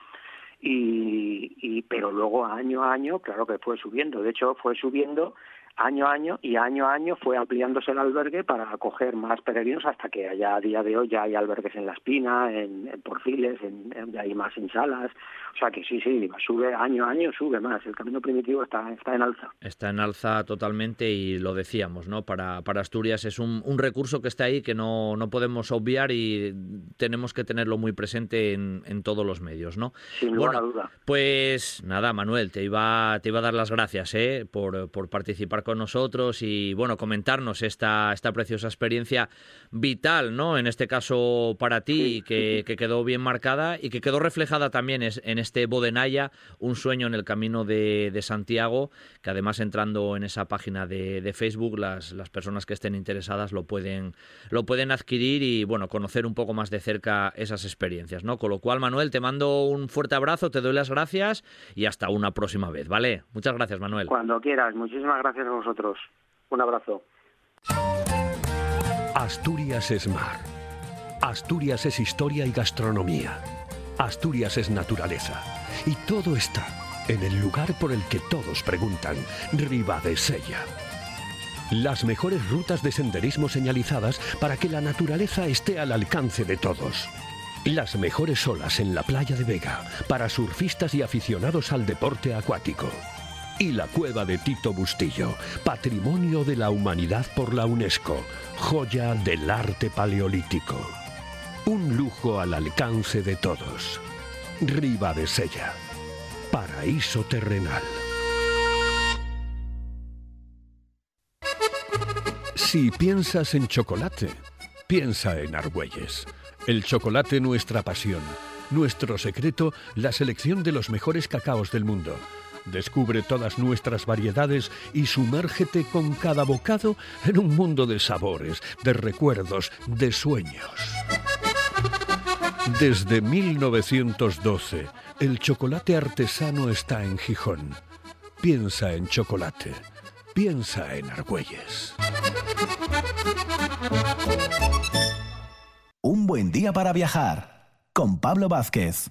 y, y pero luego año a año, claro que fue subiendo. De hecho, fue subiendo año a año y año a año fue ampliándose el albergue para acoger más peregrinos hasta que allá a día de hoy ya hay albergues en La Espina, en, Porfiles, en, en, hay más en Salas. O sea que sí, sí, sube año a año, sube más. El camino primitivo está, está en alza.
Está en alza totalmente y lo decíamos, ¿no? Para, para Asturias es un, un recurso que está ahí que no, no podemos obviar y tenemos que tenerlo muy presente en, en todos los medios, ¿no?
Sin lugar duda.
Pues nada, Manuel, te iba, te iba a dar las gracias ¿eh? por, por participar con nosotros y bueno, comentarnos esta, esta preciosa experiencia vital, ¿no? En este caso para ti, que, que, quedó bien marcada y que quedó reflejada también en este Bodenaya, un sueño en el camino de, de Santiago, que además entrando en esa página de, de, Facebook, las, las personas que estén interesadas lo pueden, lo pueden adquirir y bueno, conocer un poco más de cerca esas experiencias, ¿no? Con lo cual, Manuel, te mando un fuerte abrazo, te doy las gracias y hasta una próxima vez, ¿vale? Muchas gracias, Manuel.
Cuando quieras, muchísimas gracias a vosotros. Un abrazo.
Asturias es mar. Asturias es historia y gastronomía. Asturias es naturaleza. Y todo está en el lugar por el que todos preguntan, Sella. Las mejores rutas de senderismo señalizadas para que la naturaleza esté al alcance de todos. Las mejores olas en la playa de Vega para surfistas y aficionados al deporte acuático y la cueva de Tito Bustillo, Patrimonio de la Humanidad por la UNESCO, joya del arte paleolítico. Un lujo al alcance de todos. Riva de Sella, paraíso terrenal. Si piensas en chocolate, piensa en Argüelles. El chocolate nuestra pasión. Nuestro secreto, la selección de los mejores cacaos del mundo Descubre todas nuestras variedades y sumérgete con cada bocado en un mundo de sabores, de recuerdos, de sueños. Desde 1912, el chocolate artesano está en Gijón. Piensa en chocolate. Piensa en Argüelles.
Un buen día para viajar con Pablo Vázquez.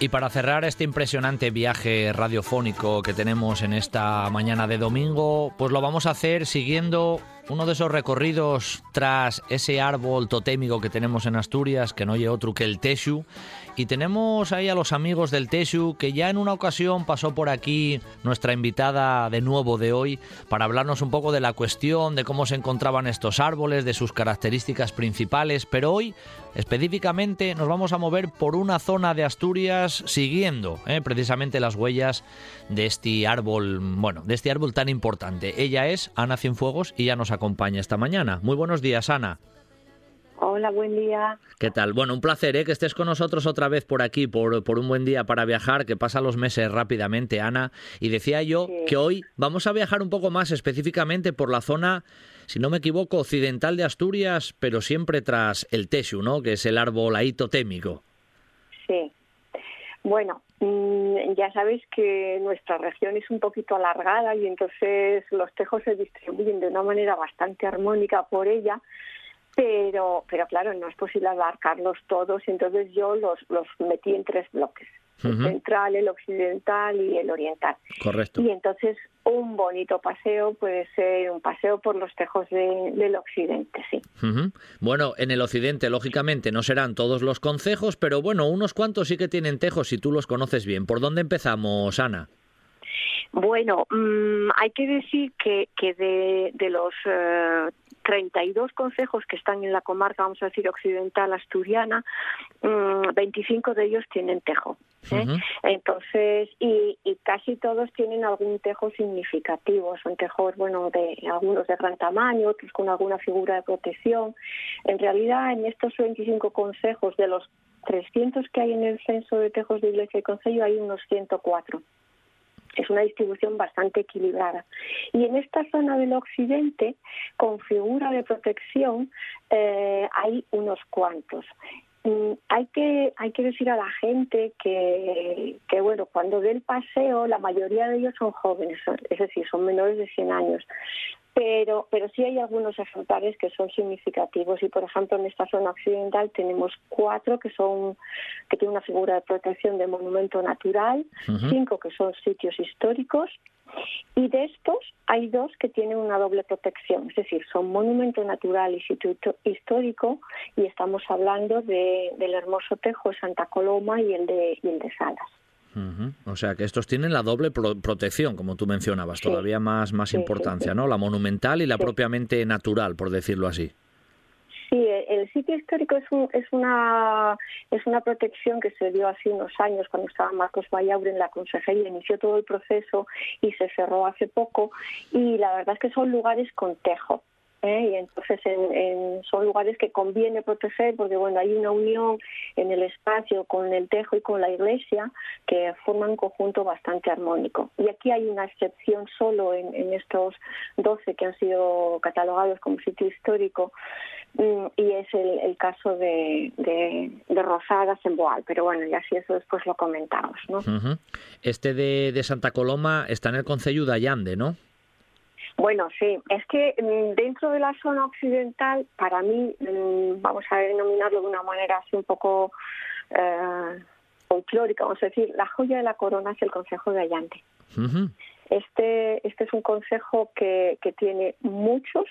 Y para cerrar este impresionante viaje radiofónico que tenemos en esta mañana de domingo, pues lo vamos a hacer siguiendo uno de esos recorridos tras ese árbol totémico que tenemos en Asturias, que no hay otro que el Teshu. Y tenemos ahí a los amigos del Teshu, que ya en una ocasión pasó por aquí nuestra invitada de nuevo de hoy, para hablarnos un poco de la cuestión, de cómo se encontraban estos árboles, de sus características principales. Pero hoy, específicamente, nos vamos a mover por una zona de Asturias siguiendo eh, precisamente las huellas de este árbol, bueno, de este árbol tan importante. Ella es Ana Cienfuegos y ya nos acompaña esta mañana. Muy buenos días, Ana.
Hola, buen día.
¿Qué tal? Bueno, un placer ¿eh? que estés con nosotros otra vez por aquí, por, por, un buen día para viajar, que pasa los meses rápidamente, Ana. Y decía yo que hoy vamos a viajar un poco más específicamente por la zona, si no me equivoco, occidental de Asturias, pero siempre tras el Teshu, ¿no? Que es el árbol ahí totémico.
Sí. Bueno, mm, ya sabéis que nuestra región es un poquito alargada y entonces los tejos se distribuyen de una manera bastante armónica por ella, pero, pero claro, no es posible abarcarlos todos, entonces yo los, los metí en tres bloques el central, el occidental y el oriental.
Correcto.
Y entonces un bonito paseo puede ser un paseo por los tejos del occidente, sí.
Bueno, en el occidente, lógicamente, no serán todos los concejos, pero bueno, unos cuantos sí que tienen tejos si tú los conoces bien. ¿Por dónde empezamos, Ana?
Bueno, mm, hay que decir que, que de, de los eh, 32 consejos que están en la comarca, vamos a decir, occidental asturiana, 25 mm, de ellos tienen tejo. ¿eh? Entonces, y, casi todos tienen algún tejo significativo. Son tejos, bueno, de algunos de gran tamaño, otros con alguna figura de protección. En realidad, en estos 25 consejos, de los 300 que hay en el censo de tejos de iglesia y concello, hay unos 104 es una distribución bastante equilibrada. Y en esta zona del occidente, con figura de protección, eh, hay unos cuantos. Hay que hay que decir a la gente que, que bueno cuando ve paseo la mayoría de ellos son jóvenes es decir son menores de 100 años pero pero sí hay algunos ejemplares que son significativos. Y por ejemplo en esta zona occidental tenemos cuatro que son que tienen una figura de protección de monumento natural cinco que son sitios históricos y de estos hay dos que tienen una doble protección, es decir, son monumento natural y sitio histórico y estamos hablando de, del hermoso Tejo de Santa Coloma y el de, y el de Salas.
O sea que estos tienen la doble protección, como tú mencionabas, todavía más, más importancia, ¿no? La monumental y la propiamente natural, por decirlo así.
Sí, el sitio histórico es, es, una, es una protección que se dio hace unos años cuando estaba Marcos Vallaure en la consejería, inició todo el proceso y se cerró hace poco y la verdad es que son lugares con tejo. ¿Eh? y entonces en, son lugares que conviene proteger porque bueno hay una unión en el espacio con el tejo y con la iglesia que forman un conjunto bastante armónico y aquí hay una excepción solo en, estos 12 que han sido catalogados como sitio histórico mm, y es el, caso de, de, Rosadas en Boal pero bueno y así eso después lo comentamos ¿no?
este de, de Santa Coloma está en el Concello de Allande ¿no?
Bueno, sí, es que mm, dentro de la zona occidental, para mí, mm, vamos a denominarlo de una manera así un poco eh, folclórica, vamos a decir, la joya de la corona es el Consejo de Allante. Este, este es un consejo que, que tiene muchos,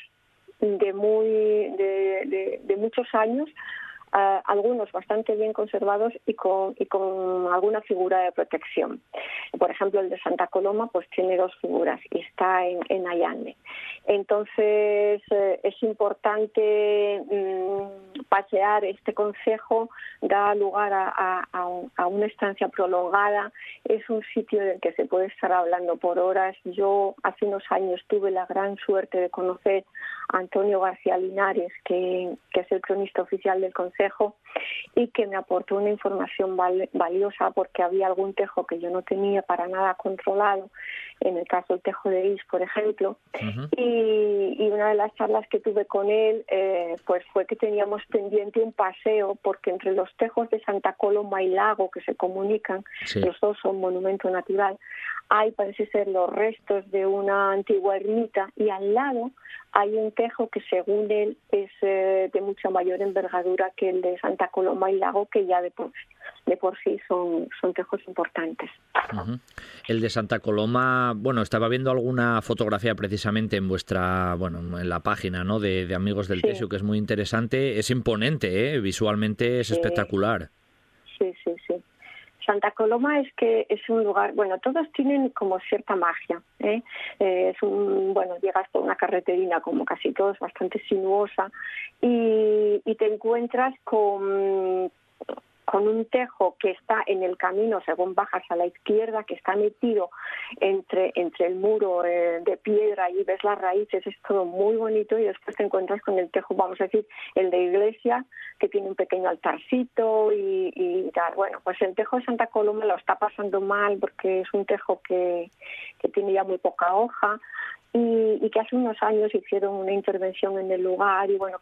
de muy, de, de muchos años, algunos bastante bien conservados y con, y con alguna figura de protección. Por ejemplo, el de Santa Coloma pues tiene dos figuras y está en, en. Entonces eh, es importante mm, pasear este consejo, da lugar a, a, una estancia prolongada, es un sitio del que se puede estar hablando por horas. Yo hace unos años tuve la gran suerte de conocer a Antonio García Linares, que, que es el cronista oficial del consejo y que me aportó una información valiosa porque había algún tejo que yo no tenía para nada controlado, en el caso del tejo de Is, por ejemplo. y, una de las charlas que tuve con él eh, pues fue que teníamos pendiente un paseo porque entre los tejos de Santa Coloma y Lago que se comunican, los dos son monumento natural, hay parece ser los restos de una antigua ermita y al lado hay un tejo que según él es eh, de mucha mayor envergadura que el de Santa Coloma y Lago, que ya de por, de por sí son, son tejos importantes.
El de Santa Coloma, bueno, estaba viendo alguna fotografía precisamente en vuestra, bueno, en la página, ¿no? De, Amigos del Tesio, que es muy interesante, es imponente, ¿eh? Visualmente es espectacular.
Sí, sí, sí. Santa Coloma es que es un lugar, bueno, todos tienen como cierta magia. ¿eh? eh es un, bueno, llegas por una carreterina como casi todos, bastante sinuosa, y, y te encuentras con con un tejo que está en el camino según bajas a la izquierda, que está metido entre, entre el muro eh, de piedra y ves las raíces, es todo muy bonito y después te encuentras con el tejo, vamos a decir, el de iglesia, que tiene un pequeño altarcito y, tal. Bueno, pues el tejo de Santa Coloma lo está pasando mal porque es un tejo que, que tiene ya muy poca hoja. Y, y, que hace unos años hicieron una intervención en el lugar y bueno,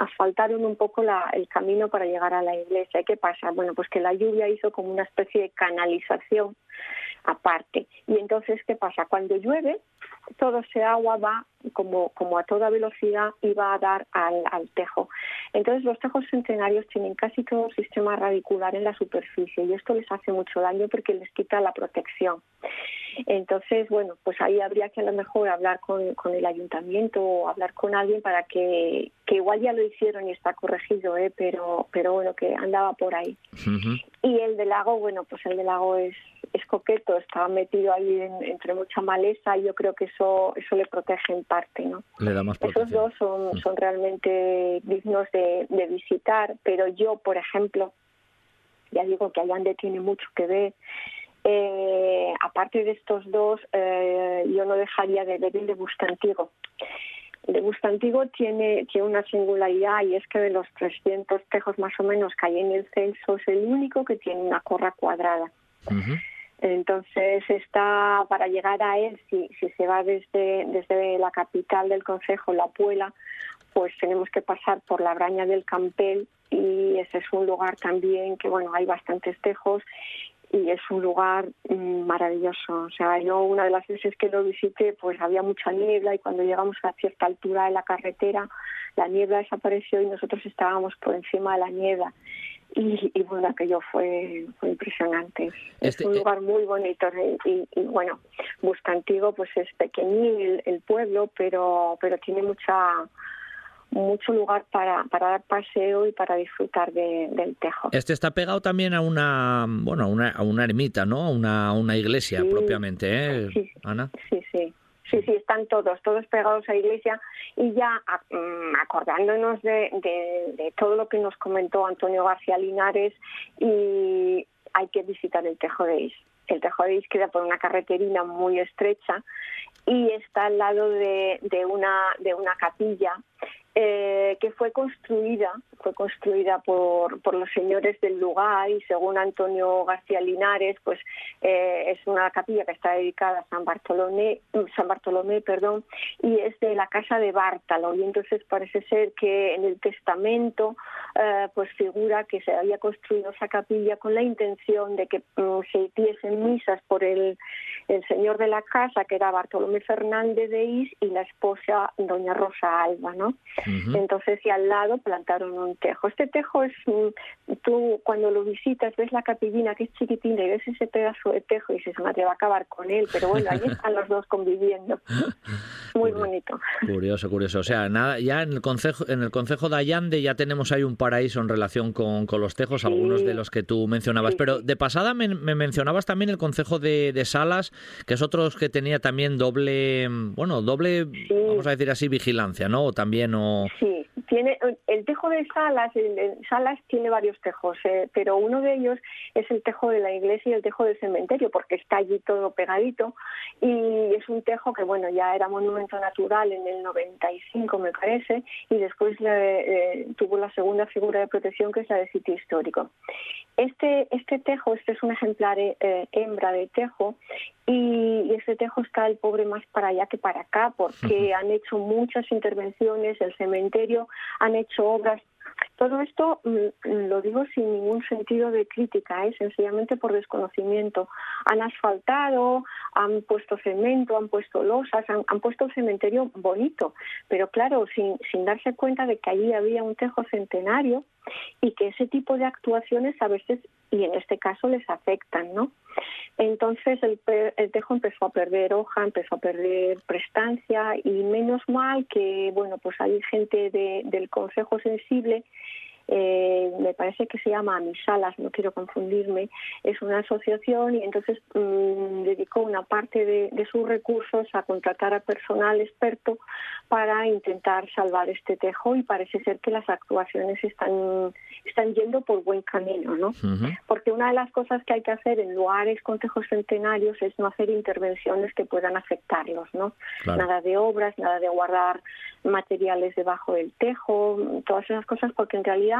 asfaltaron un poco el camino para llegar a la iglesia. ¿Y qué pasa? Bueno, pues que la lluvia hizo como una especie de canalización aparte. Y entonces, ¿qué pasa? Cuando llueve, todo ese agua va como, como a toda velocidad y va a dar al, al tejo. Entonces, los tejos centenarios tienen casi todo el sistema radicular en la superficie y esto les hace mucho daño porque les quita la protección. Entonces, bueno, pues ahí habría que a lo mejor hablar con, con el ayuntamiento o hablar con alguien para que, que igual ya lo hicieron y está corregido, ¿eh? pero, pero bueno, que andaba por ahí. Y el del lago, bueno, pues el del lago es, es coqueto, estaba metido ahí entre mucha maleza y yo creo que eso eso le protege en parte, ¿no?
Le da más
Esos dos son, son realmente dignos de, de visitar, pero yo, por ejemplo, ya digo que Allande tiene mucho que ver. Eh, aparte de estos dos, eh, yo no dejaría de ver el de Bustantigo. De Bustantigo tiene, tiene una singularidad y es que de los 300 tejos más o menos que hay en el censo es el único que tiene una corra cuadrada. Entonces está para llegar a él, si, si se va desde, desde la capital del concejo, La Puela, pues tenemos que pasar por la Braña del Campel y ese es un lugar también que bueno hay bastantes tejos y es un lugar mm, maravilloso. O sea, yo una de las veces que lo visité, pues había mucha niebla y cuando llegamos a cierta altura de la carretera, la niebla desapareció y nosotros estábamos por encima de la niebla. Y, y bueno, aquello fue, fue impresionante. es este, un eh, lugar muy bonito y, y, bueno, Buscantigo pues es pequeñín el pueblo, pero, pero tiene mucha mucho lugar para, para dar paseo y para disfrutar del tejo.
Este está pegado también a una, bueno, a una, a una ermita, ¿no? A una, una iglesia propiamente, ¿eh,
sí,
Ana?
Sí, sí. Sí, sí, están todos, todos pegados a iglesia y ya mm, acordándonos de, de, de todo lo que nos comentó Antonio García Linares y hay que visitar el Tejo de Is. El Tejo de Is queda por una carreterina muy estrecha y está al lado de, de, una, de una capilla eh, que fue construida, fue construida por, por los señores del lugar y según Antonio García Linares, pues eh, es una capilla que está dedicada a San Bartolomé, San Bartolomé, perdón, y es de la casa de Bártalo y entonces parece ser que en el testamento eh, pues figura que se había construido esa capilla con la intención de que mm, se hiciesen misas por el, el señor de la casa que era Bartolomé Fernández de Is y la esposa doña Rosa Alba, ¿no? Entonces, y al lado plantaron un tejo. Este tejo es, tú cuando lo visitas ves la capillina que es chiquitina y ves ese pedazo de tejo y dices, madre, va a acabar con él. Pero bueno, ahí están los dos conviviendo. *laughs* Muy bonito.
Curioso, curioso. O sea, nada, ya en el concejo, en el concejo de Allande ya tenemos ahí un paraíso en relación con, con los tejos, algunos de los que tú mencionabas. Pero de pasada me, mencionabas también el concejo de, de, Salas, que es otro que tenía también doble, bueno, doble, vamos a decir así, vigilancia, ¿no? También o
Sí, tiene el tejo de Salas, el, Salas tiene varios tejos, eh, pero uno de ellos es el tejo de la iglesia y el tejo del cementerio, porque está allí todo pegadito y es un tejo que bueno ya era monumento natural en el 95 me parece y después le, tuvo la segunda figura de protección que es la de sitio histórico. Este este tejo, este es un ejemplar eh, hembra de tejo y, este tejo está el pobre más para allá que para acá porque han hecho muchas intervenciones, el cementerio han hecho obras todo esto mm, lo digo sin ningún sentido de crítica, ¿eh? sencillamente por desconocimiento. Han asfaltado, han puesto cemento, han puesto losas, han, han puesto un cementerio bonito, pero claro, sin, sin darse cuenta de que allí había un tejo centenario y que ese tipo de actuaciones a veces, y en este caso, les afectan, ¿no? Entonces el, el, tejo empezó a perder hoja, empezó a perder prestancia y menos mal que, bueno, pues hay gente de, del Consejo Sensible eh, me parece que se llama Amisalas, no quiero confundirme, es una asociación y entonces mm, dedicó una parte de, sus recursos a contratar a personal experto para intentar salvar este tejo y parece ser que las actuaciones están, están yendo por buen camino, ¿no? Porque una de las cosas que hay que hacer en lugares con tejos centenarios es no hacer intervenciones que puedan afectarlos, ¿no? Nada de obras, nada de guardar materiales debajo del tejo, todas esas cosas, porque en realidad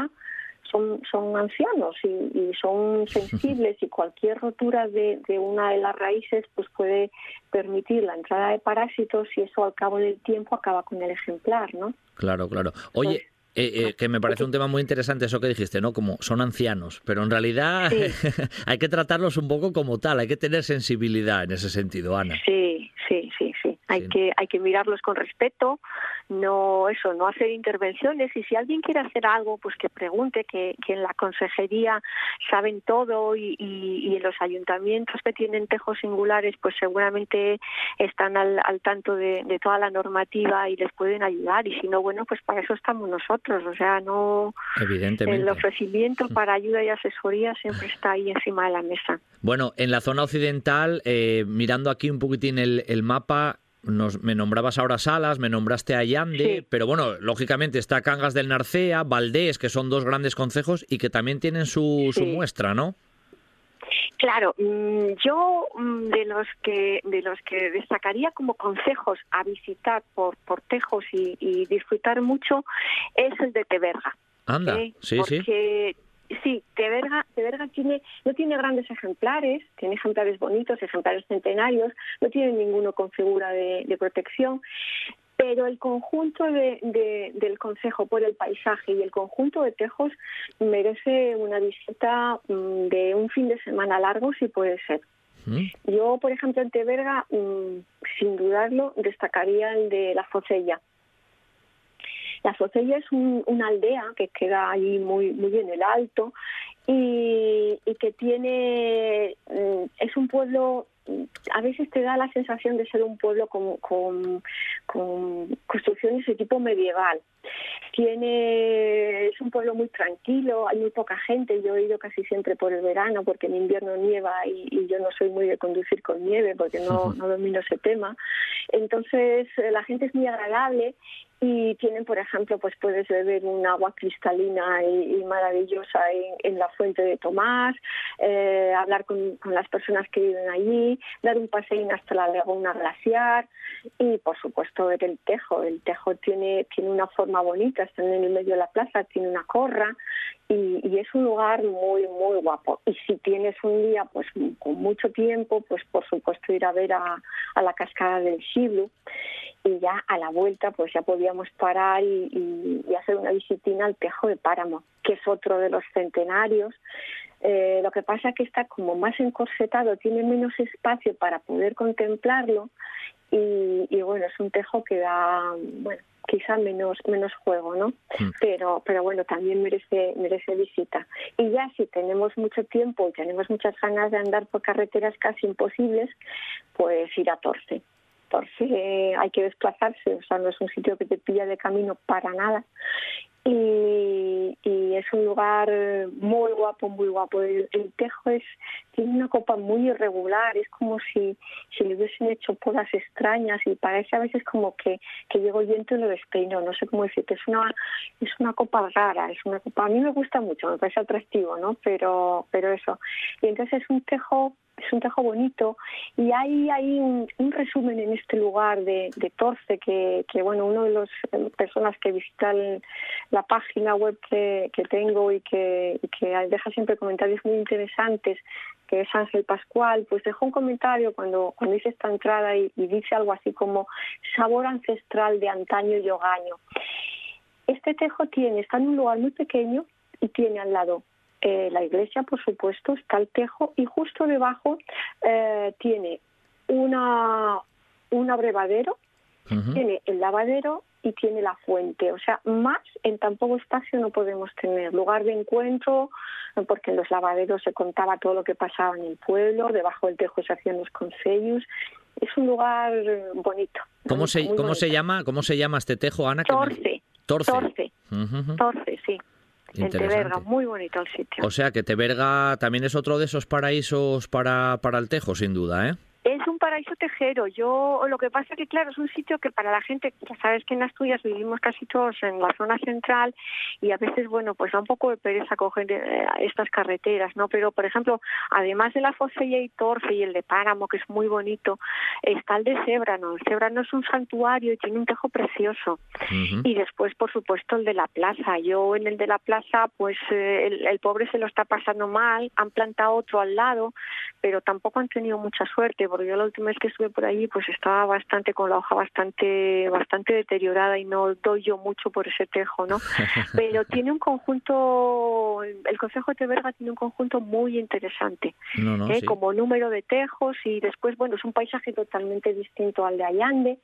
son, son ancianos y, son sensibles y cualquier rotura de, de, una de las raíces pues puede permitir la entrada de parásitos y eso al cabo del tiempo acaba con el ejemplar, ¿no?
Claro, claro. Oye, eh, eh, que me parece un tema muy interesante eso que dijiste, ¿no? Como son ancianos, pero en realidad *laughs* hay que tratarlos un poco como tal, hay que tener sensibilidad en ese sentido, Ana.
Sí, sí, sí. Hay que hay que mirarlos con respeto, no eso, no hacer intervenciones y si alguien quiere hacer algo, pues que pregunte, que, que en la consejería saben todo y, y, en los ayuntamientos que tienen tejos singulares, pues seguramente están al, al tanto de, de, toda la normativa y les pueden ayudar y si no, bueno, pues para eso estamos nosotros, o sea, no
Evidentemente.
el ofrecimiento para ayuda y asesoría siempre está ahí encima de la mesa.
Bueno, en la zona occidental, eh, mirando aquí un poquitín el, el mapa, nos, me nombrabas ahora Salas, me nombraste a Yande, pero bueno, lógicamente está Cangas del Narcea, Valdés, que son dos grandes concejos y que también tienen su, su muestra, ¿no?
Claro, mm, yo mm, de los que de los que destacaría como consejos a visitar por, por Tejos y, disfrutar mucho es el de Teberga.
Anda, ¿eh? sí,
Porque Sí, Teberga, Teberga tiene, no tiene grandes ejemplares, tiene ejemplares bonitos, ejemplares centenarios, no tiene ninguno con figura de, protección, pero el conjunto de, del Consejo por el paisaje y el conjunto de Tejos merece una visita mm, de un fin de semana largo, si puede ser. Yo, por ejemplo, en Teberga, mm, sin dudarlo, destacaría el de la Focella. La Focella es una aldea que queda ahí muy, muy en el alto y, que tiene, mm, es un pueblo mm, a veces te da la sensación de ser un pueblo con, con, construcciones de tipo medieval. Tiene, es un pueblo muy tranquilo, hay muy poca gente. Yo he ido casi siempre por el verano porque en invierno nieva y, yo no soy muy de conducir con nieve porque no, *laughs* no domino ese tema. Entonces eh, la gente es muy agradable y tienen, por ejemplo, pues puedes beber un agua cristalina y, maravillosa en, la fuente de Tomás, eh, hablar con, las personas que viven allí, dar un paseo hasta la laguna glaciar y, por supuesto, ver el tejo. El tejo tiene, tiene una forma bonita, está en el medio de la plaza, tiene una corra y, y, es un lugar muy, muy guapo. Y si tienes un día pues con mucho tiempo, pues por supuesto ir a ver a, la cascada del Shiblu y ya a la vuelta pues ya podíamos parar y, hacer una visitina al Tejo de Páramo, que es otro de los centenarios. Eh, lo que pasa que está como más encorsetado, tiene menos espacio para poder contemplarlo y, bueno, es un tejo que da, bueno, quizá menos menos juego, ¿no? Mm. Pero pero bueno, también merece merece visita. Y ya si tenemos mucho tiempo y tenemos muchas ganas de andar por carreteras casi imposibles, pues ir a Torce por si hay que desplazarse, o sea, no es un sitio que te pilla de camino para nada. Y, es un lugar muy guapo, muy guapo. El, tejo es tiene una copa muy irregular, es como si, si le hubiesen hecho podas extrañas y parece a veces como que, que llegó viento y lo despeino, no sé cómo decirte, es una, es una copa rara, es una copa, a mí me gusta mucho, me parece atractivo, ¿no? Pero, pero eso. Y entonces es un tejo es un tejo bonito y hay, hay un, resumen en este lugar de, de Torce que, que, bueno, uno de las eh, personas que visitan la página web que, que tengo y que, que deja siempre comentarios muy interesantes, que es Ángel Pascual, pues dejó un comentario cuando, cuando hice esta entrada y, y dice algo así como sabor ancestral de antaño y hogaño. Este tejo tiene, está en un lugar muy pequeño y tiene al lado eh, la iglesia, por supuesto, está el tejo y justo debajo eh, tiene una, un abrevadero, tiene el lavadero y tiene la fuente. O sea, más en tan poco espacio no podemos tener. Lugar de encuentro, porque en los lavaderos se contaba todo lo que pasaba en el pueblo, debajo del tejo se hacían los consejos. Es un lugar bonito.
¿Cómo, se, ¿cómo se llama cómo se llama este tejo, Ana?
Torce.
Torce.
Torce. Torce, sí. En muy bonito el sitio.
O sea que Teberga también es otro de esos paraísos para, para el tejo, sin duda, ¿eh?
Es un paraíso tejero. Yo lo que pasa que claro es un sitio que para la gente, ya sabes que en Asturias vivimos casi todos en la zona central y a veces bueno pues da un poco de pereza coger eh, estas carreteras, ¿no? Pero por ejemplo además de la Fosella y Torce y el de Páramo que es muy bonito está el de Cebrano. El Cebrano es un santuario y tiene un tejo precioso y después por supuesto el de la plaza. Yo en el de la plaza pues eh, el, el pobre se lo está pasando mal. Han plantado otro al lado pero tampoco han tenido mucha suerte porque yo la última mes que estuve por allí, pues estaba bastante con la hoja bastante bastante deteriorada y no doy yo mucho por ese tejo, ¿no? *laughs* Pero tiene un conjunto, el Consejo de Teberga tiene un conjunto muy interesante, ¿eh? como número de tejos y después, bueno, es un paisaje totalmente distinto al de Allande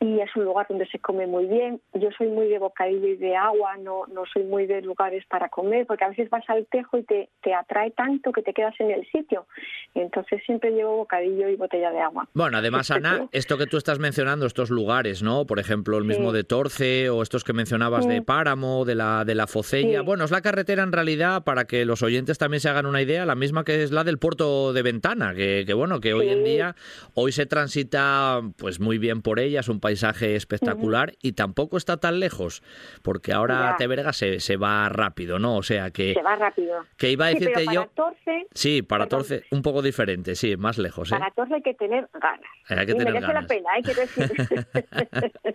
y es un lugar donde se come muy bien. Yo soy muy de bocadillo y de agua, no, no soy muy de lugares para comer, porque a veces vas al tejo y te, te atrae tanto que te quedas en el sitio. Entonces siempre llevo bocadillo y botella de agua.
Bueno, además, Ana, esto que tú estás mencionando, estos lugares, ¿no? Por ejemplo, el mismo de Torce o estos que mencionabas de Páramo, de la, de la Focella. Bueno, es la carretera en realidad, para que los oyentes también se hagan una idea, la misma que es la del puerto de Ventana, que, que bueno, que hoy en día, hoy se transita pues muy bien por ella, es un paisaje espectacular y tampoco está tan lejos, porque ahora Teberga se, se va rápido, ¿no? O sea que...
Se va rápido.
Que iba a decirte
yo...
Torce, sí, para Torce un poco diferente, sí, más lejos. ¿eh?
Para Torce hay que tener ganas.
Hay que y tener
merece la pena, hay que decir. *laughs*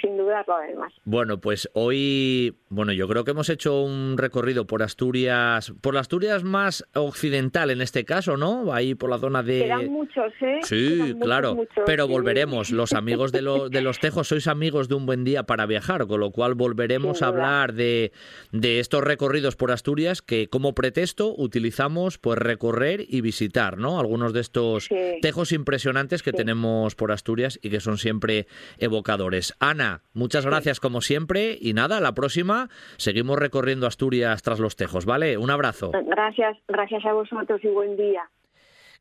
Sin dudarlo además.
Bueno, pues hoy, bueno, yo creo que hemos hecho un recorrido por Asturias, por la Asturias más occidental en este caso, ¿no? Ahí por la zona de...
Quedan muchos, ¿eh?
Sí, claro, pero volveremos. Los amigos de, *laughs* de los Tejos sois amigos de un buen día para viajar, con lo cual volveremos a hablar de, de estos recorridos por Asturias que como pretexto utilizamos pues recorrer y visitar, ¿no? Algunos de estos tejos impresionantes que tenemos por Asturias y que son siempre evocadores. Ana, muchas gracias como siempre y nada, la próxima seguimos recorriendo Asturias tras los tejos, ¿vale? Un abrazo.
Gracias, gracias a vosotros y buen día.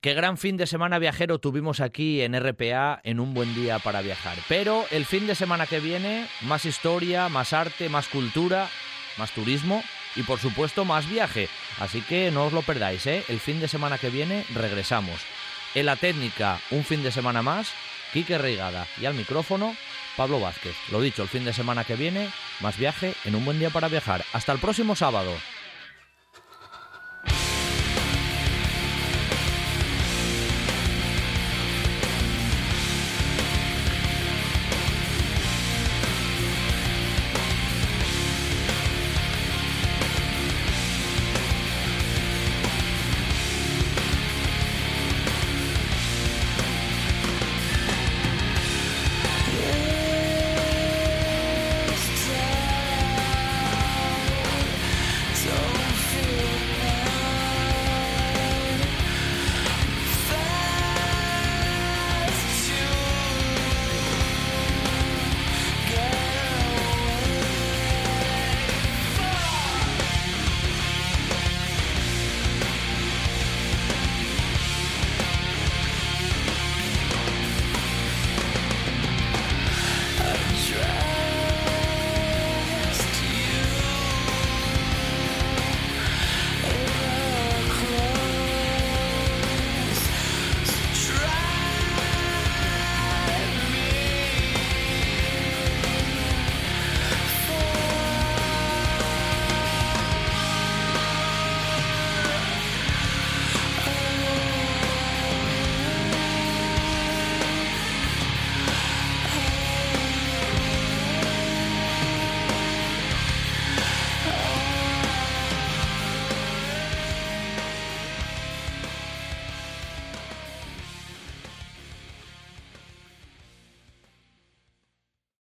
Qué gran fin de semana viajero tuvimos aquí en RPA en un buen día para viajar. Pero el fin de semana que viene, más historia, más arte, más cultura, más turismo y por supuesto más viaje. Así que no os lo perdáis, ¿eh? El fin de semana que viene regresamos. En la técnica, un fin de semana más, Quique Reigada y al micrófono, Pablo Vázquez. Lo dicho, el fin de semana que viene, más viaje en un buen día para viajar. Hasta el próximo sábado.